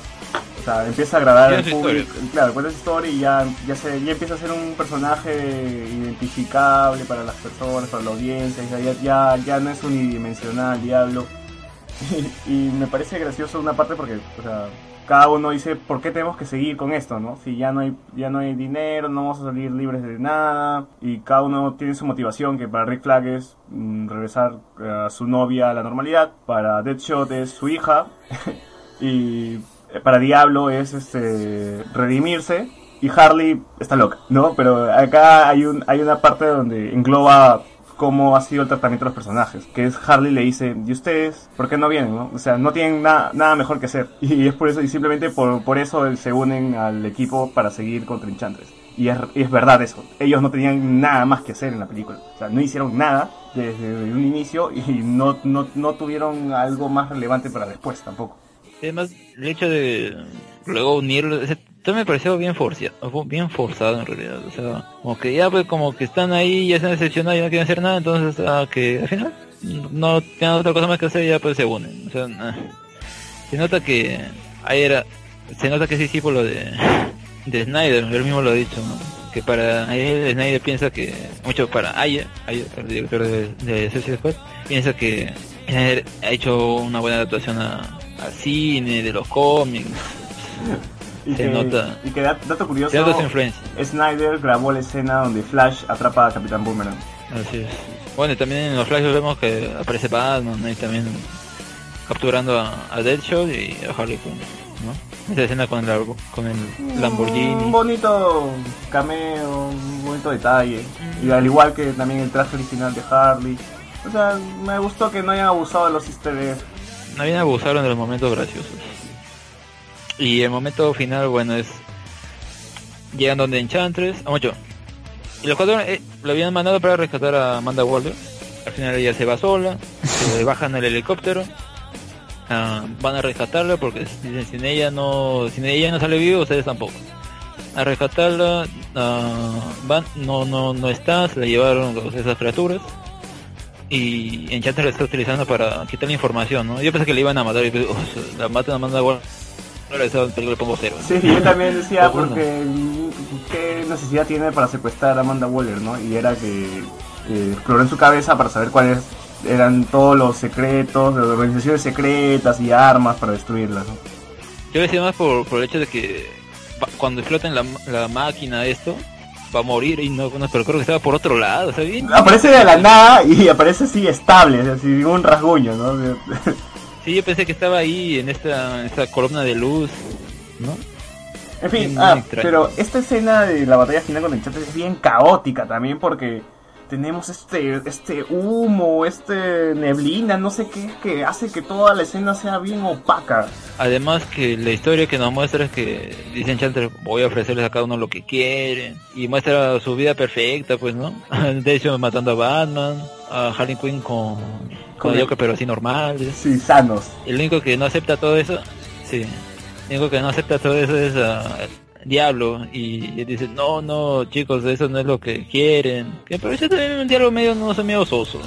o sea, empieza a agradar al público, claro, cuenta su historia y ya, ya, se, ya empieza a ser un personaje identificable para las personas, para la audiencia, ya, ya, ya, ya no es unidimensional Diablo. Y, y me parece gracioso una parte porque, o sea, cada uno dice, ¿por qué tenemos que seguir con esto, no? Si ya no hay, ya no hay dinero, no vamos a salir libres de nada, y cada uno tiene su motivación, que para Rick Flag es mm, regresar a su novia a la normalidad, para Deadshot es su hija, y eh, para Diablo es este redimirse, y Harley está loca, ¿no? Pero acá hay, un, hay una parte donde engloba cómo ha sido el tratamiento de los personajes. Que es Harley le dice, ¿y ustedes por qué no vienen? No? O sea, no tienen na- nada mejor que hacer. Y es por eso, y simplemente por, por eso se unen al equipo para seguir contra Enchantress. Y es, y es verdad eso. Ellos no tenían nada más que hacer en la película. O sea, no hicieron nada desde un inicio y no, no, no tuvieron algo más relevante para después tampoco. Además, el hecho de luego unirlo, todo me pareció bien forzado, bien forzado en realidad. O sea, como que ya pues como que están ahí, ya están decepcionados y no quieren hacer nada, entonces ah, que al final no tienen otra cosa más que hacer ya pues se unen. O sea, ah. se nota que ahí era, se nota que es discípulo de, de Snyder, él mismo lo ha dicho, ¿no? que para él Snyder piensa que, mucho para Ayer, Ayer el director de, de Squad, piensa que Snyder ha hecho una buena adaptación a, al cine, de los cómics, Y Se que, nota. Y que dat- dato curioso, se nota su influencia. Snyder grabó la escena donde Flash atrapa a Capitán Boomerang. Así es. Bueno, y también en los flashes vemos que aparece Batman ahí también capturando a, a Deadshot y a Harley Quinn, ¿no? Esa escena con el, con el Un Lamborghini. bonito cameo, un bonito detalle. Y al igual que también el traje original de Harley. O sea, me gustó que no hayan abusado de los easter eggs. Bien abusaron de los momentos graciosos. Y el momento final, bueno, es llegan donde Enchantress, a mucho. Y los cuatro eh, lo habían mandado para rescatar a Amanda Waller. Al final ella se va sola, se bajan el helicóptero, ah, van a rescatarla porque dicen sin ella no, sin ella no sale vivo, ustedes tampoco. A rescatarla, ah, van, no, no, no está, se la llevaron esas criaturas y Enchantress la está utilizando para quitar la información, ¿no? Yo pensé que le iban a matar y pues, oh, la matan a Amanda Waller. Ahora esa película le pongo cero. Sí, yo también decía porque qué necesidad tiene para secuestrar a Amanda Waller, ¿no? Y era que eh, exploró en su cabeza para saber cuáles eran todos los secretos, las organizaciones secretas y armas para destruirlas, ¿no? Yo decía más por, por el hecho de que cuando exploten la, la máquina esto, va a morir y no, pero creo que estaba por otro lado, ¿está bien? Aparece de la nada y aparece así estable, así un rasguño, ¿no? Sí, yo pensé que estaba ahí en esta, en esta columna de luz, ¿no? En fin, ah, pero esta escena de la batalla final con Enchantress es bien caótica también porque tenemos este este humo, este neblina, no sé qué, que hace que toda la escena sea bien opaca. Además que la historia que nos muestra es que dice Enchantress, voy a ofrecerles a cada uno lo que quieren. Y muestra su vida perfecta, pues, ¿no? De hecho, matando a Batman, a Harley Quinn con, con el- Joker, pero así normal. Sí, sanos. El único que no acepta todo eso, sí, el único que no acepta todo eso es ah, el Diablo. Y, y dice, no, no, chicos, eso no es lo que quieren. Que parece también un diálogo medio, no sé, medio soso.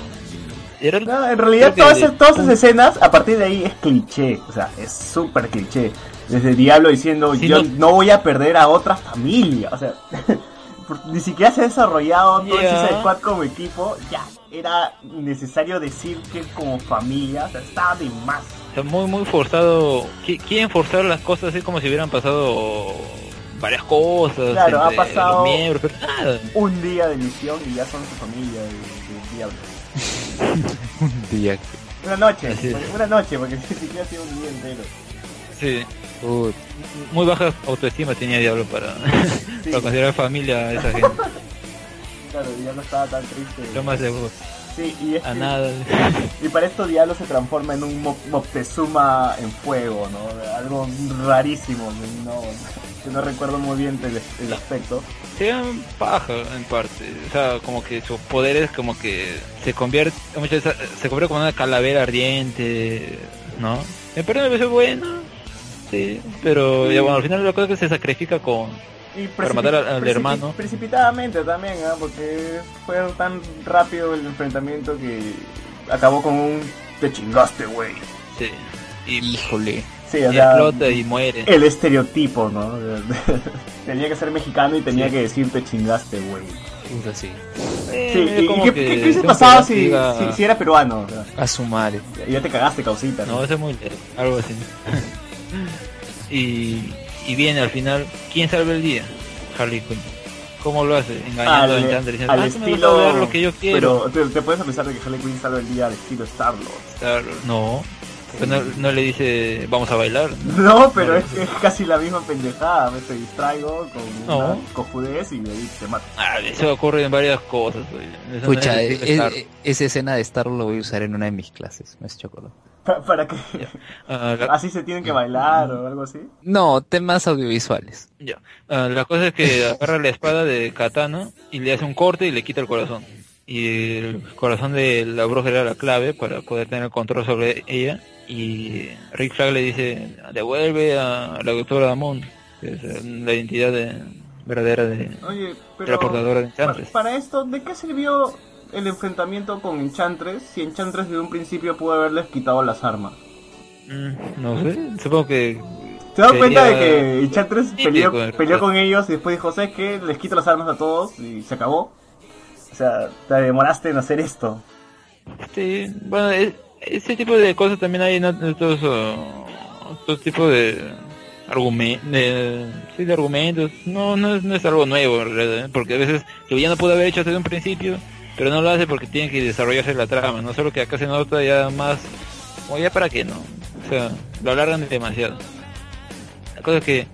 No, en realidad todas, de- esas- todas esas escenas, a partir de ahí es cliché, o sea, es súper cliché. Desde Diablo diciendo, Sí, yo no- no... voy a perder a otra familia, o sea, ni siquiera se ha desarrollado todo Ya. Suicide Squad como equipo, ya, era necesario decir que como familia, o sea, estaba de más. Está muy, muy forzado. Qui- Quieren forzar las cosas así como si hubieran pasado varias cosas. Claro, ha pasado- miembros, pero nada. Un día de misión y ya son su familia de, de Diablo. Día. Una noche, una noche, porque ni siquiera ha sido un día entero. Sí, Put. muy baja autoestima tenía Diablo para, Sí. para considerar familia a esa gente. Claro, ya no estaba tan triste. Lo más seguro. Sí, y es A que- nada. Y para esto Diablo se transforma en un Mo- Moctezuma en fuego, ¿no? Algo rarísimo, no, que no recuerdo muy bien el, el aspecto. Se llaman paja en parte. O sea, como que su poder es como que se convierte, muchas veces se convierte como una calavera ardiente, ¿no? Me parece me pareció bueno. Sí, pero ya bueno, al final la cosa es que se sacrifica con Y Para matar al- hermano. Precipitadamente también, ¿ah? Porque fue tan rápido el enfrentamiento que acabó con un te chingaste, güey. sí, y, Híjole. Sí, y o sea, explota y muere. el estereotipo, ¿no? tenía que ser mexicano y tenía que decir te chingaste, güey. Puta, sí. Eh, Sí, ¿y como qué, que qué- qué hubiese pasado si, si, si era peruano? A su madre. y ya te cagaste, causita. ¿no? No, eso es muy leve, algo así. y, y viene al final, ¿quién salva el día? Harley Quinn. ¿Cómo lo hace? Engañando a al, al "Ah, tú me vas a estilo dar lo que yo quiero. pero te, te puedes pensar de que Harley Quinn salva el día al estilo Star Lord Star- No, Pues no, no le dice, vamos a bailar. no pero No, es que es casi la misma pendejada me te distraigo con No. una cojudez y ahí te mato Ah, eso ocurre en varias cosas. no Pucha, es e- Star. e- esa escena de Star lo voy a usar en una de mis clases. Me has hecho para que Ah, la, así se tienen que bailar o algo así No, temas audiovisuales. ya. Ah, la cosa es que agarra la espada de Katana y le hace un corte y le quita el corazón. Y el corazón de la bruja era la clave para poder tener control sobre ella. Y Rick Flag le dice, devuelve a la doctora Damon, que es eh, la identidad de- verdadera de, oye de pero la portadora de para, Enchantress. para esto ¿de qué sirvió el enfrentamiento con Enchantress si Enchantress desde un principio pudo haberles quitado las armas Mm, no sé, supongo que ¿Te das Sería cuenta de que Enchantress peleó, con ellos y después dijo, ¿sabes qué? Les quito las armas a todos y se acabó? O sea, te demoraste en hacer esto. Sí, bueno, es- ese tipo de cosas también hay en otros, uh, otros tipos de argumentos, de, sí, de argumentos. No, no es, no es algo nuevo, en realidad, ¿eh? porque a veces el villano pudo haber hecho desde un principio, pero no lo hace porque tiene que desarrollarse la trama, no solo que acá se nota ya más, o ya para qué, ¿no? O sea, lo alargan demasiado. La cosa es que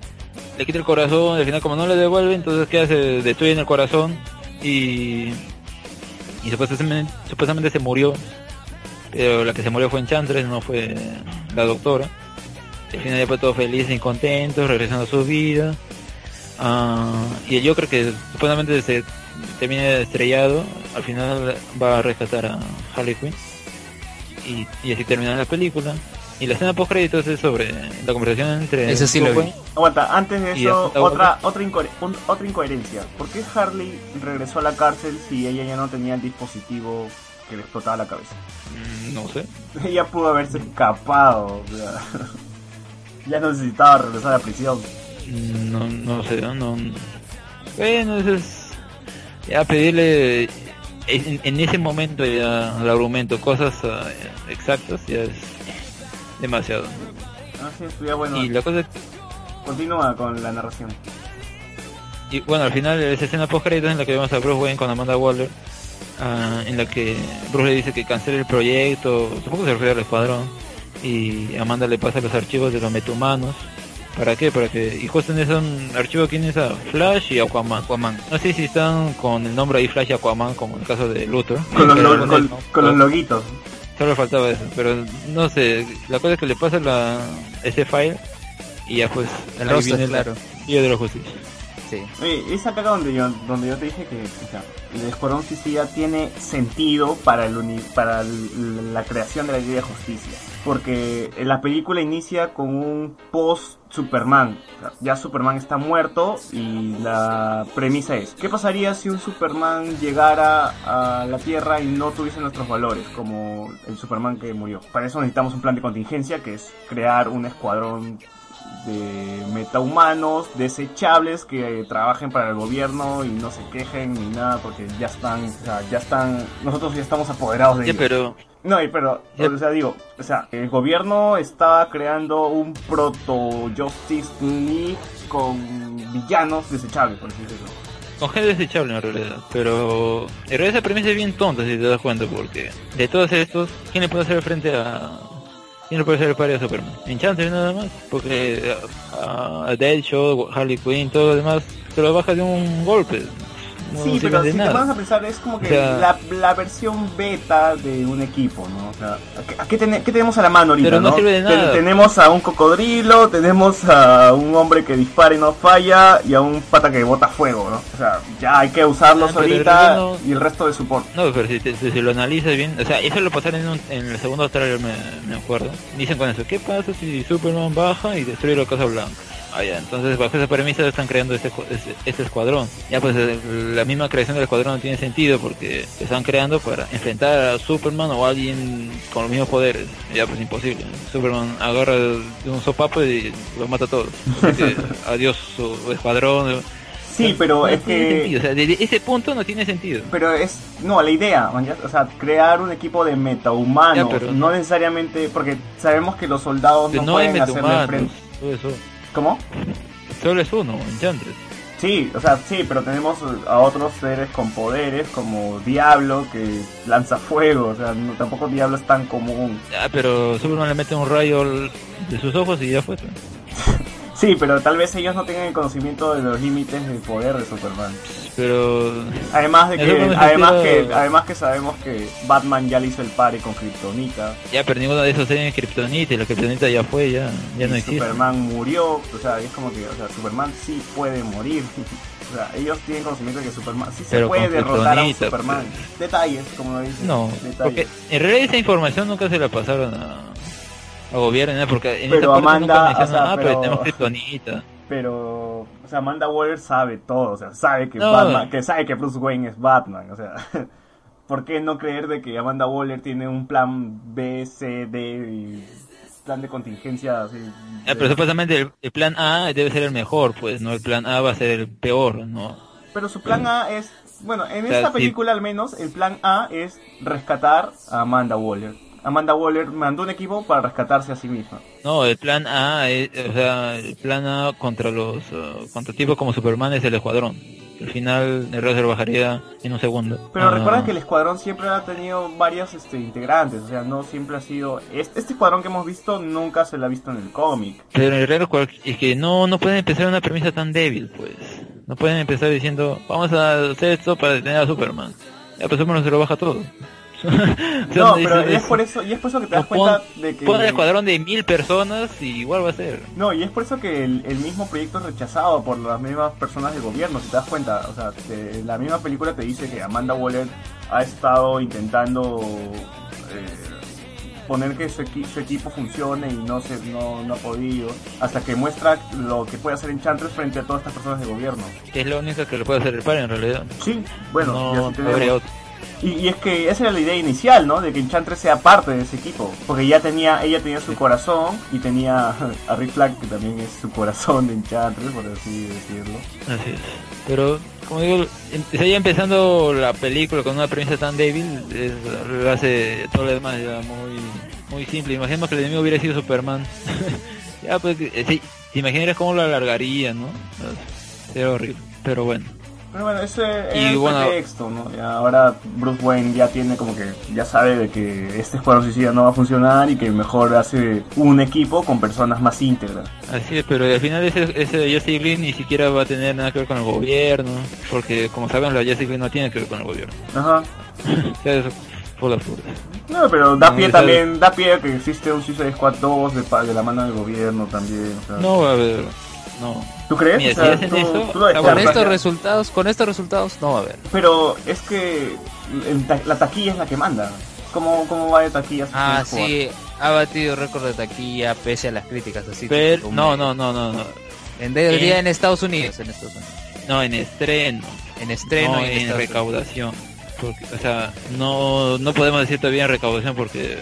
le quita el corazón, al final como no le devuelve, entonces ¿qué hace? Destruyen el corazón y y supuestamente, supuestamente se murió pero la que se murió fue Enchantress no fue la doctora al final después todos felices y contentos regresando a su vida Ah, y el Joker que supuestamente se termina estrellado al final va a rescatar a Harley Quinn y, y así termina la película y la escena post créditos es sobre la conversación entre Eso sí lo vi. Aguanta, antes de ¿Y eso, otra otra, incoher- un- otra incoherencia. ¿Por qué Harley regresó a la cárcel si ella ya no tenía el dispositivo que le explotaba la cabeza? Mm, no sé Ella pudo haberse escapado. o sea, ya no necesitaba regresar a la prisión. No, no sé, no, no. Bueno, eso es. Ya pedirle. En, en ese momento ya al argumento cosas ah, exactas ya es demasiado. Así es, ya bueno, Y la cosa es. continúa con la narración. Y bueno, al final esa escena post en la que vemos a Bruce Wayne con Amanda Waller. ah, en la que Bruce le dice que cancele el proyecto. Supongo que se refiere al escuadrón. Y Amanda le pasa los archivos de los metahumanos. ¿Para qué? Para que. Y justo en ese archivo quién es a Flash y Aquaman. Aquaman. No sé si están con el nombre ahí Flash y Aquaman, como en el caso de Luthor. Con los, lo- con con, el- ¿no? con los loguitos. Solo faltaba eso, pero no sé. La cosa es que le pasa la, ese file y ya pues. El ahí viene la- claro. Día de la Justicia. Sí. Oye, es acá donde yo, donde yo te dije que o sea, el Escuadrón Suicida tiene sentido para, el uni- para el- la creación de la Liga de Justicia. Porque la película inicia con un post Superman. O sea, ya Superman está muerto y la premisa es, ¿qué pasaría si un Superman llegara a la Tierra y no tuviese nuestros valores como el Superman que murió? Para eso necesitamos un plan de contingencia que es crear un escuadrón de metahumanos desechables que trabajen para el gobierno y no se quejen ni nada porque ya están, o sea, ya están, nosotros ya estamos apoderados de Ya, ellos. pero. No, pero, o sea, digo, o sea, el gobierno estaba creando un proto Justice League con villanos desechables, por así decirlo. con gente desechable en realidad. Pero en realidad esa premisa es bien tonta si te das cuenta, porque de todos estos, ¿quién le puede hacer frente a... ¿Quién le puede hacer el par a Superman? Enchantress nada más, porque a, a Deadshot, Harley Quinn, todo lo demás, se lo baja de un golpe. No sí, pero si te nada. pones a pensar, es como que O sea- la, la versión beta de un equipo, ¿no? O sea, ¿a qué, a qué tene- qué tenemos a la mano ahorita, Pero no sirve de Te- nada. tenemos a un cocodrilo, tenemos a un hombre que dispara y no falla, y a un pata que bota fuego, ¿no? O sea, ya hay que usarlos Ah, ahorita el no- y el resto de support. No, pero si, te- si, si lo analizas bien, o sea, eso lo pasaron en, un- en el segundo trailer, me, me acuerdo. Dicen con eso, ¿qué pasa si Superman baja y destruye la Casa Blanca? Ah, ya, entonces bajo esa premisa están creando este, este, este escuadrón. Ya, pues eh, la misma creación del escuadrón no tiene sentido porque lo están creando para enfrentar a Superman o a alguien con los mismos poderes. Ya, pues imposible. Superman agarra de un sopapo y lo mata a todos. Adiós su escuadrón. Sí, pero no es que... o sea, desde ese punto no tiene sentido. Pero es, no, la idea, man, ya, o sea, crear un equipo de metahumanos, Ya, pero- no necesariamente, porque sabemos que los soldados no, no pueden hacerle frente. todo eso. ¿Cómo? Solo es uno, Enchantress. Sí, o sea, sí, pero tenemos a otros seres con poderes como Diablo que lanza fuego, o sea, no- tampoco Diablo es tan común. Ah, pero Superman le mete un rayo de sus ojos y ya fue. Sí, pero tal vez ellos no tengan el conocimiento de los límites del poder de Superman. Pero Además de que, no además sentido- que, además que sabemos que Batman ya le hizo el pare con Kryptonita. ya, pero ninguno de esos tiene Kryptonita y la Kryptonita ya fue, ya, ya no y existe. Superman murió, o sea, es como que, o sea, Superman sí puede morir. O sea, ellos tienen conocimiento de que Superman sí se puede derrotar a un Superman. Detalles, como lo dicen. No, detalles. porque en realidad esa información nunca se la pasaron a gobierno, ¿no? porque en Pero esta parte Amanda, nunca mencionan, o sea, ah, pero, pero- tenemos. Pero, o sea, Amanda Waller sabe todo, o sea, sabe que No. Batman, que sabe que Bruce Wayne es Batman, o sea, ¿por qué no creer de que Amanda Waller tiene un plan B, C, D y plan de contingencia así? Ah, pero supuestamente el, el plan A debe ser el mejor, pues, no el plan A va a ser el peor, ¿no? Pero su plan A es, bueno, en O sea, esta sí. película al menos, el plan A es rescatar a Amanda Waller. Amanda Waller mandó un equipo para rescatarse a sí misma. No, el plan A, es, o sea, el plan A contra los, uh, contra tipos como Superman es el escuadrón. Al final el se lo bajaría en un segundo. Pero Ah, recuerda que el escuadrón siempre ha tenido varios este, integrantes, o sea, no siempre ha sido... Este, este escuadrón que hemos visto nunca se lo ha visto en el cómic. Pero el cual- es que no, no pueden empezar una premisa tan débil, pues. No pueden empezar diciendo, vamos a hacer esto para detener a Superman. Ya, pues Superman se lo baja todo. No, pero es por eso, y es por eso que te das pon- cuenta de que... Pon el escuadrón de mil personas y igual va a ser. No, y es por eso que el, el mismo proyecto es rechazado por las mismas personas del gobierno, si te das cuenta. O sea, te- la misma película te dice que Amanda Waller ha estado intentando eh, poner que su, equi- su equipo funcione y no, se, no, no ha podido, hasta que muestra lo que puede hacer Enchantress frente a todas estas personas del gobierno. Es la única que le puede hacer el en realidad. Sí, bueno, no, Y, y es que esa era la idea inicial, ¿no? De que Enchantress sea parte de ese equipo. Porque ya tenía, ella tenía su corazón y tenía a Rick Flag, que también es su corazón de Enchantress, por así decirlo. Así es. Pero, como digo, em- o sea, ya empezando la película con una premisa tan débil, es, lo hace todo lo demás ya muy, muy simple. Imaginemos que el enemigo hubiera sido Superman. ya, pues, eh, sí, te imaginas cómo lo alargaría, ¿no? Sería horrible. Pero bueno. Pero bueno, ese Y es el pretexto, ¿no? Ya ahora Bruce Wayne ya tiene como que, ya sabe de que este escuadrón suicida no va a funcionar y que mejor hace un equipo con personas más íntegras. Así es, pero al final ese, ese Justice League ni siquiera va a tener nada que ver con el gobierno. Porque, como saben, la Justice League no tiene que ver con el gobierno. Ajá. o sea, eso fue la pura. No, pero da pie también, da pie a que existe un Suicide Squad 2 de, de la mano del gobierno también. o sea. No va a haber. No. ¿Tú crees? Mira, O sea, si hacen tú- eso, tú lo está Con estos ya. resultados, con estos resultados no va a haber. Pero es que ta- la taquilla es la que manda. ¿Cómo, cómo va de taquilla? Ah, sí, ha batido récord de taquilla pese a las críticas así. Pero, no, no, no, no, no. En de- día en Estados Unidos, en Estados Unidos. No, en estreno. En estreno no y en, en recaudación. Porque, o sea, no, no podemos decir todavía en recaudación porque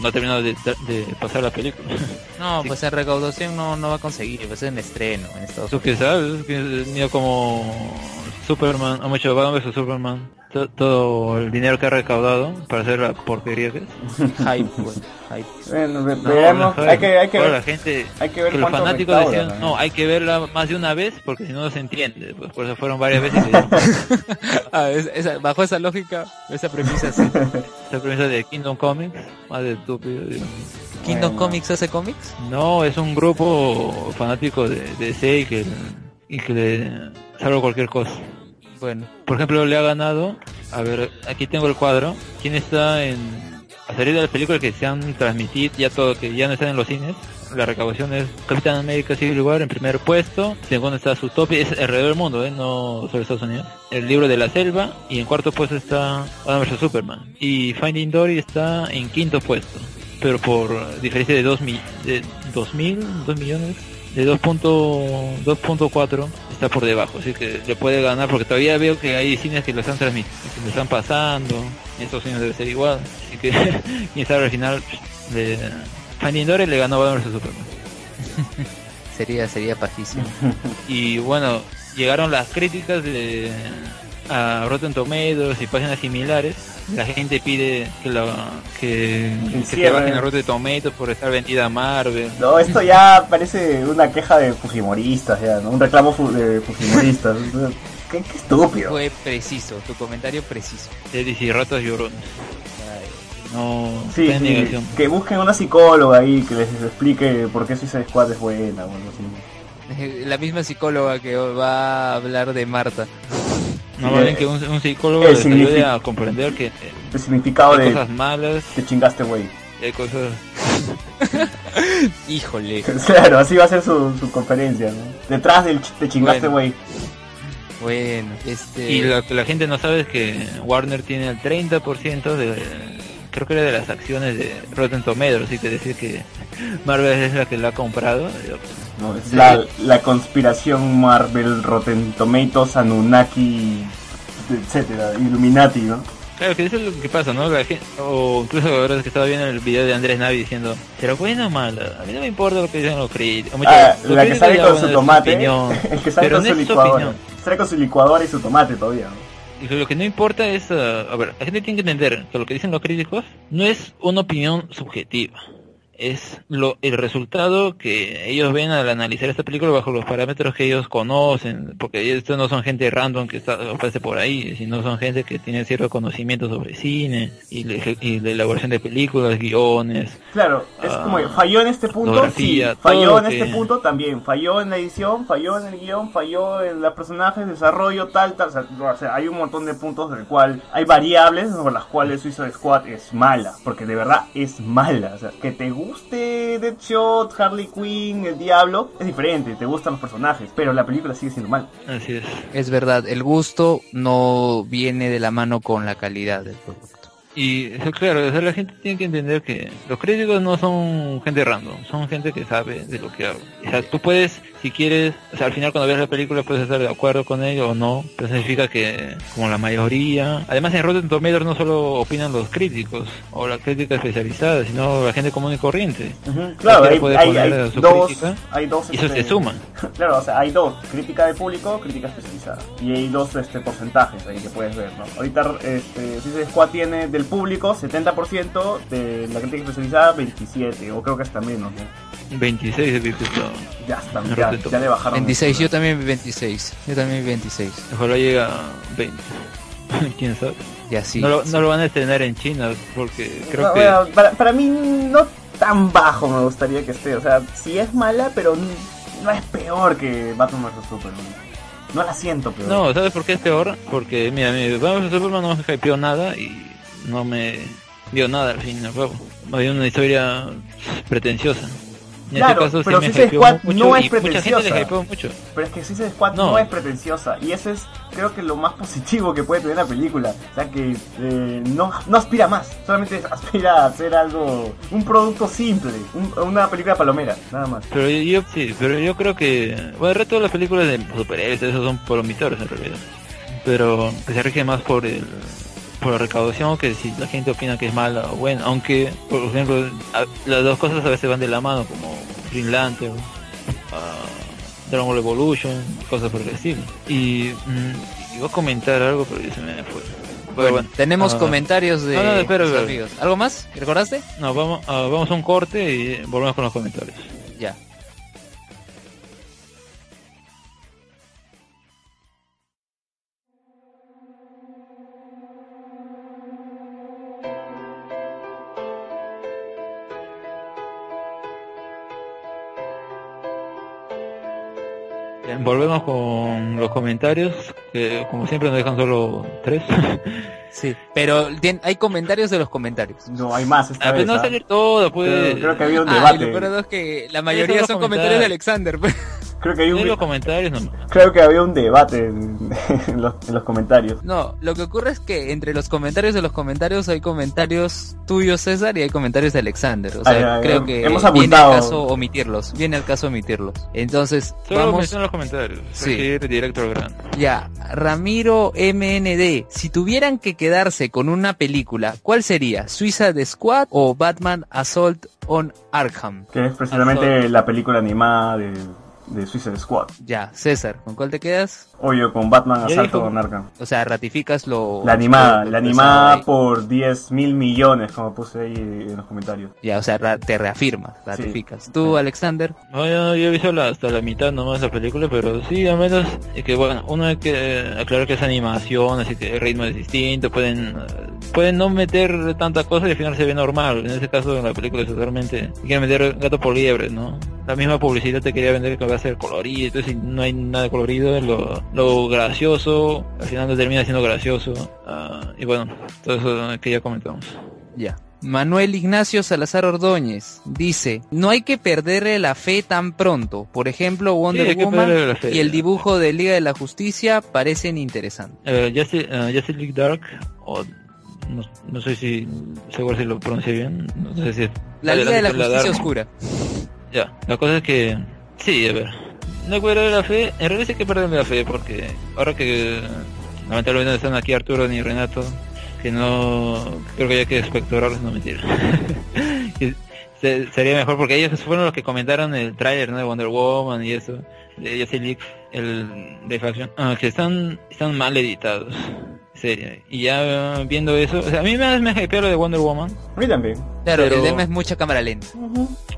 no ha terminado de, de pasar la película. No, Sí. pues en recaudación no, no va a conseguir, pues en estreno en Estados Tú Unidos. que sabes, que como Superman, ha hecho Batman vs Superman, to- todo el dinero que ha recaudado para hacer la porquería que es. Hype, pues, hype. Bueno, ve- No, veremos. no, hay que, hay que ver, la gente, hay que ver que los fanáticos decían, también. no, hay que verla más de una vez porque si no no se entiende. Pues por eso fueron varias veces Ah, es- esa- bajo esa lógica, esa premisa, sí. esta premisa de Kingdom Comics, más de estúpido. ¿Kingdom Bueno. Comics hace cómics? No, es un grupo fanático de, de DC y que, y que le salvo cualquier cosa. Bueno, Por ejemplo, le ha ganado, a ver, aquí tengo el cuadro, quién está en a salir de las películas que se han transmitido, ya todo, que ya no están en los cines. La recaudación es Capitán América Civil War en primer puesto, segundo está Zootopia, es alrededor del mundo, ¿eh? no solo Estados Unidos. El libro de la selva y en cuarto puesto está Batman vs Superman. Y Finding Dory está en quinto puesto, pero por diferencia de 2 mi de 2000, 2 millones, de 2.2.4 está por debajo, así que le puede ganar porque todavía veo que hay cines que lo están transmitiendo, que lo están pasando, estos cines debe ser igual, así que quién sabe al final de Finding Dory le ganó Batman vs Superman. sería, sería pajísimo. Y bueno, llegaron las críticas de a Rotten Tomatoes y páginas similares. La gente pide que la que, que se cierre. bajen a Rotten Tomatoes por estar vendida a Marvel. No, esto ya parece una queja de Fujimoristas, ya, ¿no? Un reclamo fu- de Fujimoristas. qué, qué estúpido. Fue preciso, tu comentario preciso. De DC ratas llorones. No Sí, sí, negación. que busquen una psicóloga ahí que les explique por qué Suicide Squad es buena o algo así. La misma psicóloga que va a hablar de Marta. No, más bien que un, un psicólogo les ayude a comprender que El significado hay de cosas malas, te chingaste, güey. hay cosas Híjole. Claro, así va a ser su, su conferencia, ¿no? Detrás del ch- te chingaste, güey. Bueno, este... Y lo que la gente no sabe es que Warner tiene el 30% de, creo que era de las acciones de Rotten Tomatoes, así que decir que Marvel es la que la ha comprado. No, es la, la conspiración Marvel, Rotten Tomatoes, Anunnaki, etcétera, Illuminati, ¿no? Claro que eso es lo que pasa, ¿no? La gente, o incluso ahora que estaba viendo el video de Andrés Navi diciendo, ¿será buena o mala? A mí no me importa lo que dicen los críticos. Ah, la que sale con bueno, su tomate, opinión, el que sale pero con su licuadora. Sale con su licuadora y su tomate todavía, ¿no? Y lo que no importa es, ah, a ver, la gente tiene que entender que lo que dicen los críticos no es una opinión subjetiva. Es lo, el resultado que ellos ven al analizar esta película bajo los parámetros que ellos conocen, porque estos no son gente random que está, por ahí, sino son gente que tiene cierto conocimiento sobre cine y, la- y la elaboración de películas, guiones, Claro, es Ah, como falló en este punto, sí, falló en este punto también, falló en la edición, falló en el guion, falló en los personajes, desarrollo, tal, tal, o sea, hay un montón de puntos del cual hay variables por las cuales Suicide Squad es mala, porque de verdad es mala, o sea, que te guste Deadshot, Harley Quinn, el Diablo, es diferente, te gustan los personajes, pero la película sigue siendo mal. así es. Es verdad, el gusto no viene de la mano con la calidad del producto. Y eso, claro, o sea, la gente tiene que entender que los críticos no son gente random, son gente que sabe de lo que habla. O sea, tú puedes, si quieres, o sea, al final cuando ves la película puedes estar de acuerdo con ello o no, pero significa que, como la mayoría, además en Rotten Tomatoes no solo opinan los críticos o la crítica especializada, sino la gente común y corriente. Claro, hay, puede hay- poner hay su dos, crítica, hay dos, Y eso este, se suma. Claro, o sea, hay dos, crítica de público, crítica especializada. Y hay dos este, porcentajes ahí que puedes ver, ¿no? Ahorita este, Suicide Squad tiene del público 70%, de la crítica especializada 27, o creo que hasta menos, ¿no? 26 he visto. Ya está, En ya, ya le bajaron. 26, el- yo también vi 26. Yo también vi 26. Ojalá llega a 20. ¿Quién sabe? Y así. no, lo, no lo van a estrenar en China porque creo No, que... bueno, para, para mí no tan bajo me gustaría que esté, o sea, sí es mala, pero no es peor que Batman vs Superman. No la siento peor. No, ¿sabes por qué es peor? Porque, mira, mi Batman vs Superman no me hypeó nada y no me dio nada al fin y al cabo. Había una historia pretenciosa. En Claro, este pero sí Suicide Squad no es pretenciosa. Pero es que Suicide Squad no. No. es pretenciosa y ese es creo que lo más positivo que puede tener la película. O sea que eh, no, no aspira más, solamente aspira a hacer algo, un producto simple, un- una película palomera, nada más. Pero yo, sí, pero yo creo que... Bueno, el resto de las películas de superhéroes, esos son palomitores en realidad. Pero que se rige más por el por la recaudación que si la gente opina que es mala o buena. Aunque, por ejemplo, a- las dos cosas a veces van de la mano, como Green Lantern, ah, Dragon Ball Evolution, cosas por el estilo. Y mm, iba a comentar algo, pero ya se me fue. Bueno, tenemos ah, comentarios de no, no, espera, amigos. ¿Algo más? ¿Recordaste? No, vamos, ah, vamos a un corte y volvemos con los comentarios. Volvemos con los comentarios, que como siempre nos dejan solo tres. Sí. Pero hay comentarios de los comentarios. No hay más esta Ah, pues vez. no va a ¿ah? salir todo, pues. Creo, creo que había un Ah, y debate. lo peor es que la mayoría son comentarios comentarios. de Alexander. pues. Creo que, hay los un, comentarios nomás. creo que había un debate en, en los, en los comentarios. No, lo que ocurre es que entre los comentarios de los comentarios hay comentarios tuyos, César, y hay comentarios de Alexander. O sea, creo que hemos viene al caso omitirlos. Viene al caso omitirlos. Entonces, Solo vamos los comentarios. Sí. Directo al grano. ya. Ramiro MND. Si tuvieran que quedarse con una película, ¿cuál sería? ¿Suicide Squad o Batman Assault on Arkham? Que es precisamente la película animada de, de Suicide Squad. Ya, César, ¿con cuál te quedas? Obvio, con Batman Asalto con Arkham. O sea, ratificas lo... La animada, lo la animada por 10 mil millones, como puse ahí en los comentarios. Ya, o sea, ra- te reafirmas, ratificas. ¿Tú, Sí. Alexander? No, yo, yo he visto la- hasta la mitad nomás de la película, pero sí, al menos, es que bueno, uno hay que aclarar que es animación, así que el ritmo es distinto, pueden pueden no meter tanta cosa y al final se ve normal. En este caso, en la película es totalmente, quieren meter gato por liebre, ¿no? La misma publicidad te quería vender que va a ser colorido, entonces si no hay nada colorido, lo, lo gracioso, al final termina siendo gracioso, ah, y bueno, todo eso que ya comentamos. Ya. Manuel Ignacio Salazar Ordóñez dice, no hay que perderle la fe tan pronto. Por ejemplo, Wonder que Woman y el dibujo de Liga de la Justicia parecen interesantes. Eh, Justice, eh, Justice League Dark, o no, no sé si, seguro si lo pronuncié bien, no sé si. La Liga de la Justicia Dark. Oscura. Ya, la cosa es que, sí, a ver, no hay que perder la fe, en realidad sí hay que perder la fe, porque ahora que lamentablemente no están aquí Arturo ni Renato, que no, creo que hay que espectorarlos, no se- sería mejor porque ellos fueron los que comentaron el tráiler ¿no? de Wonder Woman y eso, de Justice League, el de Faction, ah, que están, están mal editados. Serio. Y ya viendo eso, o sea, a mí me, me hypeó lo de Wonder Woman, A mí también. Claro, Pero- el tema es mucha cámara lenta.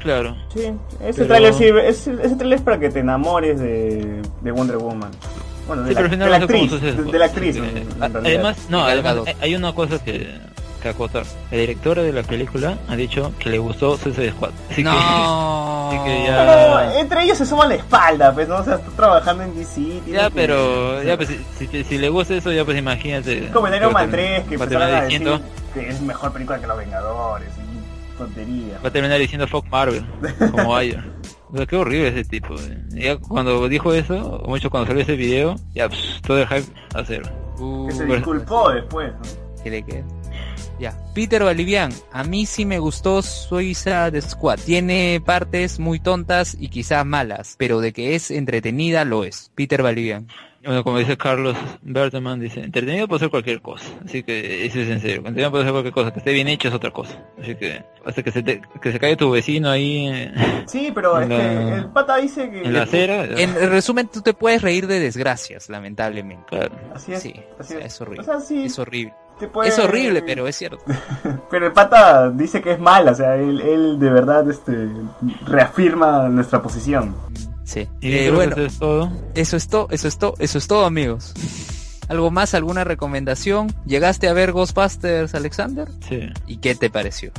claro. Sí, ese Pero- tráiler sirve, ese, ese tráiler es para que te enamores de, de Wonder Woman. Bueno, de, Sí, la, pero de la actriz, de, de la actriz. En- en realidad. Además, no, además hay- una cosa que, que acotar. La directora de la película ha dicho que le gustó Suicide Squad. Así no. así que ya- Pero entre ellos se suman la espalda, pues, ¿no? O sea, está trabajando en DC. Ya, que- pero ya pues, si, si, si le gusta eso, ya pues imagínate. Es como en Iron Man Creo 3, que va a empezaron terminar a decir diciendo, que es mejor película que Los Vengadores. Y tontería. va a terminar diciendo fuck Marvel, como Ayer. O sea, qué horrible ese tipo. eh. Ya cuando dijo eso, o mucho cuando salió ese video, ya pues, todo el hype a cero. Uh, Que se pero- disculpó después, ¿no? ¿Qué le queda? Ya. Peter Bolivian, a mí sí me gustó Suiza Squad. Tiene partes muy tontas y quizás malas, pero de que es entretenida lo es. Peter Bolivian. Bueno, como dice Carlos Berteman, dice, entretenido puede ser cualquier cosa. Así que eso es en serio. Entretenido puede ser cualquier cosa. Que esté bien hecho es otra cosa. Así que hasta que se, te, que se caiga tu vecino ahí Sí, pero es En la- que el pata dice que... en la acera. En resumen, tú te puedes reír de desgracias, lamentablemente. Claro. Así es, Sí, así es. es horrible. O sea, sí, Es horrible. puede- Es horrible, pero es cierto. Pero el pata dice que es mal, o sea, él, él de verdad este, reafirma nuestra posición. Sí. Y Eh, bueno, eso es todo. eso es todo, eso es todo, eso es todo, amigos. ¿Algo más? ¿Alguna recomendación? ¿Llegaste a ver Ghostbusters, Alexander? Sí. ¿Y qué te pareció?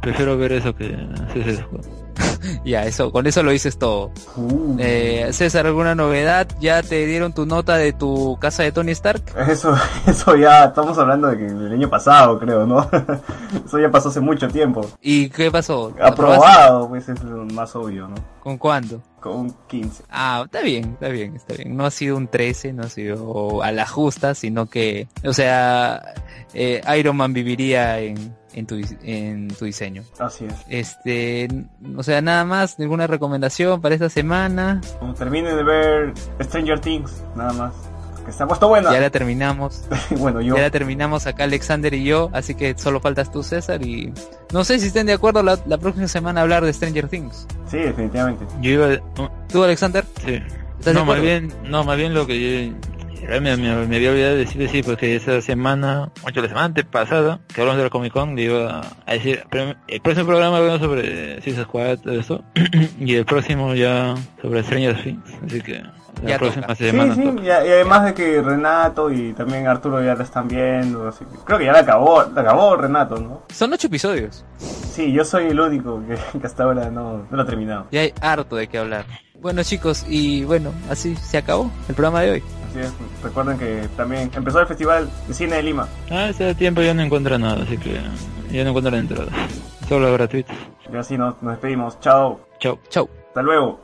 Prefiero ver eso que Suicide Squad. Ya, eso, con eso lo dices todo. Uh, Eh, César, ¿alguna novedad? ¿Ya te dieron tu nota de tu casa de Tony Stark? Eso, eso ya estamos hablando de que el año pasado, creo, ¿no? eso ya pasó hace mucho tiempo. ¿Y qué pasó? Aprobado, pues es lo más obvio, ¿no? ¿Con cuándo? Con un 15. Ah, está bien, está bien, está bien. No ha sido un 13, no ha sido a la justa, sino que, o sea, eh, Iron Man viviría en, en, tu, en tu diseño. Así es. Este, o sea, nada más, ninguna recomendación para esta semana. Como termine de ver Stranger Things, nada más. Que ha puesto buena. Ya la terminamos, bueno, yo. ya la terminamos acá Alexander y yo, así que solo faltas tú César y no sé si estén de acuerdo la, la próxima semana a hablar de Stranger Things. Sí, definitivamente. Yo iba... no, ¿Tú Alexander? sí. ¿Estás de No, más bien, no, más bien lo que yo me, me, me había olvidado de decirle sí, porque esa semana, mucho la semana antepasada, que hablamos de la Comic Con, le iba a decir, el próximo programa hablamos sobre Suicide Squad, todo eso, y el próximo ya sobre Stranger Things, así que la Ya próxima toca. Sí, semana sí, toca. y, y además de que Renato y también Arturo ya la están viendo, así que creo que ya la acabó, la acabó Renato, ¿no? Son ocho episodios. Sí, yo soy el único que, que hasta ahora no, no lo ha terminado. Y hay harto de qué hablar. Bueno chicos, y bueno, así se acabó el programa de hoy. Así es, recuerden que también empezó el Festival de Cine de Lima. Ah, ese tiempo ya no encuentra nada, así que ya no encuentro entradas. Solo gratuitos. Y así nos, nos despedimos. Chao. Chao. Chau. Hasta luego.